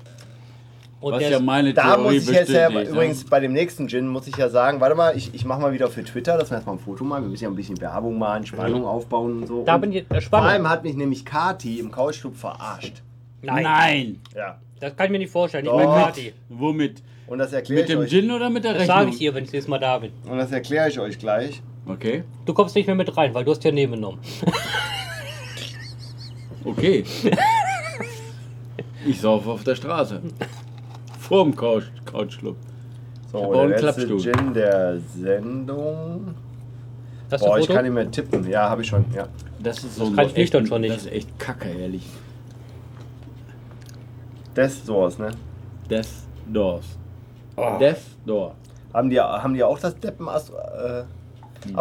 Und Was ja meine Da Theorie muss ich jetzt ja, bestätigt, übrigens bei dem nächsten Gin muss ich ja sagen, warte mal, ich, ich mache mal wieder für Twitter, dass wir erstmal ein Foto machen. Wir müssen ja ein bisschen Werbung machen, Spannung aufbauen und so. da und bin ich äh, vor spannend. allem hat mich nämlich Kati im Couchclub verarscht. Nein, Nein. Ja. das kann ich mir nicht vorstellen. Ich bin Party. Womit? Und das erkläre Mit ich dem euch. Gin oder mit der Das Rechnung? sage ich dir, wenn ich nächstes Mal da bin. Und das erkläre ich euch gleich. Okay. Du kommst nicht mehr mit rein, weil du hast ja nebengenommen. Okay. ich sauf auf der Straße. Vorm Couch, Couchclub. So, der letzte. Gin der Sendung. Das Boah, ich kann nicht mehr tippen. Ja, habe ich schon. Ja. Das ist so Das ein kann ich echt, dann schon nicht. Das ist echt kacke, ehrlich. Das sowas, ne? Death Doors. Oh. Death Door. Haben die, haben die auch das Deppen äh,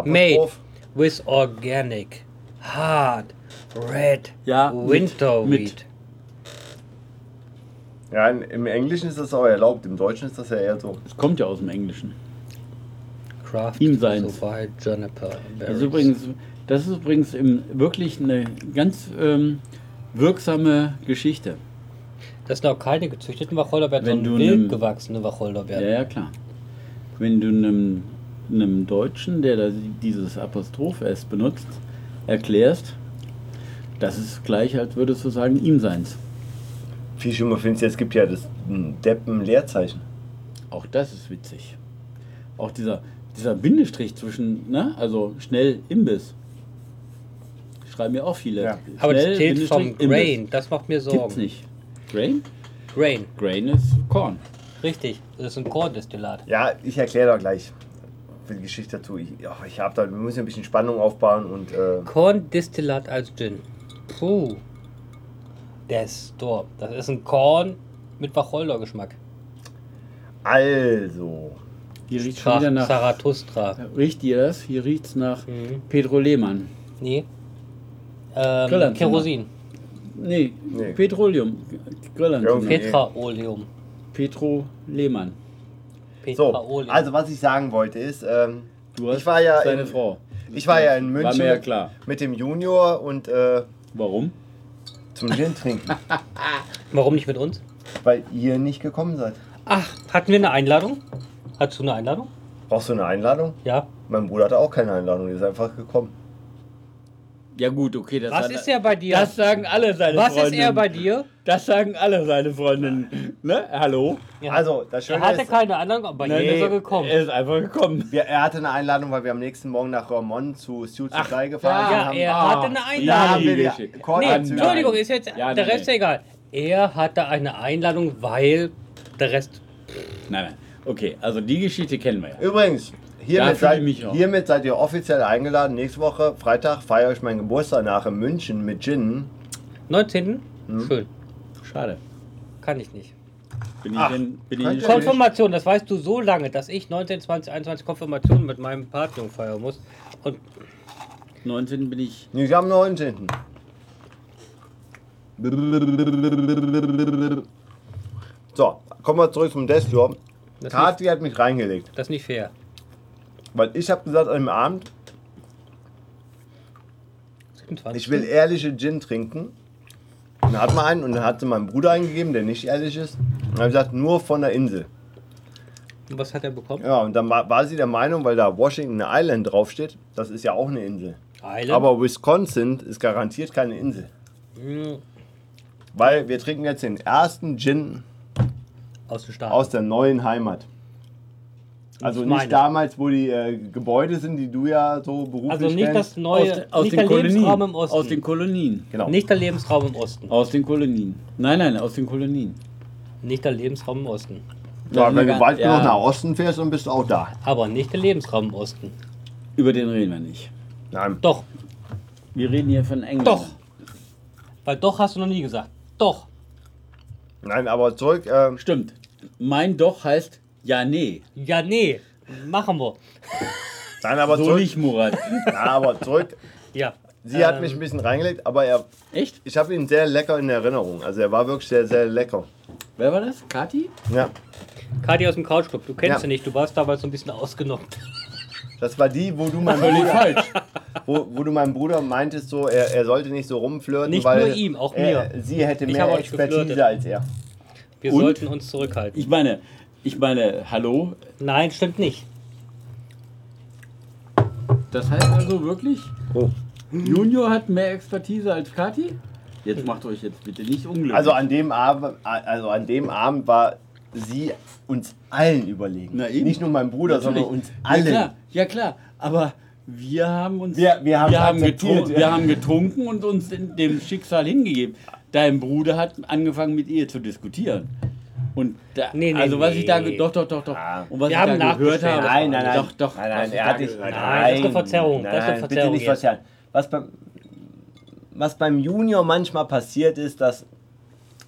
Made Apostroph? with organic, hard, red, Ja, mit- winter mit. Ja, in, im Englischen ist das auch erlaubt, im Deutschen ist das ja eher so. Das kommt ja aus dem Englischen. Craft Ihm seins. so wild Juniper. Das ist übrigens, das ist übrigens im, wirklich eine ganz ähm, wirksame Geschichte. Das sind auch keine gezüchteten Wacholderbeeren, Wenn sondern du wild gewachsene Ja, Wacholderbeeren. ja, klar. Wenn du einem, einem Deutschen, der da dieses Apostroph S benutzt, erklärst, das ist gleich, als würdest du sagen, ihm seins. Viel schlimmer finde ich, es gibt ja das Deppen-Leerzeichen. Auch das ist witzig. Auch dieser, dieser Bindestrich zwischen, ne, also schnell Imbiss. Schreiben ja auch viele. Ja. Aber das Schnell, zählt vom Bindestrich, Imbiss. Grain, das macht mir Gibt's Sorgen. nicht. Grain? Grain, Grain ist Korn. richtig. Das ist ein Korndestillat. Ja, ich erkläre da gleich für die Geschichte dazu. Ich, ja, ich habe da, wir müssen ein bisschen Spannung aufbauen und äh, Korndestillat als Gin. Puh. Des Door. Das ist ein Korn mit Wacholdergeschmack. also. Hier riecht schon Sprach wieder nach. Zarathustra. Riecht ihr das? Hier riecht es nach Mhm. Pedro Lehmann. Nee. Ähm. Kerosin. Nee, Nee. Petroleum. Petraolium. Petro Lehmann. So, Petraolium. also was ich sagen wollte ist, ähm, Du hast ich war ja seine in, Frau. ich war ja in München War mir ja mit dem Junior und äh, Warum? Zum Gin trinken, Warum nicht mit uns? weil ihr nicht gekommen seid. Ach, hatten wir eine Einladung? Hattest du eine Einladung? Brauchst du eine Einladung? Ja. Mein Bruder hatte auch keine Einladung, der ist einfach gekommen. Ja gut, okay. Das Was hat- ist er bei dir? Das sagen alle seine Was Freundinnen. ist er bei dir? Das sagen alle seine Freundinnen. Ne? Hallo? Ja. Also, das er Schöne hatte ist, keine Einladung, aber bei Nein, ihr ist er nee, gekommen. Er ist einfach gekommen. wir, er hatte eine Einladung, weil wir am nächsten Morgen nach Ramon zu Supply gefahren ja, sind. er haben, hatte eine Einladung. haben wir Ja, Korn Nee, Ah, Entschuldigung, ist jetzt Ja, der nein, Rest nein. egal. Er hatte eine Einladung, weil der Rest. Nein, nein. Okay, also die Geschichte kennen wir ja. Übrigens, hiermit ich seid, hiermit seid ihr offiziell eingeladen. Nächste Woche, Freitag, feiere ich meinen Geburtstag nach in München mit Gin. 19. Hm? Schön. Schade. Kann ich nicht. Bin ich Ach, denn, bin ich ja Konfirmation, das weißt du so lange, dass ich 19, 20, 21 Konfirmation mit meinem Partner feiern muss. Und 19 bin ich. Nee, wir haben 19. So, kommen wir zurück zum Desktop. Kati hat mich reingelegt. nicht, das ist nicht fair. Weil ich habe gesagt an dem Abend, 27. ich will ehrliche Gin trinken. Und dann hat man einen und dann hat sie meinem Bruder eingegeben, der nicht ehrlich ist. Und dann habe ich gesagt, nur von der Insel. Und was hat er bekommen? Ja, und dann war war sie der Meinung, weil da Washington Island draufsteht, das ist ja auch eine Insel. Island. Aber Wisconsin ist garantiert keine Insel. Hm, Weil wir trinken jetzt den ersten Gin Aus. Aus der neuen Heimat. Also Ich nicht meine. damals, wo die äh, Gebäude sind, die du ja so beruflich also nicht kennst. das neue, aus, aus nicht den der Kolonien. Lebensraum im Osten. Aus den Kolonien. Genau. Nicht der Lebensraum im Osten. Aus den Kolonien. Nein, nein, aus den Kolonien. Nicht der Lebensraum im Osten. ja, wenn du weit Ja. genug nach Osten fährst, dann bist du auch da. Aber nicht der Lebensraum im Osten. Über den reden wir nicht. Nein. Doch. Wir reden hier von England. Doch. Weil doch hast du noch nie gesagt. Doch. Nein, aber zurück. ähm, Stimmt. Mein Doch heißt ja, nee. Ja, nee. Machen wir. nein, aber So zurück. nicht, Murat. Ja, aber zurück. Ja. Sie hat Ähm, mich ein bisschen reingelegt, aber er, Echt? ich habe ihn sehr lecker in Erinnerung. Also er war wirklich sehr, sehr lecker. Wer war das? Kati? Ja, Kati aus dem Couchclub. Du kennst Ja. sie nicht. Du warst damals so ein bisschen ausgenockt. das war die, wo du meinem Völlig Bruder, falsch. wo, wo du meinem Bruder meintest, so er, er sollte nicht so rumflirten, Nicht weil nur ihm, auch er, mir. sie hätte Ich mehr Expertise geflirtet. als er. Wir Und? sollten uns zurückhalten. Ich meine, ich meine, hallo? Nein, stimmt nicht. Das heißt also wirklich, Oh. Junior hat mehr Expertise als Kati? Jetzt macht euch jetzt bitte nicht unglücklich. Also an dem Abend, also an dem Abend war sie uns allen überlegen. Na eben. Nicht nur meinem Bruder, Natürlich. sondern uns Ja allen. klar, ja klar. Aber wir haben uns Wir- wir haben akzeptiert, getrunken, ja. wir haben getrunken und uns in dem Schicksal hingegeben. Dein Bruder hat angefangen mit ihr zu diskutieren. Und da, Nee, nee, also was ich da nee. doch doch doch doch Ah. und was Wir ich haben da gehört habe Nein, nein, nein. doch doch Nein, nein, er da hat dich. Nein, Nein, das ist eine Verzerrung, Nein, das ist eine nein, bitte Verzerrung nicht verzerren. Was beim, was beim Junior manchmal passiert ist, dass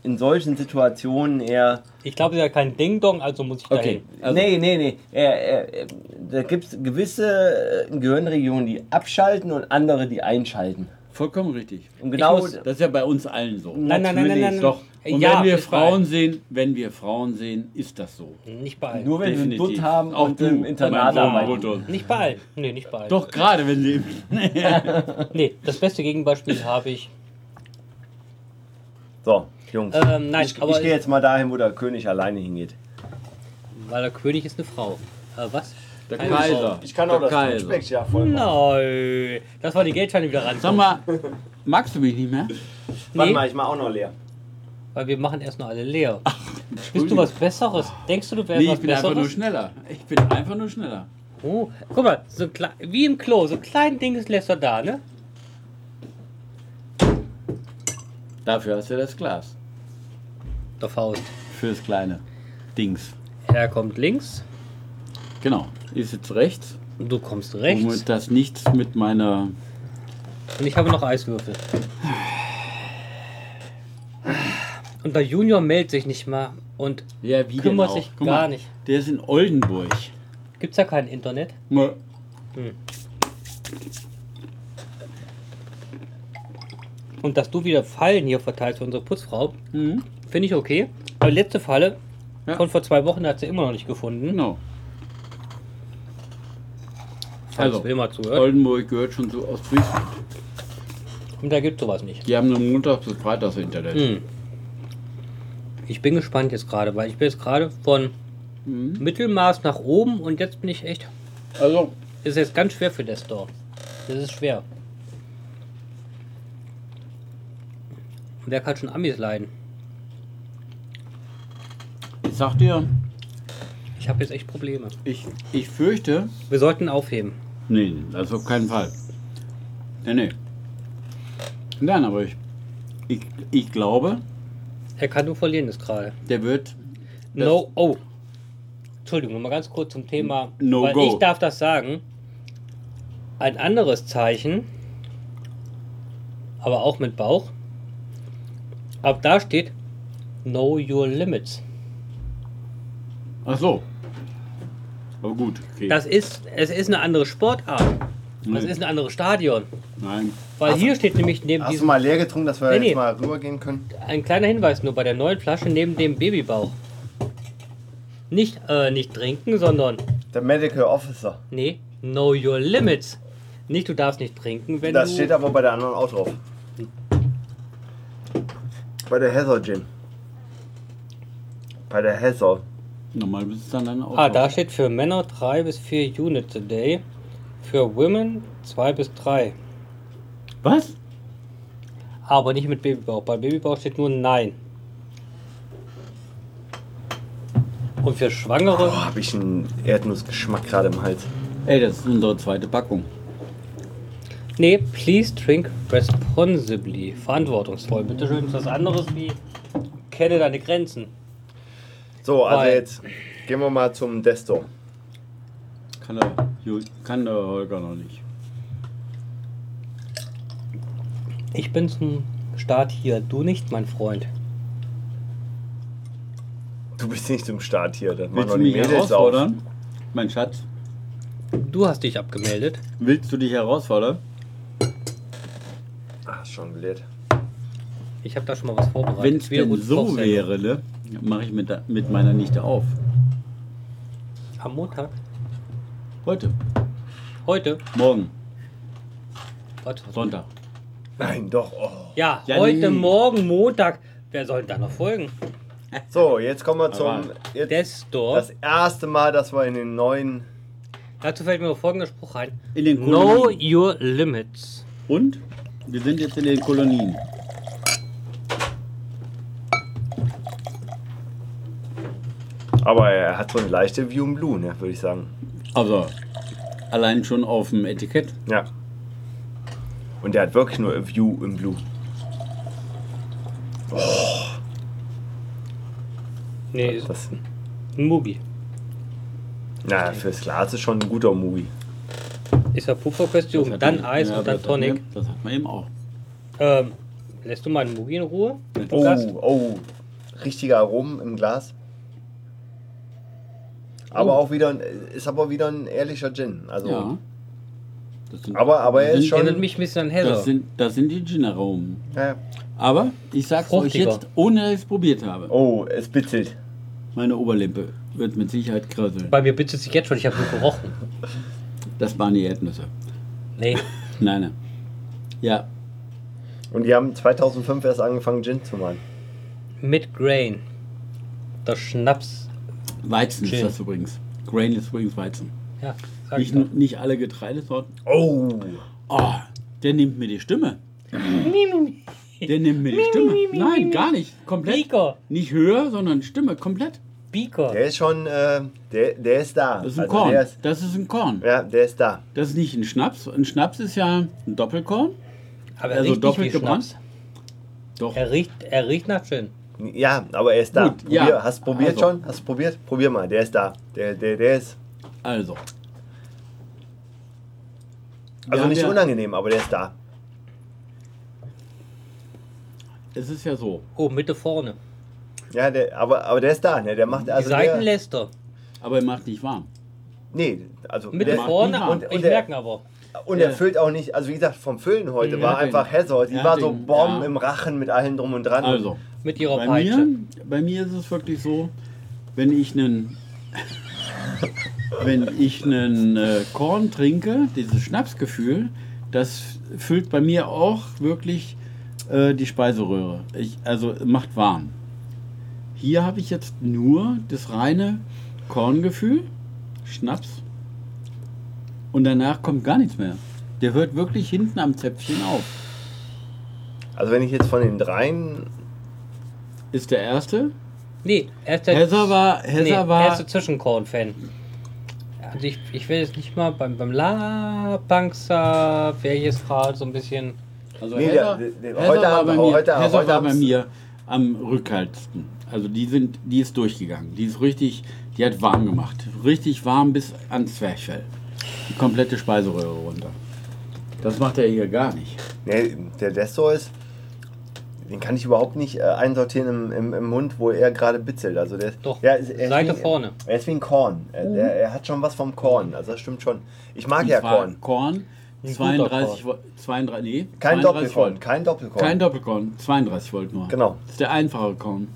in solchen Situationen er. Ich glaube, hat kein Ding-Dong, also muss ich Okay. dahin. Also- nee, nee, nee. Er, er, er, da gibt es gewisse äh, Gehirnregionen, die abschalten und andere, die einschalten. Vollkommen richtig. Und genau. muss- Das ist ja bei uns allen so. Nein, nein, nein, nein, nein. Doch. Und ja, wenn wir bei Frauen allen. sehen, wenn wir Frauen sehen, ist das so. Nicht bei allen. nur wenn wir einen Definitiv. Dutt haben Auch und du, im Internat arbeiten. Nicht bei allen. Nee, nicht bei allen. Doch gerade wenn sie Nee, das beste Gegenbeispiel habe ich. So, Jungs. Ähm, nein, ich ich gehe jetzt mal dahin, wo der König alleine hingeht. weil der König ist eine Frau. Äh, was? Der Keine Kaiser. Ich kann der auch das Kaiser. Flutschbeck ja voll machen. Nein. Das war die Geldscheine wieder ran. Sag mal, magst du mich nicht mehr? Warte Nee, mal, ich mach auch noch leer. Weil wir machen erst noch alle leer. Bist du was Besseres? Denkst du, du wärst Nee, was ich bin einfach nur Besseres? schneller. Ich bin einfach nur schneller. Oh, guck mal, so klein, wie im Klo, so ein kleines Ding ist lässt er da, ne? Dafür hast du das Glas. Der Faust. Fürs kleine Dings. Er kommt links, Genau. Ist jetzt rechts. und du kommst rechts. Womit das nichts mit meiner. Und ich habe noch Eiswürfel. Und der Junior meldet sich nicht mal. Und Ja, wie Kümmert sich Guck gar mal, nicht. Der ist in Oldenburg. gibt's ja kein Internet. Nö. Und dass du wieder Fallen hier verteilst für unsere Putzfrau, Mhm. finde ich okay. Aber die letzte Falle Ja. von vor zwei Wochen hat sie immer noch nicht gefunden. Genau. Falls Also, Wilma zuhört. Oldenburg gehört schon zu Ostfriesland. Und da gibt sowas nicht. Die haben nur Montags bis Freitags Internet. Hm. Ich bin gespannt jetzt gerade, weil ich bin jetzt gerade von Mhm. Mittelmaß nach oben und jetzt bin ich echt. Also, Ist jetzt ganz schwer für Desktop. Das ist schwer. Und wer kann schon Amis leiden? ich sag dir, Ich habe jetzt echt Probleme. ich, ich fürchte. Wir sollten aufheben. Nee, das auf keinen Fall. Nee, nee. Nein, aber ich, ich, ich glaube, Er kann nur verlieren jetzt gerade. der wird. No, oh. Entschuldigung, nochmal ganz kurz zum Thema. No weil go. ich darf das sagen. Ein anderes Zeichen, aber auch mit Bauch. Ab da steht Know Your Limits. Ach so. Aber gut, okay. Das ist, es ist eine andere Sportart. Das Nee. ist ein anderes Stadion. Nein. Weil hier steht nämlich neben Hast du mal leer getrunken, dass wir Nee, jetzt nee. mal rübergehen können? ein kleiner Hinweis nur bei der neuen Flasche neben dem Babybauch. Nicht, äh, nicht trinken, sondern, Der Medical Officer. nee, Know Your Limits. Nicht, du darfst nicht trinken, wenn Das du... steht aber bei der anderen auch drauf. Bei der Heather Gin. Bei der Heather. Normal bist du dann deine Auto. Ah, da steht für Männer 3 bis 4 Units a day. Für Women 2 bis 3. Was? Aber nicht mit Babybauch. Bei Babybauch steht nur Nein. Und für Schwangere, Boah, habe ich einen Erdnussgeschmack gerade im Hals. Ey, das ist unsere zweite Packung. nee, please drink responsibly. Verantwortungsvoll. Bitte schön, ist was anderes wie kenne deine Grenzen. So, also Weil- jetzt gehen wir mal zum Desto. Kann der, kann der Holger noch nicht. Ich bin zum Start hier, du nicht, mein Freund. Du bist nicht im Start hier, das machen Willst du die mich Mädels auf. herausfordern? Mein Schatz, Du hast dich abgemeldet. willst du dich herausfordern? Ach, schon blöd. Ich habe da schon mal was vorbereitet. Wenn es Wieder denn so Kochsendung. wäre, ne, mache ich mit, der- mit meiner Nichte auf. Am Montag? Heute, Heute? morgen, Warte, Sonntag. Nein, doch. Oh. Ja, Ja, heute, nee. morgen, Montag. Wer soll denn da noch folgen? So, jetzt kommen wir zum. Jetzt Destor. das erste Mal, dass wir in den neuen. Dazu fällt mir noch folgender Spruch ein. In den Know Kolonien. your limits. Und wir sind jetzt in den Kolonien. Aber er hat so eine leichte View in Blue, ne, würde ich sagen. Also, allein schon auf dem Etikett. Ja. Und der hat wirklich nur a View in Blue. Nee, ist Das, ein Mubi. na, fürs Glas ist schon ein guter Movie. Ist ja hat dann man- Eis ja, und dann das hat man- Tonic. Das hat man eben auch. Ähm, lässt du mal einen Mugi in Ruhe? Du Oh, oh. Richtige Aromen im Glas. Aber Oh. auch wieder, ein- ist aber wieder ein ehrlicher Gin. Also, Ja. Das sind, Aber, aber er ist schon. Erinnert mich ein bisschen an Heather. Das sind, das sind die Gin-Aromen. Ja. Aber ich sag's euch Fruchtiger. jetzt, ohne dass ich es probiert habe. Oh, es bitzelt. Meine Oberlippe wird mit Sicherheit kröseln. Bei mir bitte sich jetzt schon, ich habe nur gerochen. Das waren die Erdnüsse. Nee, Nein, nein. Ja, Und die haben 2005 erst angefangen, Gin zu machen. mit Grain. Das Schnaps. Weizen Gin. ist das übrigens. Grain ist übrigens Weizen. Ja, sag ich Nicht, doch. nicht alle Getreidesorten. Oh. Oh, der nimmt mir die Stimme. Der nimmt mir die Stimme. Nein, gar nicht. Komplett. Beaker. Nicht höher, sondern Stimme. Komplett. Beaker. Der ist schon, äh, der, der ist da. Das ist ein Also Korn. Ist, Das ist ein Korn. ja, der ist da. Das ist nicht ein Schnaps. Ein Schnaps ist ja ein Doppelkorn. Aber er also riecht doppelt nicht wie gebrannt? Schnaps. Doch. Er riecht, er riecht nach Gin. Ja, aber er ist da. Gut, Probier, ja. Hast du probiert Also. schon? Hast du probiert? Probier mal, der ist da. Der, der, der ist. Also. Also Ja, nicht der- unangenehm, aber der ist da. Es ist ja so. Oh, Mitte vorne. Ja, der, aber, aber der ist da, ne? Der macht Die also. Seiten Der, lässt er. Aber er macht nicht warm. nee, also. Mitte vorne, die und, ich Und der- merke aber. und er Ja. füllt auch nicht, also wie gesagt, vom Füllen heute Ja, war den- einfach Heather. Die war so Bomben ja. im Rachen mit allem drum und dran. Also. Mit ihrer Bei Peitsche. mir, bei mir ist es wirklich so, wenn ich einen wenn ich einen äh, Korn trinke, dieses Schnapsgefühl, das füllt bei mir auch wirklich äh, die Speiseröhre. Ich, also macht warm. Hier habe ich jetzt nur das reine Korngefühl, Schnaps und danach kommt gar nichts mehr. Der hört wirklich hinten am Zäpfchen auf. Also wenn ich jetzt von den dreien. Ist der erste? Nee, er ist der, Heather war, Heather nee, war der Zwischenkorn-Fan. Also ich, ich will jetzt nicht mal beim, beim La Banksa jetzt gerade so ein bisschen. Also Nee, Heather, der- der- Heather heute war bei mir, heute- war bei mir am rückhaltsten. Also die sind, die ist durchgegangen. Die ist richtig, die hat warm gemacht. Richtig warm bis ans Zwerchfell. Die komplette Speiseröhre runter. Das macht er hier gar nicht. Nee, der Desto ist. Den kann ich überhaupt nicht äh, einsortieren im, im, im Mund, wo er gerade bitzelt. Also der, Doch, ja, ist- er ist Seite wie, vorne. Er ist wie ein Korn. Er, der, er hat schon was vom Korn. Also das stimmt schon. Ich mag ja Und Korn. Korn, Ein 32 guter Volt, 32, nee, Kein 32 Doppelkorn. Volt. Kein Doppelkorn. Kein Doppelkorn, 32 Volt nur. Genau. Das ist der einfache Korn.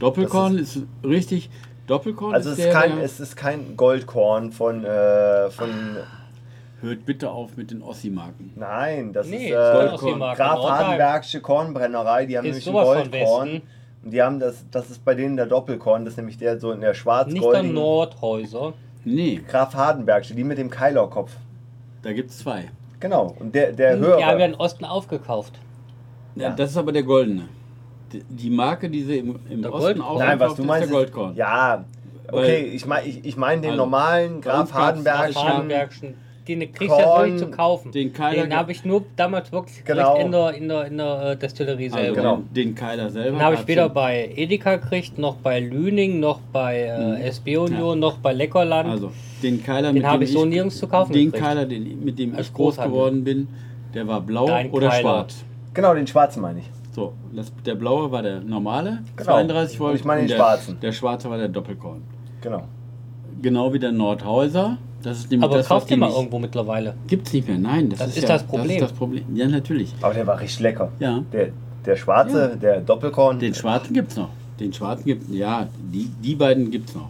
Doppelkorn ist, richtig, Doppelkorn also ist es der, ist, kein, der, es ist kein Goldkorn von, äh, von. Hört bitte auf mit den Ossi-Marken. Nein, das Nee, ist das äh, ist. Graf. Hardenbergsche Kornbrennerei. Die haben Ist nämlich ein Goldkorn. Und die haben das, das ist bei denen der Doppelkorn. Das ist nämlich der so in der Nicht der schwarz-goldigen. Nordhäuser. Nee, Graf Hardenbergsche, die mit dem Keilerkopf. da gibt es zwei. Genau. Und der, der Die haben ja höhere. den Osten aufgekauft. Ja. Ja. Das ist aber der goldene. Die, die Marke, die sie im, im Der Osten auch Nein, was du ist meinst. der Goldkorn. Ist, ja, Okay, ich meine ich, ich mein den Also, normalen Graf. Hardenbergschen. Den kriegst du ja Korn, nicht zu kaufen. den Keiler Den habe ich nur damals wirklich Genau. gekriegt in der, in der, in der äh, Destillerie Also selber. Genau. den, Keiler selber. Den habe ich weder ja- bei Edeka gekriegt, noch bei Lüning, noch bei äh, SB Union, noch bei Leckerland. Also, den Keiler, Den mit habe dem ich so nirgends zu kaufen Den gekriegt. Keiler, den, mit dem Als ich groß Großhandel. geworden bin, der war blau Dein oder Keiler. schwarz. Genau, den schwarzen meine ich. So, das, der blaue war der normale, Genau. 32 Volt. Ich meine den der, schwarzen. Der schwarze war der Doppelkorn. Genau. Genau wie der Nordhäuser. Das ist nämlich Aber das, kauft ihr mal irgendwo mittlerweile. Gibt's nicht mehr, nein. Das, Das ist, ist ja, das Problem. Das ist das Problem. Ja, natürlich. Aber der war richtig lecker. Ja. Der, der schwarze, der Doppelkorn. Den schwarzen gibt's noch. Den schwarzen gibt ja, die, die beiden gibt's noch.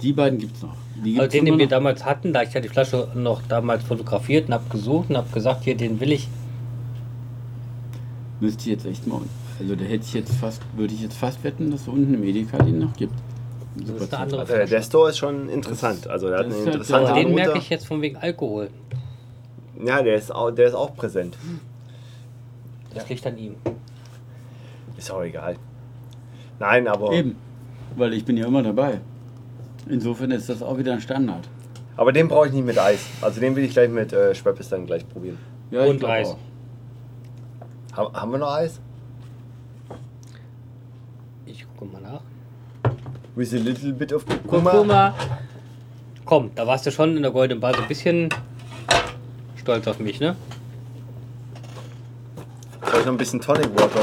Die beiden gibt's noch. Die Also gibt's den, den wir noch. damals hatten, da ich ja die Flasche noch damals fotografiert und habe gesucht und habe gesagt, hier, den will ich. Müsste ich jetzt echt mal. Also da hätte ich jetzt fast, würde ich jetzt fast wetten, dass es unten im Edeka den noch gibt. Das ist eine andere also der Desto ist schon interessant. Also der hat eine halt interessante Den merke ich jetzt von wegen Alkohol. Ja, der ist, auch, der ist auch präsent. Das liegt an ihm. Ist auch egal. Nein, aber, Eben. Weil ich bin ja immer dabei. Insofern ist das auch wieder ein Standard. aber den brauche ich nicht mit Eis. Also den will ich gleich mit äh, Schweppes dann gleich probieren. Ja, ich Und Eis. auch. Ha haben wir noch Eis? Ich gucke mal nach. With a little bit of Kurkuma. Kurkuma. Komm, da warst du schon in der Golden Bar so ein bisschen stolz auf mich, ne? Soll ich noch ein bisschen Tonic Water?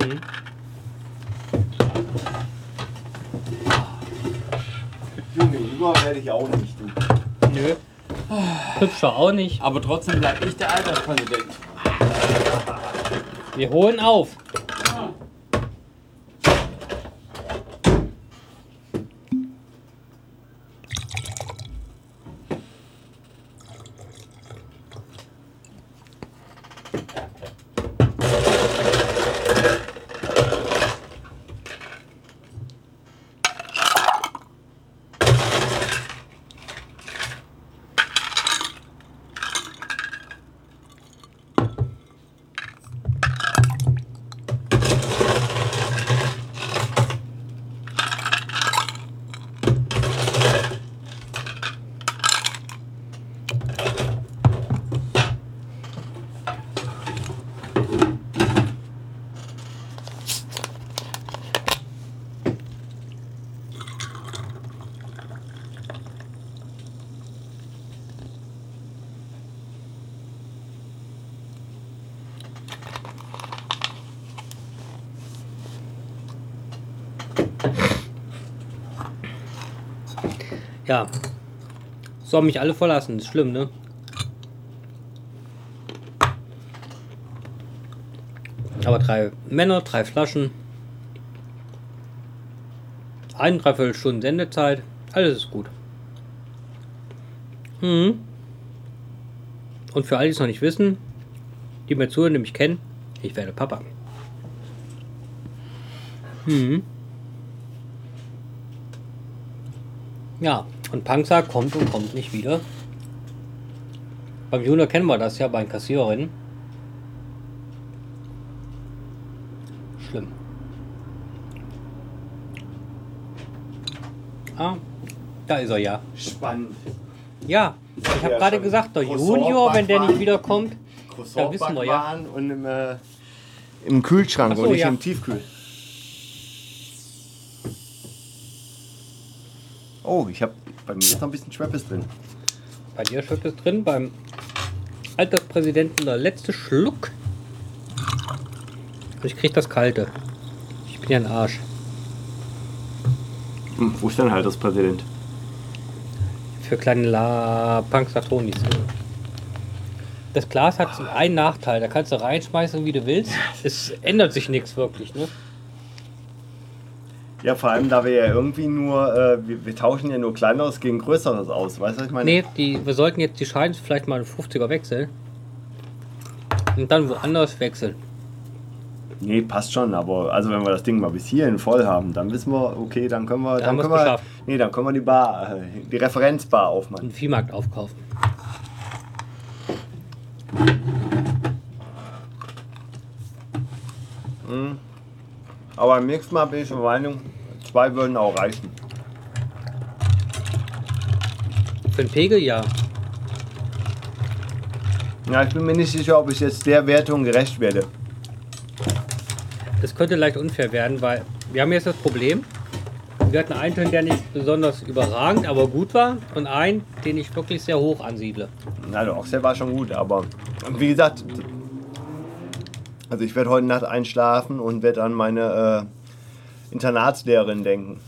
Mhm. Junge, jünger werde ich auch nicht. Du. Nö. Hübscher auch nicht. Aber trotzdem bleib ich der Alterspräsident. Wir holen auf. Ja. So haben mich alle verlassen. Ist schlimm, ne? Aber drei Männer, drei Flaschen. Ein, dreiviertel Stunden Sendezeit. Alles ist gut. Mhm. Und für alle, die es noch nicht wissen, die mir zuhören, die mich kennen, ich werde Papa. Mhm. Ja, und Panzer kommt und kommt nicht wieder. Beim Junior kennen wir das ja bei den Kassiererinnen. Schlimm. Ah, da ist er ja. Spannend. Ja, ich habe Ja, gerade gesagt, der Junior, wenn der nicht wiederkommt, Ja, wissen wir ja. und im, äh, im Kühlschrank so, und nicht ja. im Tiefkühl. Oh, ich habe bei mir ist noch ein bisschen Schweppes drin. bei dir schmeckt es drin, beim Alterspräsidenten der letzte Schluck. Ich krieg das Kalte. Ich bin ja ein Arsch. Hm, wo ist denn halt das Präsident? Für kleine La Panxatonis. Das Glas hat einen Nachteil, da kannst du reinschmeißen, wie du willst. Es ändert sich nichts wirklich, ne? Ja, vor allem, da wir ja irgendwie nur, äh, wir, wir tauschen ja nur kleineres gegen größeres aus. Weißt du, was ich meine? Nee, die, wir sollten jetzt die Scheine vielleicht mal in 50er wechseln. Und dann woanders wechseln. Nee, passt schon, aber also wenn wir das Ding mal bis hierhin voll haben, dann wissen wir, okay, dann können wir, Dann dann können wir, nee, dann können wir die Bar, äh, die Referenzbar aufmachen. Einen Viehmarkt aufkaufen. Aber beim nächsten Mal bin ich der Meinung, zwei würden auch reichen. Für den Pegel ja. Ja, ich bin mir nicht sicher, ob ich jetzt der Wertung gerecht werde. Es könnte leicht unfair werden, weil wir haben jetzt das Problem. Wir hatten einen Ton, der nicht besonders überragend, aber gut war und einen, den ich wirklich sehr hoch ansiedle. Na, der Ochsel war schon gut, aber wie gesagt, also ich werde heute Nacht einschlafen und werde an meine äh, Internatslehrerin denken.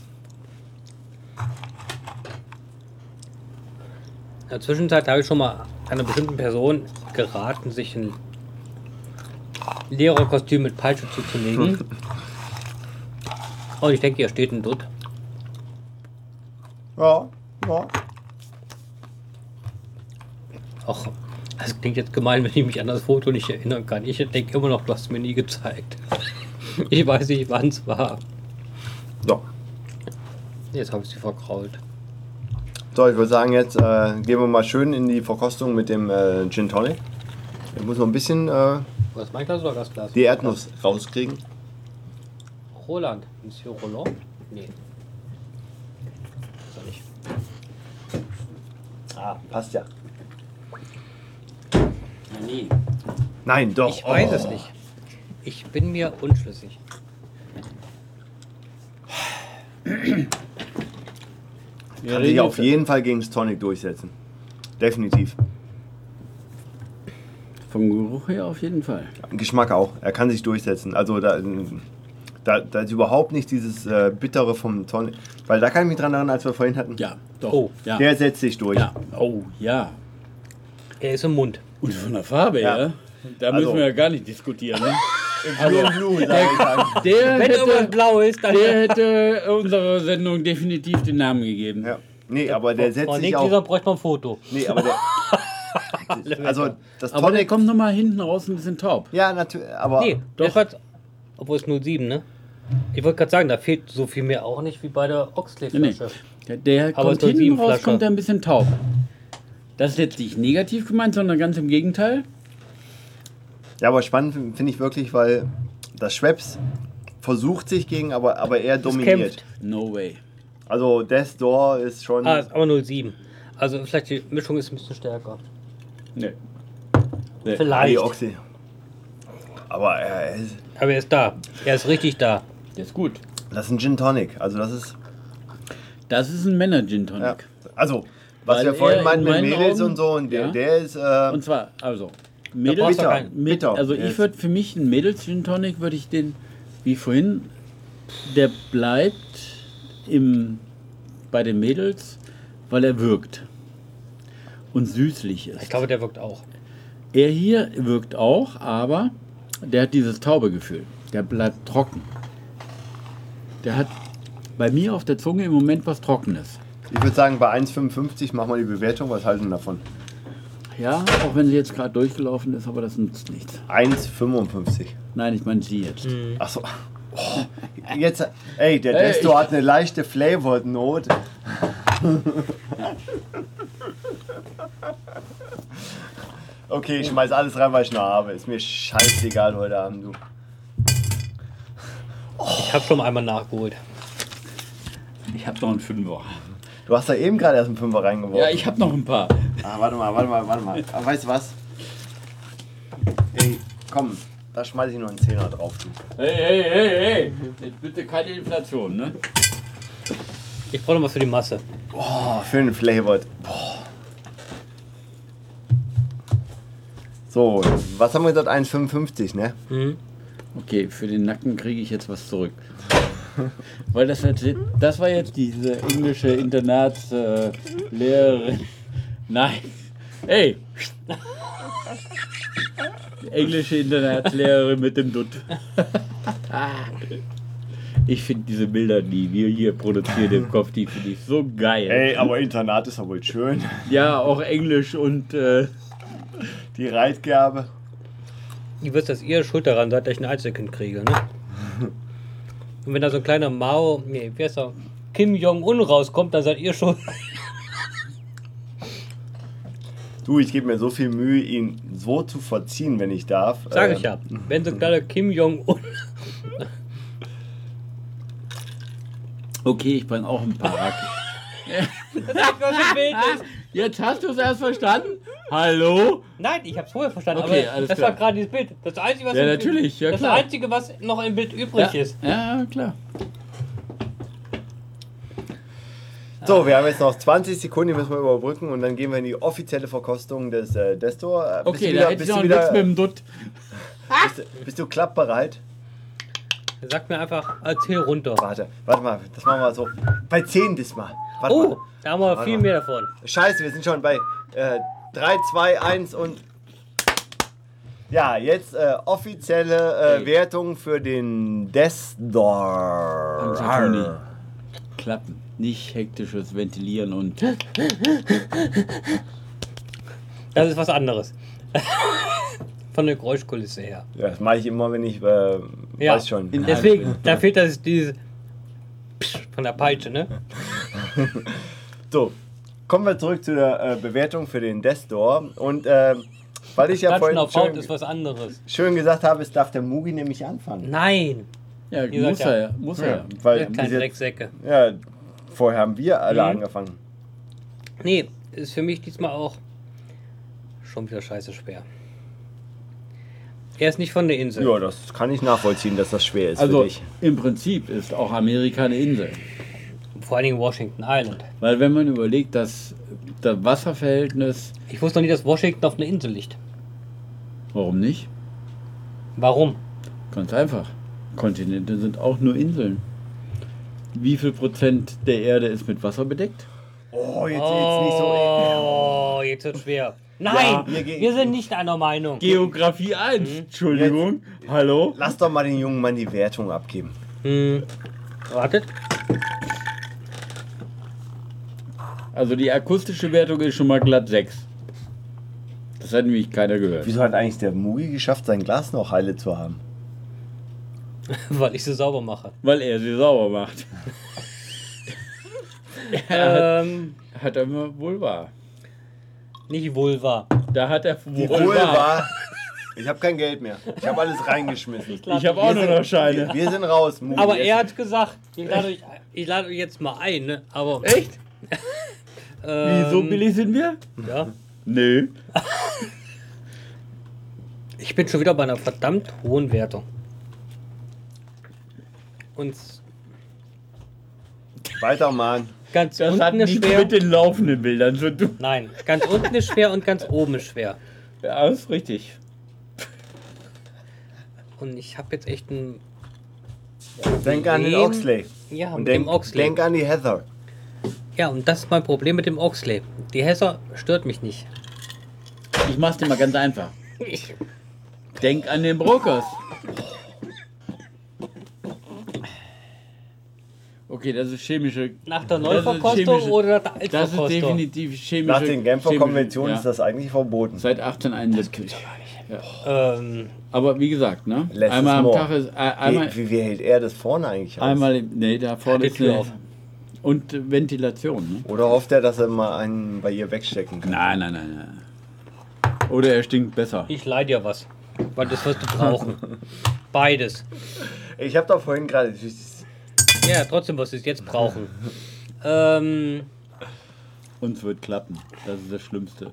In der Zwischenzeit habe ich schon mal einer bestimmten Person geraten, sich ein Lehrerkostüm mit Peitsche zuzulegen. Und ich denke, hier steht ein Dutt. Ja, ja. Ach, das klingt jetzt gemein, wenn ich mich an das Foto nicht erinnern kann. Ich denke immer noch, du hast es mir nie gezeigt. Ich weiß nicht, wann es war. So. Jetzt habe ich sie verkrault. So, ich würde sagen, jetzt äh, gehen wir mal schön in die Verkostung mit dem äh, Gin Tonic. Ich muss noch ein bisschen äh, Was mein Glas oder das Glas? die Erdnuss rauskriegen. Roland. Monsieur Roland? Nee. Ist er nicht. Ah, passt ja. Nee. Nein, doch. Ich weiß Oh. es nicht. Ich bin mir unschlüssig. Kann sich auf jeden Fall gegen das Tonic durchsetzen. Definitiv. Vom Geruch her auf jeden Fall. Geschmack auch. Er kann sich durchsetzen. Also da, da, da ist überhaupt nicht dieses äh, Bittere vom Tonic. Weil da kann ich mich dran erinnern, als wir vorhin hatten. Ja, doch. Oh. ja. Der setzt sich durch. ja. Oh, ja. Er ist im Mund. Und von der Farbe Ja. her, da Also- müssen wir ja gar nicht diskutieren. Ne? Blue, sag ich dann. Der, Wenn irgendwas hätte, blau ist, dann. der hätte unserer Sendung definitiv den Namen gegeben. Ja. Nee, aber der setzt Von sich auch. bräuchte man ein Foto. Nee, aber der. also das Aber der kommt nochmal hinten raus ein bisschen taub. Ja, natürlich. Aber Nee, Doch. war. Obwohl es 07, ne? Ich wollte gerade sagen, da fehlt so viel mehr auch nicht wie bei der Nee, Oxley-Flasche. Der, der Aber kommt hinten raus, kommt er ein bisschen taub. Das ist jetzt nicht negativ gemeint, sondern ganz im Gegenteil. Ja, aber spannend finde ich wirklich, weil das Schweppes versucht sich gegen, aber, aber er dominiert. kämpft. No way. Also Death Door ist schon. Ah, ist aber 07. Also vielleicht die Mischung ist ein bisschen stärker. Nee. Ah, Vielleicht. Oxy. Aber er ist, Aber er ist da. Er ist richtig da. Der ist gut. das ist ein Gin Tonic. Also das ist. Das ist ein Männer-Gin Tonic. Ja. Also, was Weil wir vorhin er meinten in mit meinen Mädels Augen- und so, und der, Ja. der ist. Äh, Und zwar, also, Mädels, bitter, keinen. bitter. also ich würde für mich einen Mädels-Gin Tonic, würde ich den, wie vorhin, der bleibt im, bei den Mädels, weil er wirkt. Und süßlich ist. Ich glaube, der wirkt auch. Er hier wirkt auch, aber der hat dieses taube Gefühl. Der bleibt trocken. Der hat bei mir auf der Zunge im Moment was Trockenes. Ich würde sagen, bei 1,55 machen wir die Bewertung. Was halten wir davon? Ja, auch wenn sie jetzt gerade durchgelaufen ist, aber das nützt nichts. 1,55. Nein, ich meine sie jetzt. Achso. Oh, jetzt, ey, der Ey, Desto hat eine leichte Flavored Note. Okay, ich schmeiß alles rein, was ich noch habe. Ist mir scheißegal heute Abend, du. Ich habe schon einmal nachgeholt. Ich habe noch einen Fünfer. Du hast da eben gerade erst einen Fünfer reingeworfen. Ja, ich habe noch ein paar. Ah, warte mal, warte mal, warte mal. Aber weißt du was? Ey, komm, da schmeiß ich noch einen Zehner drauf. Du. Hey, hey, hey, hey. Jetzt bitte keine Inflation, ne? Ich brauche noch was für die Masse. Oh, schön flavored. Boah. So, was haben wir gesagt? 1,55, ne? Mhm. Okay, für den Nacken kriege ich jetzt was zurück. Weil das, jetzt, das war jetzt diese englische Internatslehrerin. Nein. Hey! Die englische Internatslehrerin mit dem Dutt. Ich finde diese Bilder, die wir hier produzieren im Kopf, die finde ich so geil. Ey, aber Internat ist ja wohl schön. Ja, auch Englisch und äh, Die Reitgabe. Ihr wisst, dass ihr schuld daran seid, dass ich ein Einzelkind kriege, ne? Und wenn da so ein kleiner Mao, nee, wer ist da? Kim Jong-un rauskommt, dann seid ihr schuld. Du, ich gebe mir so viel Mühe, ihn so zu verziehen, wenn ich darf. Sag ich ja. Wenn so ein kleiner Kim Jong-un. Okay, ich bringe auch ein ist. Jetzt hast du es erst verstanden? Hallo? Nein, ich habe es vorher verstanden, Okay, aber alles das klar. war gerade dieses Bild. Das Einzige, was Ja, natürlich, ja, das klar. Einzige, was noch im Bild übrig Ja, ist. ja, klar. So, wir haben jetzt noch 20 Sekunden, die müssen wir überbrücken und dann gehen wir in die offizielle Verkostung des äh, Destor. Äh, bist Okay, du da wieder, hätte ich bist noch du, einen Witz mit wieder, dem Dutt. bist, du- bist du klappbereit? Sag mir einfach, erzähl runter. Warte, warte mal, das machen wir so. Bei 10 diesmal. Warte Oh, mal. da haben wir Warte viel mal. mehr davon. Scheiße, wir sind schon bei äh, 3, 2, 1 und. Ja, jetzt äh, offizielle äh, Hey. Wertung für den Destor. Toni. Klappen. Nicht hektisches Ventilieren und. Das ist was anderes. Von der Geräuschkulisse her. Ja, das mache ich immer, wenn ich äh, Ja, weiß schon. Deswegen, da fehlt das diese Psch von der Peitsche, ne? So, kommen wir zurück zu der äh, Bewertung für den Destor. Und äh, weil ich ja vorhin auf Haut schön, ist was anderes. schön gesagt habe, es darf der Mugi nämlich anfangen. Nein, Ja, Ihr muss er ja. Muss er ja. Weil bis kleinen jetzt, Drecksäcke. ja, vorher haben wir alle Mhm. angefangen. Nee, ist für mich diesmal auch schon wieder scheiße schwer. Er ist nicht von der Insel. Ja, das kann ich nachvollziehen, dass das schwer ist Also für dich. im Prinzip ist auch Amerika eine Insel. Vor allen Dingen Washington Island. Weil wenn man überlegt, dass das Wasserverhältnis, Ich wusste noch nie, dass Washington auf einer Insel liegt. warum nicht? Warum? Ganz einfach. Kontinente sind auch nur Inseln. Wie viel Prozent der Erde ist mit Wasser bedeckt? Oh, jetzt, jetzt nicht so. Oh, jetzt wird schwer. Nein, wir gehen- wir sind nicht einer Meinung. Geografie 1. Entschuldigung. Hallo? Lass doch mal den jungen Mann die Wertung abgeben. Hm. Wartet. Also die akustische Wertung ist schon mal glatt 6. Das hat nämlich keiner gehört. Wieso hat eigentlich der Mugi geschafft, sein Glas noch heile zu haben? Weil ich sie sauber mache. Weil er sie sauber macht. Ähm, Hat er immer wohl wahr. nicht Vulva. Da hat er wahr. war. Ich habe kein Geld mehr. Ich habe alles reingeschmissen. Ich habe auch nur noch Scheine. Wir sind raus. Mugi. Aber er hat gesagt, ich lade euch, ich lade euch jetzt mal ein, ne? Aber. Echt? Ähm, Wie so billig sind wir? Ja. Nö. Ich bin schon wieder bei einer verdammt hohen Wertung. Und Weitermachen. ganz Das hat unten ist nichts schwer. mit den laufenden Bildern zu tun. Nein, ganz unten ist schwer und ganz oben ist schwer. Ja, ist richtig. Und ich habe jetzt echt ein. Denk an den. Oxley. Ja, Und mit denk, dem Oxley. denk an die Heather. Ja, und das ist mein Problem mit dem Oxley. Die Hässer stört mich nicht. Ich mach's dir mal ganz einfach. Denk an den Brokers. Okay, das ist chemische. Nach der Neuverkostung oder nach der Das ist Altverkostung? definitiv chemische. Nach den Genfer chemische- Konventionen ja. ist das eigentlich verboten. Seit 1871. Ähm, Aber wie gesagt, ne? Is einmal am more. Tag ist. Äh, einmal, Wie, wie, wie hält er das vorne eigentlich aus? einmal nee, da vorne ist eine, auf. Und Ventilation, ne? Oder hofft er, dass er mal einen bei ihr wegstecken kann? Nein, nein, nein, nein. Oder er stinkt besser. ich leih dir was. Weil das wirst du brauchen. Beides. Ich habe doch vorhin gerade. Ja, trotzdem wirst du es jetzt brauchen. Ähm, Uns wird klappen. Das ist das Schlimmste.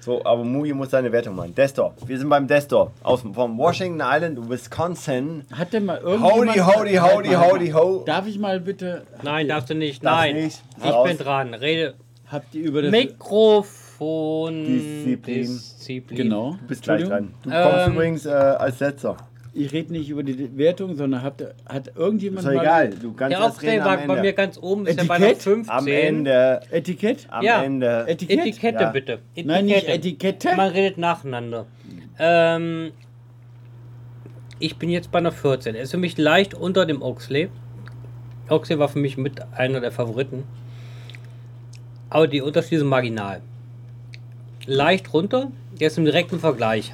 So, aber Mugi muss seine Wertung machen. Destor. Wir sind beim Destor. Aus, vom Washington Island, Wisconsin. Hat denn mal irgendjemand... Howdy, howdy, howdy, howdy, ho. Darf ich mal bitte... nein, darfst du nicht. Darf nein. nicht. Ich Raus. bin dran. Rede. Habt ihr über das... Mikrofon. Disziplin. Disziplin. Genau. Du bist gleich dran. Du kommst Ähm, übrigens äh, als letzter. Ich rede nicht über die Wertung, sondern ihr- hat irgendjemand Ist doch mal... egal. Du kannst Der reden war bei mir ganz oben, ist ja bei einer Etikett? 15. Am Ende. Etikett? Am Ja. Ende. Etikett? Etikette Ja. bitte. Etikette. Nein, nicht Etikette. Man redet nacheinander. Ähm, ich bin jetzt bei einer 14. Er ist für mich leicht unter dem Oxley. Oxley war für mich mit einer der Favoriten. Aber die Unterschiede sind marginal. Leicht runter, jetzt im direkten Vergleich.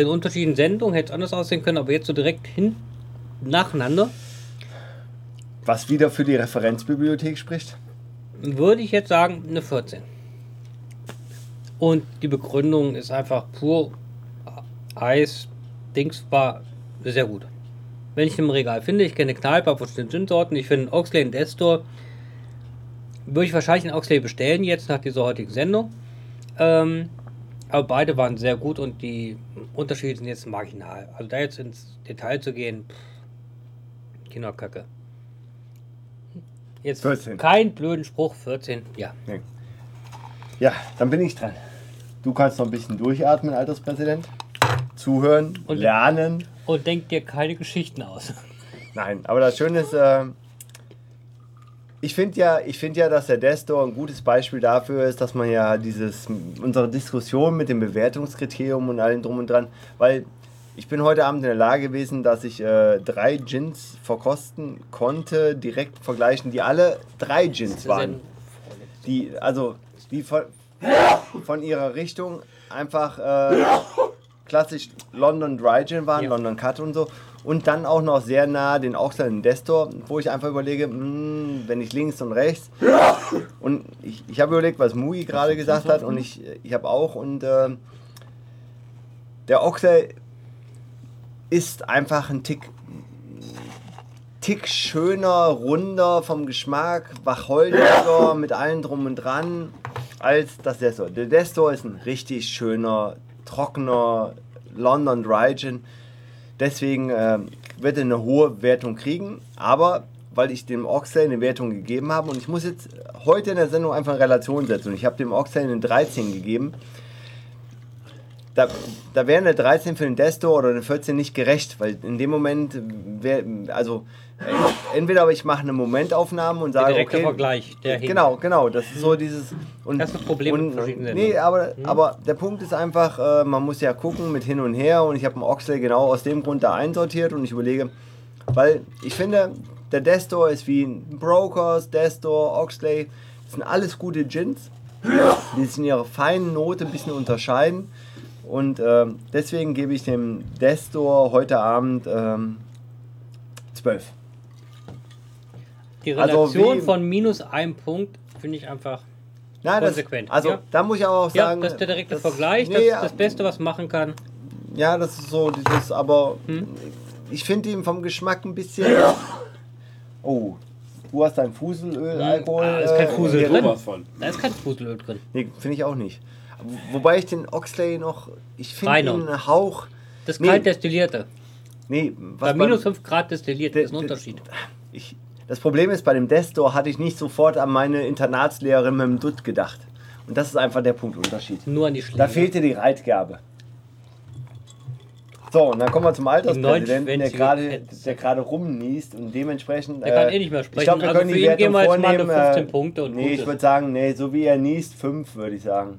In unterschiedlichen Sendungen hätte es anders aussehen können, aber jetzt so direkt hin nacheinander Was wieder für die Referenzbibliothek spricht. würde ich jetzt sagen eine 14. Und die Begründung ist einfach pur Eis. Dings war sehr gut. wenn ich im Regal finde, ich kenne Kneipe von den Gin-Sorten, ich finde Oxley und Destor, würde ich wahrscheinlich einen Oxley bestellen jetzt nach dieser heutigen Sendung. Ähm, aber beide waren sehr gut und die Unterschiede sind jetzt marginal. Also da jetzt ins Detail zu gehen, pff, Kinderkacke. Jetzt 14. kein blöden Spruch, 14, ja. Ja, dann bin ich dran. Du kannst noch ein bisschen durchatmen, Alterspräsident. Zuhören, Und- lernen. Und denk dir keine Geschichten aus. Nein, aber das Schöne ist, äh, ich finde ja, ich find ja, dass der Destor ein gutes Beispiel dafür ist, dass man ja dieses, unsere Diskussion mit dem Bewertungskriterium und allem drum und dran, weil ich bin heute Abend in der Lage gewesen, dass ich äh, drei Gins verkosten konnte, direkt vergleichen, die alle drei Gins waren. Die, also, die von, von ihrer Richtung einfach äh, klassisch London Dry Gin waren, Ja. London Cut und so. Und dann auch noch sehr nah den und Destor, wo ich einfach überlege, mh, wenn ich links und rechts. Und ich, ich habe überlegt, was Mui gerade gesagt hat und ich, ich habe auch. Und äh, der Oxley ist einfach ein Tick, Tick schöner, runder vom Geschmack, wacholdiger mit allem drum und dran als das Destor. Der Destor ist ein richtig schöner, trockener London Dry Gin. Deswegen äh, wird er eine hohe Wertung kriegen, aber weil ich dem Oxley eine Wertung gegeben habe und ich muss jetzt heute in der Sendung einfach eine Relation setzen und ich habe dem Oxley eine 13 gegeben. Da, da wäre eine 13 für den Destor oder eine 14 nicht gerecht, weil in dem Moment wäre, also äh, entweder aber ich mache eine Momentaufnahme und Der sage, direkte okay, Vergleich, der hinkt. Genau, genau. Das ist so dieses. Und, Das ist das Problem mit und, verschiedenen Nee, aber, aber der Punkt ist einfach, äh, man muss ja gucken mit hin und her und ich habe einen Oxley genau aus dem Grund da einsortiert und ich überlege, weil ich finde, der Destor ist wie ein Brokers, Destor, Oxley, das sind alles gute Gins, die sich in ihrer feinen Note ein bisschen unterscheiden und ähm, deswegen gebe ich dem Destor heute Abend ähm, 12. Die Also Relation wie- von minus einem Punkt finde ich einfach. Nein, das, Konsequent, also ja. da muss ich aber auch Ja, sagen, das ist der direkte das- Vergleich, nee, das ist das Beste, was man machen kann. Ja, das ist so, dieses, aber Hm? ich finde ihn vom Geschmack ein bisschen. Oh, du hast dein Fuselöl, Alkohol. Ah, ist kein äh, Fusel hier drin. Da ist kein Fuselöl drin. Nee, finde ich auch nicht. Wobei ich den Oxley noch. Ich finde ihn einen Hauch. Das Nee. kalt destillierte. Nee, Bei was minus beim- 5 Grad destilliert Der- ist ein Unterschied. Ich, das Problem ist, bei dem Destor hatte ich nicht sofort an meine Internatslehrerin mit dem Dutt gedacht. Und das ist einfach der Punktunterschied. Nur an die Schläge. Da fehlte die Reitgabe. So, und dann kommen wir zum Alterspräsidenten, der gerade der gerade rumniest und dementsprechend. Der kann eh nicht mehr sprechen. Ich glaube, wir Also können die Wertung wir jetzt mal eine vornehmen. 15 äh, Punkte und nee, ich würde sagen, nee, so wie er niest, 5 würde ich sagen.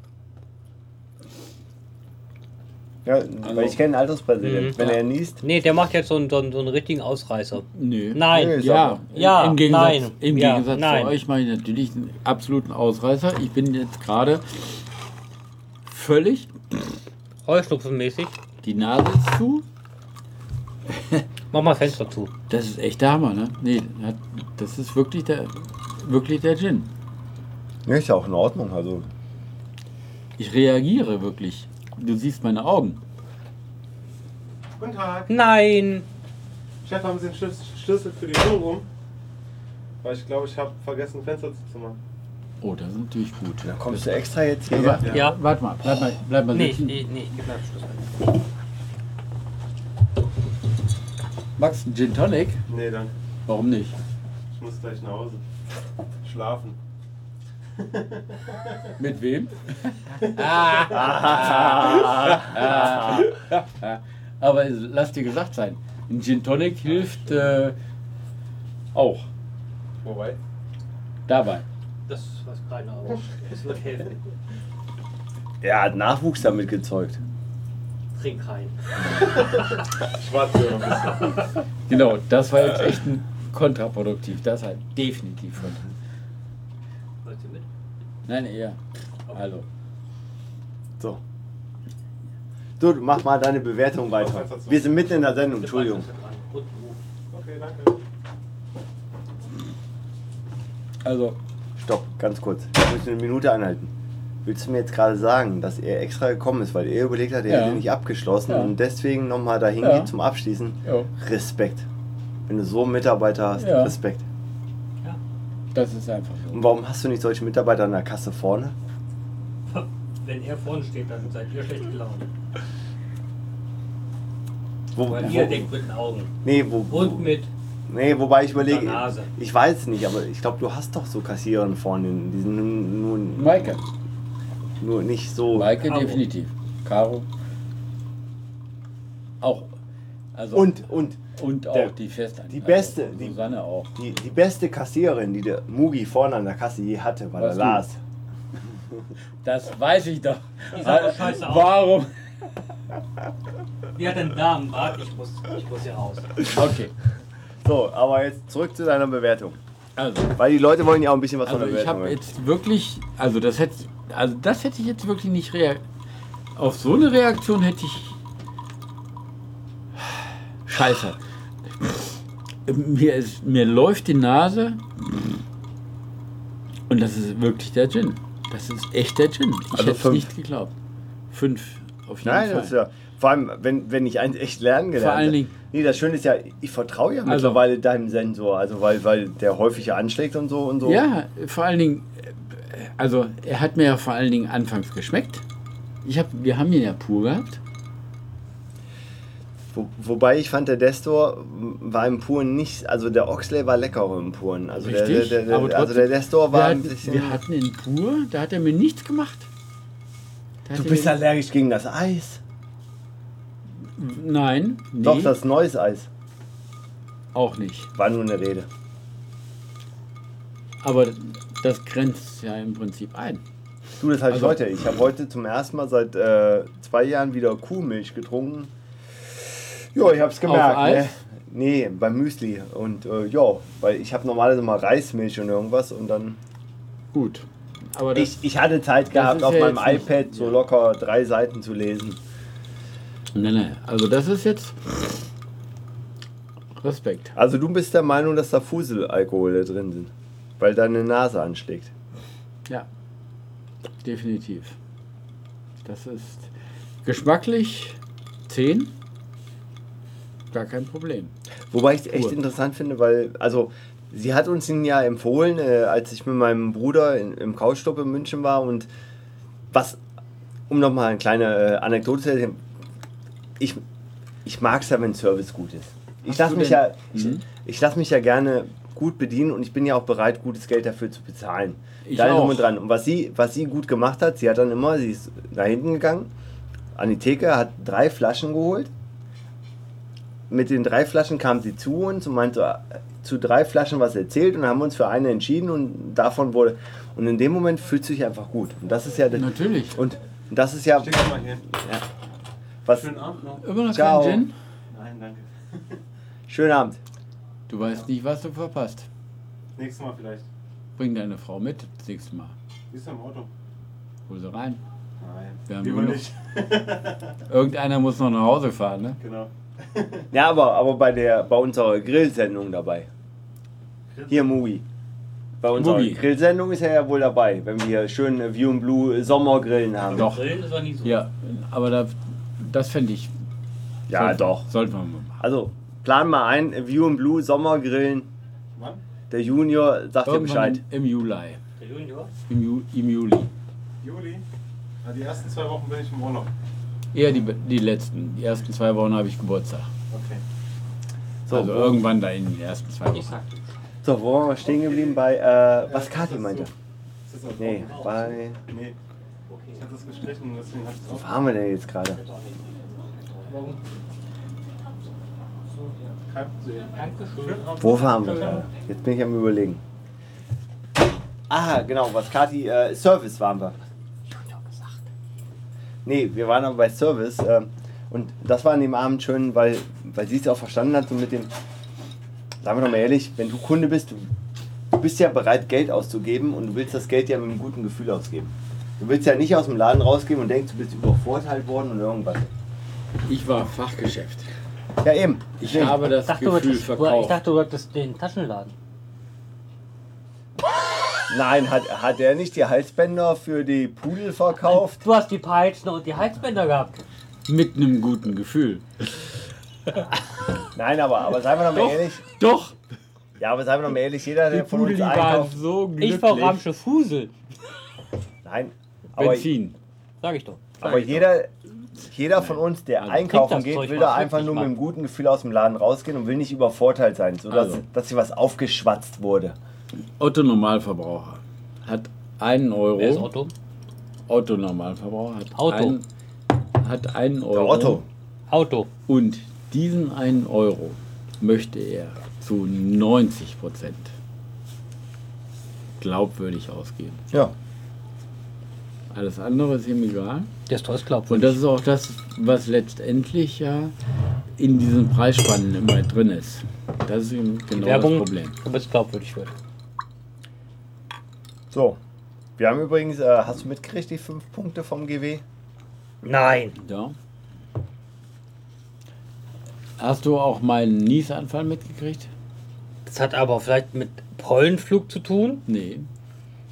Ja, weil ich kenne einen Alterspräsidenten. Mhm. Wenn Ja. er niest, Nee, der macht jetzt so einen, so einen, so einen richtigen Ausreißer. Nö. Nein. Nee, Ja, Ja, im Gegensatz, nein. im Ja, Gegensatz nein. zu euch mache ich natürlich einen absoluten Ausreißer. Ich bin jetzt gerade völlig, Heuschnupfenmäßig. die Nase ist zu. Mach mal Fenster zu. Das ist echt der Hammer, ne? Nee, das ist wirklich der, wirklich der Gin. ja, ist ja auch in Ordnung. Also, Ich reagiere wirklich. Du siehst meine Augen. Guten Tag. Nein! Chef, haben Sie den Schlüssel, für die Showroom? Weil ich glaube, ich habe vergessen, Fenster zuzumachen. Oh, das ist natürlich gut. dann kommst du extra jetzt hier. Ja. Warte mal, bleib mal, bleib mal Nee, ich, sitzen. nee, nee, ich geb mir den Schlüssel. Max, ein Gin Tonic? Nee, danke. Warum nicht? Ich muss gleich nach Hause. Schlafen. Mit wem? Aber lass dir gesagt sein, ein Gin Tonic hilft äh, auch Wobei? dabei. Das was kleiner, aber das wird helfen. Er hat Nachwuchs damit gezeugt. Trink rein. Bisschen. Genau, das war jetzt echt ein kontraproduktiv. Das hat definitiv von. Nein, eher. Also, So. Du, mach mal deine Bewertung weiter. Wir sind mitten in der Sendung, Entschuldigung. Okay, danke. also Stopp, ganz kurz. Ich möchte eine Minute anhalten. Willst du mir jetzt gerade sagen, dass er extra gekommen ist, weil er überlegt hat, er Ja. hätte nicht abgeschlossen Ja. und deswegen nochmal dahin Ja. geht zum Abschließen? ja. Respekt. Wenn du so einen Mitarbeiter hast, Ja. Respekt. Das ist einfach so. Und warum hast du nicht solche Mitarbeiter an der Kasse vorne? Wenn er vorne steht, dann seid ihr schlecht gelaunt. Wo, Weil wo, ihr denkt mit den Augen. nee, wo, Und mit nee, wobei ich überlege, der Nase. ich weiß es nicht, aber ich glaube, du hast doch so Kassierer vorne, die sind nur, nur, Maike. nur nicht so. Maike Caro. definitiv. Caro. Auch. Also Und, und und auch der- die Feste. die beste, Also die- Susanne auch. die, die beste Kassiererin, die der Mugi vorne an der Kasse je hatte, war der du? Lars. Das weiß ich doch. Die sah doch scheiße aus. Warum? Die hat einen Damenbart, ich muss, ich muss hier raus. Okay. So, aber jetzt zurück zu deiner Bewertung. Also, Weil die Leute wollen ja auch ein bisschen was also von der ich Bewertung habe hören. jetzt wirklich, also das hätte, also das hätte ich jetzt wirklich nicht rea auf so eine Reaktion hätte ich Scheiße. Mir, ist, mir läuft die Nase und das ist wirklich der Gin. Das ist echt der Gin. Ich Also hätte es nicht geglaubt. Fünf auf jeden Nein, Fall. das ist ja. Vor allem, wenn, wenn ich eins echt lernen gelernt Vor allen habe. Dingen- Nee, das Schöne ist ja, ich vertraue ja Also- mittlerweile deinem Sensor. Also, weil, weil der häufiger anschlägt und so und so. Ja, vor allen Dingen, also er hat mir ja vor allen Dingen anfangs geschmeckt. Ich hab, wir haben ihn ja pur gehabt. Wo, wobei ich fand, der Destor war im Puren nicht. Also, der Oxley war leckerer im Puren. Also, der, der, Richtig, der, der, also trotzdem, der Destor war ein bisschen. wir hatten ihn pur, da hat er mir nichts gemacht. Du bist allergisch gegen das Eis. Nein, nee, Doch, das neues Eis. auch nicht. War nur eine Rede. Aber das grenzt ja im Prinzip ein. Du, das habe ich Also- heute. Ich habe heute zum ersten Mal seit äh, zwei Jahren wieder Kuhmilch getrunken. Ja, ich habe es gemerkt. Auf Eis? Ne? Nee, beim Müsli. Und äh, ja, weil ich habe normalerweise mal Reismilch und irgendwas und dann. Gut. Aber das, Ich, ich hatte Zeit gehabt, auf ja meinem jetzt nicht- iPad so locker drei Seiten zu lesen. nein, nein, also das ist jetzt Respekt. Also du bist der Meinung, dass da Fuselalkohole drin sind, weil deine Nase anschlägt. Ja, definitiv. Das ist geschmacklich 10. Gar kein Problem. Wobei ich es echt interessant finde, weil, also, sie hat uns ihn ja empfohlen, äh, als ich mit meinem Bruder in, im Couchstop in München war und was, um nochmal eine kleine äh, Anekdote zu erzählen, ich, ich mag es ja, wenn Service gut ist. Ich lasse mich, ja, ich, Mhm. ich lass mich ja gerne gut bedienen und ich bin ja auch bereit, gutes Geld dafür zu bezahlen. Ich Da auch. und dran. Und was sie, was sie gut gemacht hat, sie hat dann immer, sie ist nach hinten gegangen, an die Theke, hat drei Flaschen geholt. Mit den drei Flaschen kam sie zu uns und meinte äh, zu drei Flaschen was erzählt und haben uns für eine entschieden und davon wurde. Und in dem Moment fühlt sich einfach gut. Und das ist ja das, Natürlich. und das ist ja Steck mal hier. was. Schönen Abend noch. Immer noch Ciao. kein Gin? Nein, danke. Schönen Abend. Du weißt nicht, was du verpasst. Nächstes Mal vielleicht. Bring deine Frau mit das nächste Mal. Wie ist im Auto? Hol sie rein. Nein. Wir haben Lieber nicht. Irgendeiner muss noch nach Hause fahren, ne? Genau. Ja, aber, aber bei der bei unserer Grillsendung dabei. Hier Mugi. Bei unserer Mugi. Grillsendung ist er ja wohl dabei, wenn wir schön View and Blue Sommergrillen haben. Doch. Grillen ist aber nicht so. Ja, aber da, das fände ich. Ja, sollten- doch. Sollten wir mal machen. Also, plan mal ein, View and Blue Sommergrillen. Wann? Der Junior sagt dir Bescheid. Im Juli. Der Junior? Im, Ju, Im Juli. Juli? Ja, die ersten zwei Wochen bin ich im Urlaub. Eher die, die letzten. Die ersten zwei Wochen habe ich Geburtstag. Okay. So, also irgendwann da in den ersten zwei Wochen. So, wo waren wir stehen geblieben? Bei, äh, was Kathi meinte. Nee, bei. Nee. Okay. Ich hatte das gestrichen, deswegen hatte ich es Wo waren wir denn jetzt gerade? Wo waren wir gerade? Jetzt bin ich am überlegen. Ah, genau, was Kathi, äh, Service waren wir. Nee, wir waren aber bei Service. ähm, und das war an dem Abend schön, weil, weil sie es auch verstanden hat, so mit dem, sagen wir doch mal ehrlich, wenn du Kunde bist, du, du bist ja bereit, Geld auszugeben und du willst das Geld ja mit einem guten Gefühl ausgeben. Du willst ja nicht aus dem Laden rausgehen und denkst, du bist übervorteilt worden und irgendwas. Ich war Fachgeschäft. Ja, eben. Ich Deswegen. habe das Ich dachte, du Gefühl ich verkauft. dachte, du hattest den Taschenladen. Nein, hat, hat er nicht die Halsbänder für die Pudel verkauft? Du hast die Peitschen und die Halsbänder gehabt. Mit einem guten Gefühl. Nein, aber, aber seien wir doch mal Doch. ehrlich. Doch, Ja, aber seien wir doch mal ehrlich, jeder, die der von uns Pudeli waren einkauft. so glücklich. Ich war Ramsche Fusel. Nein, aber, Benzin. Sag ich doch. aber jeder, jeder von uns, der Also, einkaufen geht, Zeug will doch einfach nur mit einem guten Gefühl aus dem Laden rausgehen und will nicht übervorteilt sein, sodass Also. dass sie was aufgeschwatzt wurde. Otto Normalverbraucher hat einen Euro. Wer ist Otto? Otto Normalverbraucher hat, Auto. Ein, hat einen Der Euro. Otto. Auto. Und diesen einen Euro möchte er zu 90 Prozent glaubwürdig ausgeben. Ja. Alles andere ist ihm egal. Der ist trotzdem Und glaubwürdig. das ist auch das, was letztendlich ja in diesen Preisspannen immer drin ist. Das ist eben genau Werbung, das Problem. damit es glaubwürdig wird. So. Wir haben übrigens, äh, hast du mitgekriegt, die fünf Punkte vom GW? Nein. Ja. Hast du auch meinen Niesanfall mitgekriegt? Das hat aber vielleicht mit Pollenflug zu tun. Nee.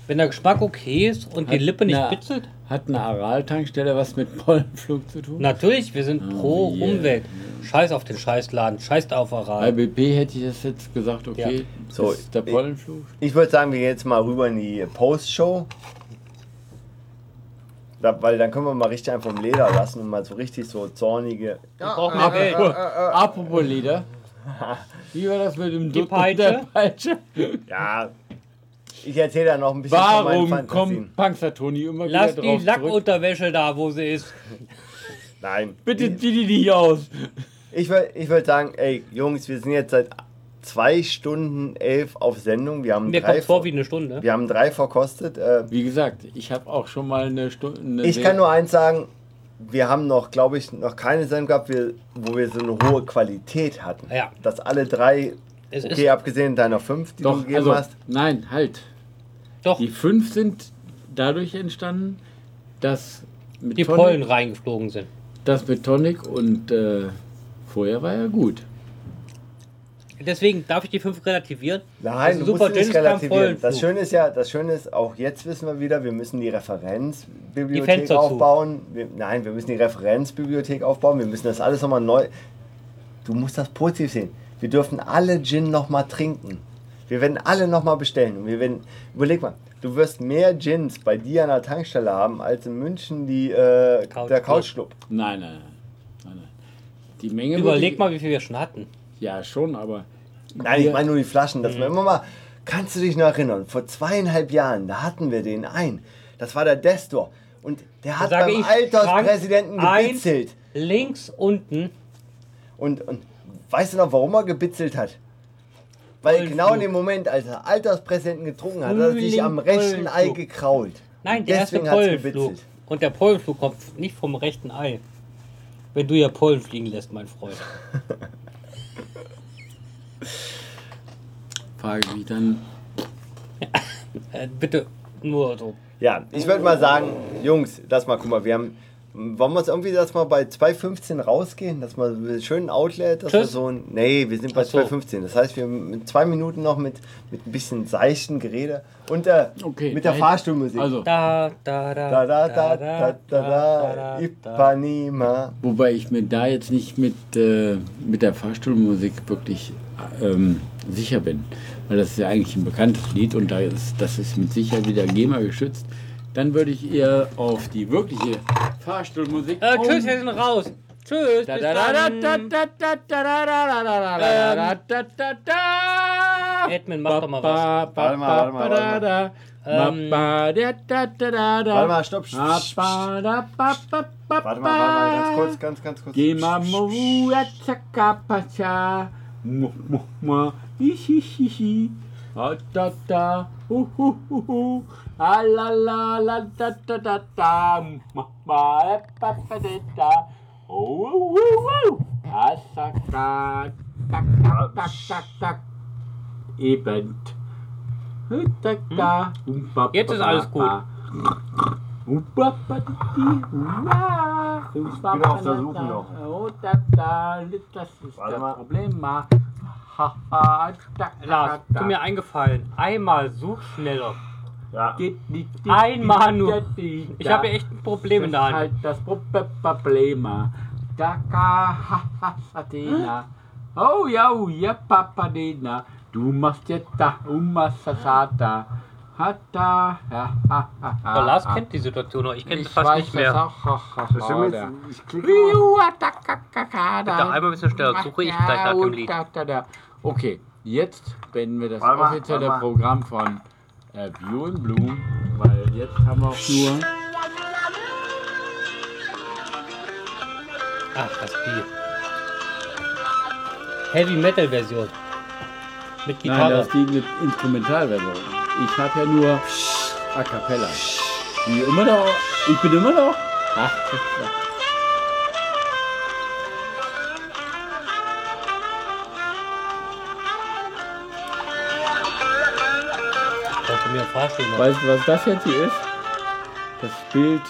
Wenn der Geschmack okay ist und die Hat Lippe nicht eine- bitzelt. Hat eine Aral-Tankstelle was mit Pollenflug zu tun? Natürlich, wir sind Oh, pro yeah. Umwelt. Scheiß auf den Scheißladen, scheißt auf Bei Aral. BP hätte ich das jetzt gesagt, okay, Ja. So, ist der ich- Pollenflug. Ich würde sagen, wir gehen jetzt mal rüber in die Post-Show. Da, weil dann können wir mal richtig einfach vom Leder lassen und mal so richtig so zornige. Wir brauchen mehr Geld. Apropos Leder. Wie war das mit dem Die Dutt Peitsche? Ja. Ich erzähle da noch ein bisschen von meinen Warum kommt Panzertoni immer Lass wieder die drauf zurück? Lackunterwäsche da, wo sie ist. Nein. Bitte zieh die nicht aus. Ich würde ich würd sagen, ey, Jungs, wir sind jetzt seit zwei Stunden elf auf Sendung. Wir haben, Mir drei, kommt vor wie eine Stunde. wir haben drei verkostet. Äh, Wie gesagt, ich habe auch schon mal eine Stunde. ich kann nur eins sagen, wir haben noch, glaube ich, noch keine Sendung gehabt, wir- wo wir so eine hohe Qualität hatten. Ja. Dass alle drei, Es okay, ist abgesehen deiner fünf, die du Doch, gegeben also, hast. nein, halt. doch Die fünf sind dadurch entstanden, dass mit die Tonic, Pollen reingeflogen sind. das mit Tonic und äh, vorher war ja gut. Deswegen darf ich die fünf relativieren. Nein, Also du Super musst nicht Gins kam relativieren. Das Schöne ist ja, das Schöne ist, auch jetzt wissen wir wieder, wir müssen die Die Referenzbibliothek zu. aufbauen. Wir, nein, wir müssen die Referenzbibliothek aufbauen. Wir müssen das alles nochmal neu. Du musst das positiv sehen. Wir dürfen alle Gin nochmal trinken. Wir werden alle nochmal bestellen. Und wir werden, überleg mal, du wirst mehr Gins bei dir an der Tankstelle haben, als in München die, äh, Couch der Club. Couchclub. Nein, nein, nein. nein, nein. Die Menge. Überleg mal, wie viel wir schon hatten. Ja, schon, aber. Nein, ich meine nur die Flaschen. Dass wir immer mal, kannst du dich noch erinnern? Vor zweieinhalb Jahren, da hatten wir den ein. Das war der Destor. Und der hat beim ich, Alterspräsidenten gebitzelt. Links unten. Und, und weißt du noch, warum er gebitzelt hat? Weil Pollenflug. genau in dem Moment, als er Alterspräsidenten getrunken hat, hat er sich am rechten Ei Pollenflug. gekrault. Nein, der erste Pollenflug. gebitzelt. Und der Pollenflug kommt nicht vom rechten Ei. Wenn du ja Pollen fliegen lässt, mein Freund. Frage mich dann. Äh, bitte nur so. Ja, ich würde mal sagen, Jungs, lass mal, guck mal, wir haben. Wollen wir es irgendwie, dass wir bei 2,15 rausgehen, dass wir einen schönen Outlet, dass wir so ein. Nee, wir sind bei so. 2,15. Das heißt, wir mit zwei Minuten noch mit, mit ein bisschen seichten Gerede und der, Okay, mit der nein. Fahrstuhlmusik. Also, Da, da, da, Da, da, da, da, da, da, Ipanema. wobei ich mir da jetzt nicht mit, äh, mit der Fahrstuhlmusik wirklich ähm, sicher bin. Weil das ist ja eigentlich ein bekanntes Lied und da ist, das ist mit sicher wieder GEMA geschützt. Dann würde ich ihr auf die wirkliche Fahrstuhlmusik. Äh, tschüss, wir sind raus. Tschüss. Edmund, mach doch mal was. Warte mal, warte mal. Warte mal. Ähm, warte mal, stopp. Warte mal, warte mal, ganz kurz, ganz, ganz kurz. Geh mal, Chakapacha. Hihihihi. Da, da, da. Uhuhuhu. Ah, la, la, la, da, da, da, da. Ma, ma, eh, pa, pa, da, da. Oh, oh, oh, oh. Ah, sa, ka. Tak, tak, tak, tak, tak. Eben. Tak, da. Jetzt ist alles gut. pa, bin auf der da, Suche da. noch. Oh, da, da. Das ist Warte das mal. Problem. Ma. Ha, ha, tak, Lars, tu mir eingefallen. Einmal such schneller. Ja. Einmal nur. Ich habe ja echt ein Problem in der Halt Hand. das Pro- Problema. Daka, ha, ha, Athena. Oh ja, oh ja, Papa Dena. Du machst jetzt da, um Masasata. Hata, ja, ha, ha, ha. Aber Lars kennt die Situation noch. Ich kenne sie fast weiß nicht mehr. das auch. Ha, ha, Das ha, da. ich klicke mal. Bitte einmal ein bisschen schneller. Suche ich gleich nach dem Lied. Da, da, da. Okay, jetzt beenden wir das offizielle. Programm von äh, View in Blue, weil jetzt haben wir auch nur. Ach, das Bier. Heavy Metal Version. Mit Nein, Gitarre. das ist die Instrumentalversion. Ich habe ja nur A Cappella. Wie immer noch. Ich bin immer noch. Ach, mir einen Fahrstuhl machen. weißt du, was das jetzt hier ist? Das Bild.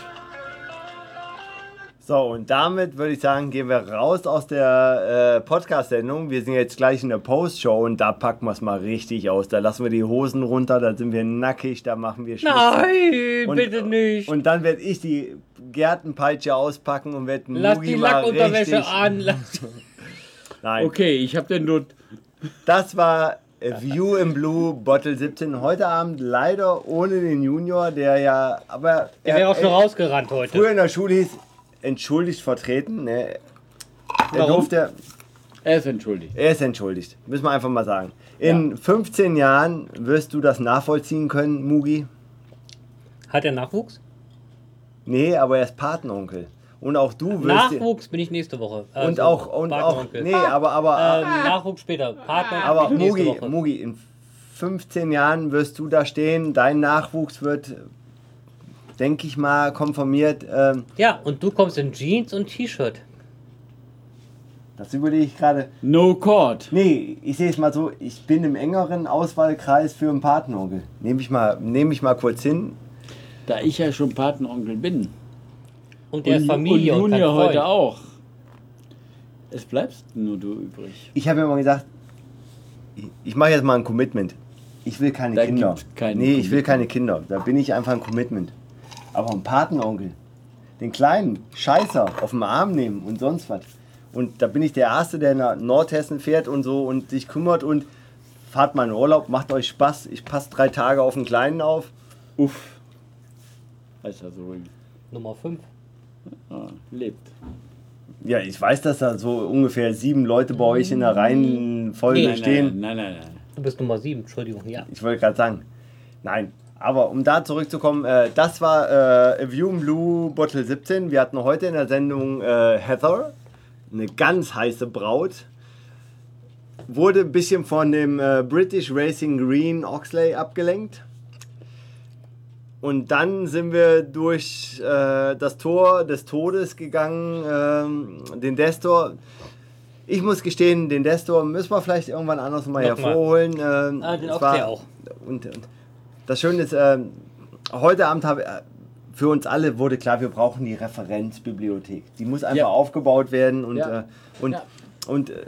So, und damit würde ich sagen, gehen wir raus aus der äh, Podcast-Sendung. Wir sind jetzt gleich in der Post-Show und da packen wir es mal richtig aus. Da lassen wir die Hosen runter, da sind wir nackig, da machen wir Schluss. Nein, Und- bitte nicht. Und dann werde ich die Gärtenpeitsche auspacken und werde Lass Mugi die Lackunterwäsche richtig... an. Nein, Okay, ich habe den nur. das war View in Blue Bottle 17. Heute Abend leider ohne den Junior, der ja... Aber Der wäre auch schon rausgerannt Früher heute. in der Schule hieß entschuldigt vertreten. Ne? Er Warum? durfte... Er ist entschuldigt. Er ist entschuldigt, müssen wir einfach mal sagen. In 15 Jahren wirst du das nachvollziehen können, Mugi. Hat er Nachwuchs? Nee, aber er ist Patenonkel. Und auch du wirst. Nachwuchs bin ich nächste Woche. und Also, auch, und auch. Nee, aber, aber, Ähm, Nachwuchs später. Partner aber bin ich nächste Mugi, Woche. Mugi, in 15 Jahren wirst du da stehen. Dein Nachwuchs wird, denke ich mal, konformiert. Ähm, Ja, und du kommst in Jeans und T-Shirt. das überlege ich gerade. No Court. Nee, ich sehe es mal so. Ich bin im engeren Auswahlkreis für einen Patenonkel. Nehme ich, mal- nehme ich mal kurz hin. Da ich ja schon Patenonkel bin. Und der ist Familie und und, Junior heute auch. Es bleibst nur du übrig. Ich habe mir mal gesagt, ich, mache jetzt mal ein Commitment. Ich will keine Da Kinder. gibt's kein nee, ich will Commitment. keine Kinder. Da bin ich einfach ein Commitment. Aber ein Patenonkel, den kleinen Scheißer auf den Arm nehmen und sonst was. Und da bin ich der Erste, der nach Nordhessen fährt und so und sich kümmert und fahrt mal in Urlaub, macht euch Spaß. Ich passe drei Tage auf den Kleinen auf. Uff. Das so. Nummer 5. Lebt. Ja, ich weiß, dass da so ungefähr sieben Leute bei euch in der Reihenfolge Nee. stehen. Nein, nein, nein. nein. Du bist Nummer 7, Entschuldigung, ja. Ich wollte gerade sagen, nein. Aber um da zurückzukommen, äh, das war äh, A View in Blue Bottle 17. Wir hatten heute in der Sendung äh, Heather, eine ganz heiße Braut. Wurde ein bisschen von dem äh, British Racing Green Oxley abgelenkt. Und dann sind wir durch äh, das Tor des Todes gegangen, ähm, den Destor. Ich muss gestehen, den Destor müssen wir vielleicht irgendwann anders mal Nochmal. hervorholen. Ähm, Ah, den Oxley auch. Und, und das Schöne ist, ähm, heute Abend habe äh, für uns alle wurde klar, wir brauchen die Referenzbibliothek. Die muss einfach Ja. aufgebaut werden und, Ja. äh, und, Ja. und äh,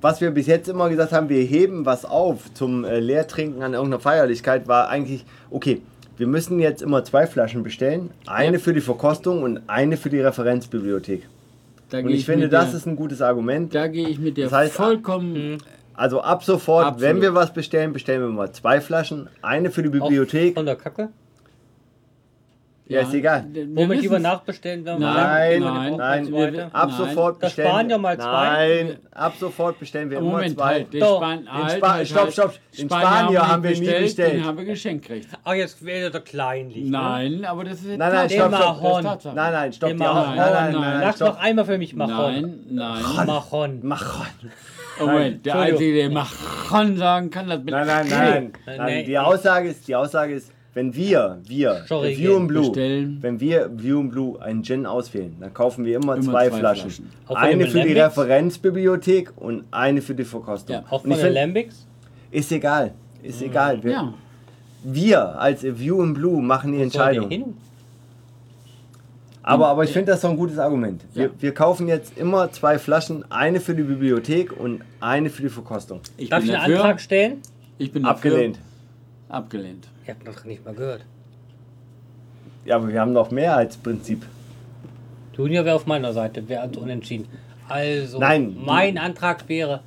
was wir bis jetzt immer gesagt haben, wir heben was auf zum äh, Leertrinken an irgendeiner Feierlichkeit, war eigentlich, okay, wir müssen jetzt immer zwei Flaschen bestellen. Eine Ja. für die Verkostung und eine für die Referenzbibliothek. Da Und gehe ich finde, das der, ist ein gutes Argument. Da gehe ich mit dir Das heißt, vollkommen. Also ab sofort, Absolut. wenn wir was bestellen, bestellen wir mal zwei Flaschen. Eine für die Bibliothek. Von der Kacke. Ja, ist egal. wir Wollen wir lieber nachbestellen, wenn wir Nein, sagen, nein, wir nein. brauchen wir-? Ab Nein. sofort Das bestellen sparen wir. ja mal zwei. Nein, ab sofort bestellen wir immer Moment, zwei. halt, den. Span halt, Spa- halt, stopp, halt. stopp. Den Spanier Spanier haben wir nicht nie bestellt. Den haben wir geschenkt gekriegt. Ach, jetzt wäre der kleinlich. Ne? Nein, aber das ist Nein, nein, stopp, stopp. Nein, nein, stopp. Nein, nein, nein, nein, stopp. noch einmal für mich, Machon. Nein, nein. Machon. Machon. Oh, Moment, der. Einzige, der Machon sagen kann, das bin Nein, nein, nein. Nein. Die Aussage ist, die Aussage ist, wenn wir, wir, Sorry, View in Blue, bestellen. wenn wir View in Blue einen Gin auswählen, dann kaufen wir immer, Immer zwei, zwei Flaschen. Flaschen. Eine für die Lambics? Referenzbibliothek und eine für die Verkostung. Ja, Auch von den Lambics? ist egal. Ist egal. Wir, Ja. wir als View in Blue machen die der Entscheidung. Aber, aber ich finde das so ein gutes Argument. Wir, Ja. wir kaufen jetzt immer zwei Flaschen, eine für die Bibliothek und eine für die Verkostung. Ich Darf bin ich einen dafür. Antrag stellen? Ich bin dafür. Abgelehnt. Abgelehnt. Ich habe noch nicht mal gehört. Ja, aber wir haben noch mehr als Prinzip. Junior wäre auf meiner Seite, wäre also unentschieden. Also, Nein. mein Antrag wäre,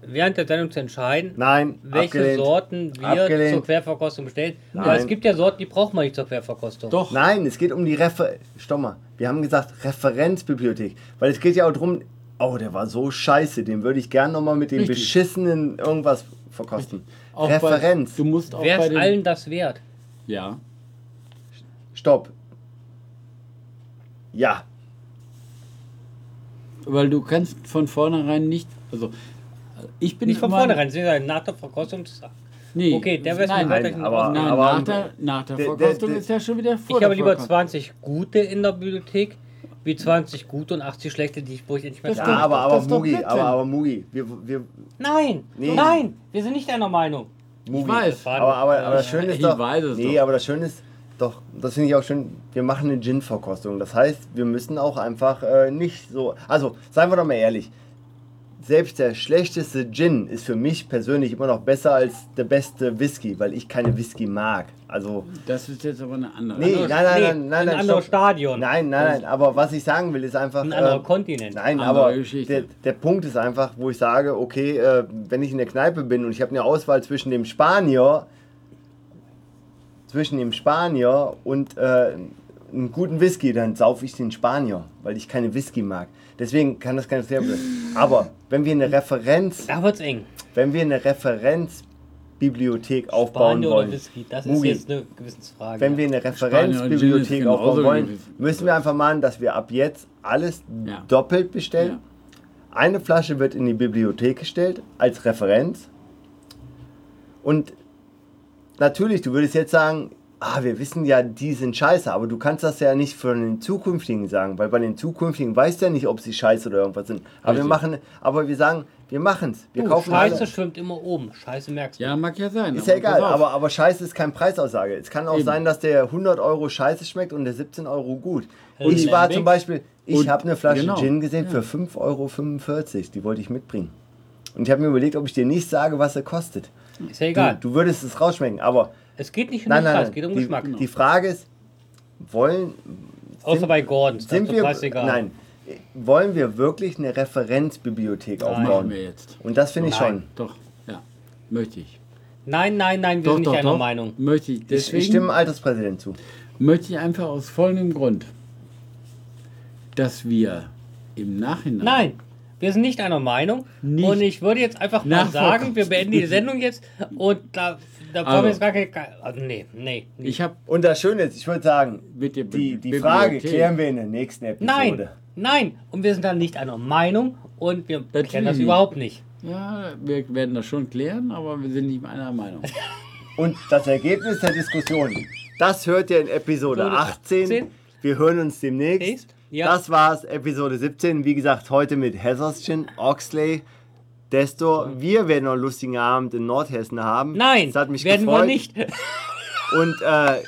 während der Sendung zu entscheiden, Nein, welche abgelehnt. Sorten wir Abgelehnt. zur Querverkostung bestellen. Nein. Weil es gibt ja Sorten, die braucht man nicht zur Querverkostung. Doch. Nein, es geht um die Refer... Stopp mal. Wir haben gesagt Referenzbibliothek. Weil es geht ja auch darum, oh, der war so scheiße, den würde ich gern nochmal mit dem Richtig. beschissenen irgendwas verkosten. Auch Referenz. Bei, du musst auch Wäre bei es den, allen das wert? Ja. Stopp. Ja. Weil du kannst von vornherein nicht. Also ich bin Nicht von vornherein, Sie sagen, nach der Verkostung. zu sagen. Nee, Okay, der wär's nein, mir nein, weiterhin aber- nein, aber- nach der, nach der Der- der- Verkostung der- ist ja schon wieder vor Ich habe lieber Verkostung. 20 gute in der Bibliothek, wie 20 gute und 80 schlechte, die ich wo ich nicht mehr Das Ja, stimmt. aber, aber das ist doch Mugi, Blödsinn. aber, aber Mugi, wir, wir, Nein, Nee. nein, wir sind nicht einer Meinung. Mugi. weiß. Aber, aber, aber das Schöne ist Ich doch, weiß es nee, doch. aber das Schöne ist doch, das finde ich auch schön, wir machen eine Gin-Verkostung. Das heißt, wir müssen auch einfach äh, nicht so, also seien wir doch mal ehrlich, selbst der schlechteste Gin ist für mich persönlich immer noch besser als der beste Whisky, weil ich keine Whisky mag. Also, Das ist jetzt aber eine andere. nee, nein, nein, Nee, nein, nein, ein nein, anderes. Stadion. Nein, nein, nein, aber was ich sagen will, ist einfach. Ein anderer ähm, Kontinent. Nein, Andere aber der, der Punkt ist einfach, wo ich sage, okay, äh, wenn ich in der Kneipe bin und ich habe eine Auswahl zwischen dem Spanier, zwischen dem Spanier und äh, einem guten Whisky, dann saufe ich den Spanier, weil ich keine Whisky mag. Deswegen kann das kein Thema sein. Aber wenn wir eine Referenz, Da wird's eng. wenn wir eine Referenzbibliothek aufbauen Spanier oder wollen, Whisky, das Mugi, ist jetzt eine Gewissensfrage. wenn wir eine Referenzbibliothek aufbauen wollen, müssen wir einfach machen, dass wir ab jetzt alles Ja. doppelt bestellen. Ja. Eine Flasche wird in die Bibliothek gestellt als Referenz. Und natürlich, du würdest jetzt sagen, ah, wir wissen ja, die sind scheiße, aber du kannst das ja nicht für den zukünftigen sagen, weil bei den zukünftigen weißt du ja nicht, ob sie scheiße oder irgendwas sind. Aber wir Richtig. machen, aber wir sagen, wir machen es. Wir kaufen Scheiße alle. schwimmt immer oben. Scheiße merkst du. Ja, mag ja sein. Ist ja egal, aber, aber Scheiße ist keine Preisaussage. Es kann auch Eben. sein, dass der 100 Euro Scheiße schmeckt und der 17 Euro gut. Und ich war zum Beispiel, ich habe eine Flasche genau. Gin gesehen Ja. für 5,45 Euro. Die wollte ich mitbringen. Und ich habe mir überlegt, ob ich dir nicht sage, was er kostet. Ist ja egal. Du, du würdest es rausschmecken, aber es geht nicht um nein, den nein, Preis, nein. es geht um die, Geschmack. die Frage ist, wollen, Außer sind- bei Gordons, sind ist wir, scheißegal. nein, wollen wir wirklich eine Referenzbibliothek Nein. Aufbauen? wir jetzt. Und das finde ich Nein. schon. Doch, ja. Möchte ich. Nein, nein, nein, wir Doch, sind nicht doch, einer doch. Meinung. Möchte ich. Deswegen ich stimme dem Alterspräsident zu. möchte ich einfach aus folgendem Grund, dass wir im Nachhinein. Nein, wir sind nicht einer Meinung. Nicht. Und ich würde jetzt einfach mal sagen, wir beenden die Sendung jetzt und da, da Also. brauchen wir jetzt gar keine. Also, nee, nee. nee. Ich habe Und das Schöne ist, ich würde sagen, mit der die, die Frage klären wir in der nächsten Episode. Nein, nein. Und wir sind dann nicht einer Meinung und wir Natürlich kennen das überhaupt nicht. Ja, wir werden das schon klären, aber wir sind nicht einer Meinung. Und das Ergebnis der Diskussion, das hört ihr in Episode Episode 18. 18. Wir hören uns demnächst. Nächst? Ja. Das war's, Episode 17. Wie gesagt, heute mit Hetherston, Oxley, Destor. Wir werden noch einen lustigen Abend in Nordhessen haben. Nein, das hat mich werden gefreut. wir nicht. Und äh,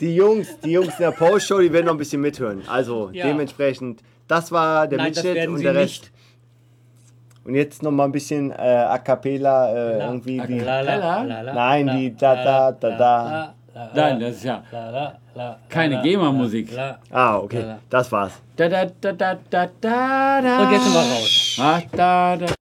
die Jungs, die Jungs in der Postshow, die werden noch ein bisschen mithören. Also Ja. dementsprechend, das war der Nein, Mitschnitt und sie der Rest. nicht. Und jetzt noch mal ein bisschen äh, a cappella äh, irgendwie die. La, la, Nein, die da, da, da, da. Nein, das ist ja la, la, la, keine GEMA-Musik. Ah, okay. Das war's. Da, da, da, da, da, da, da. Und jetzt sind wir raus. Ah, da, da.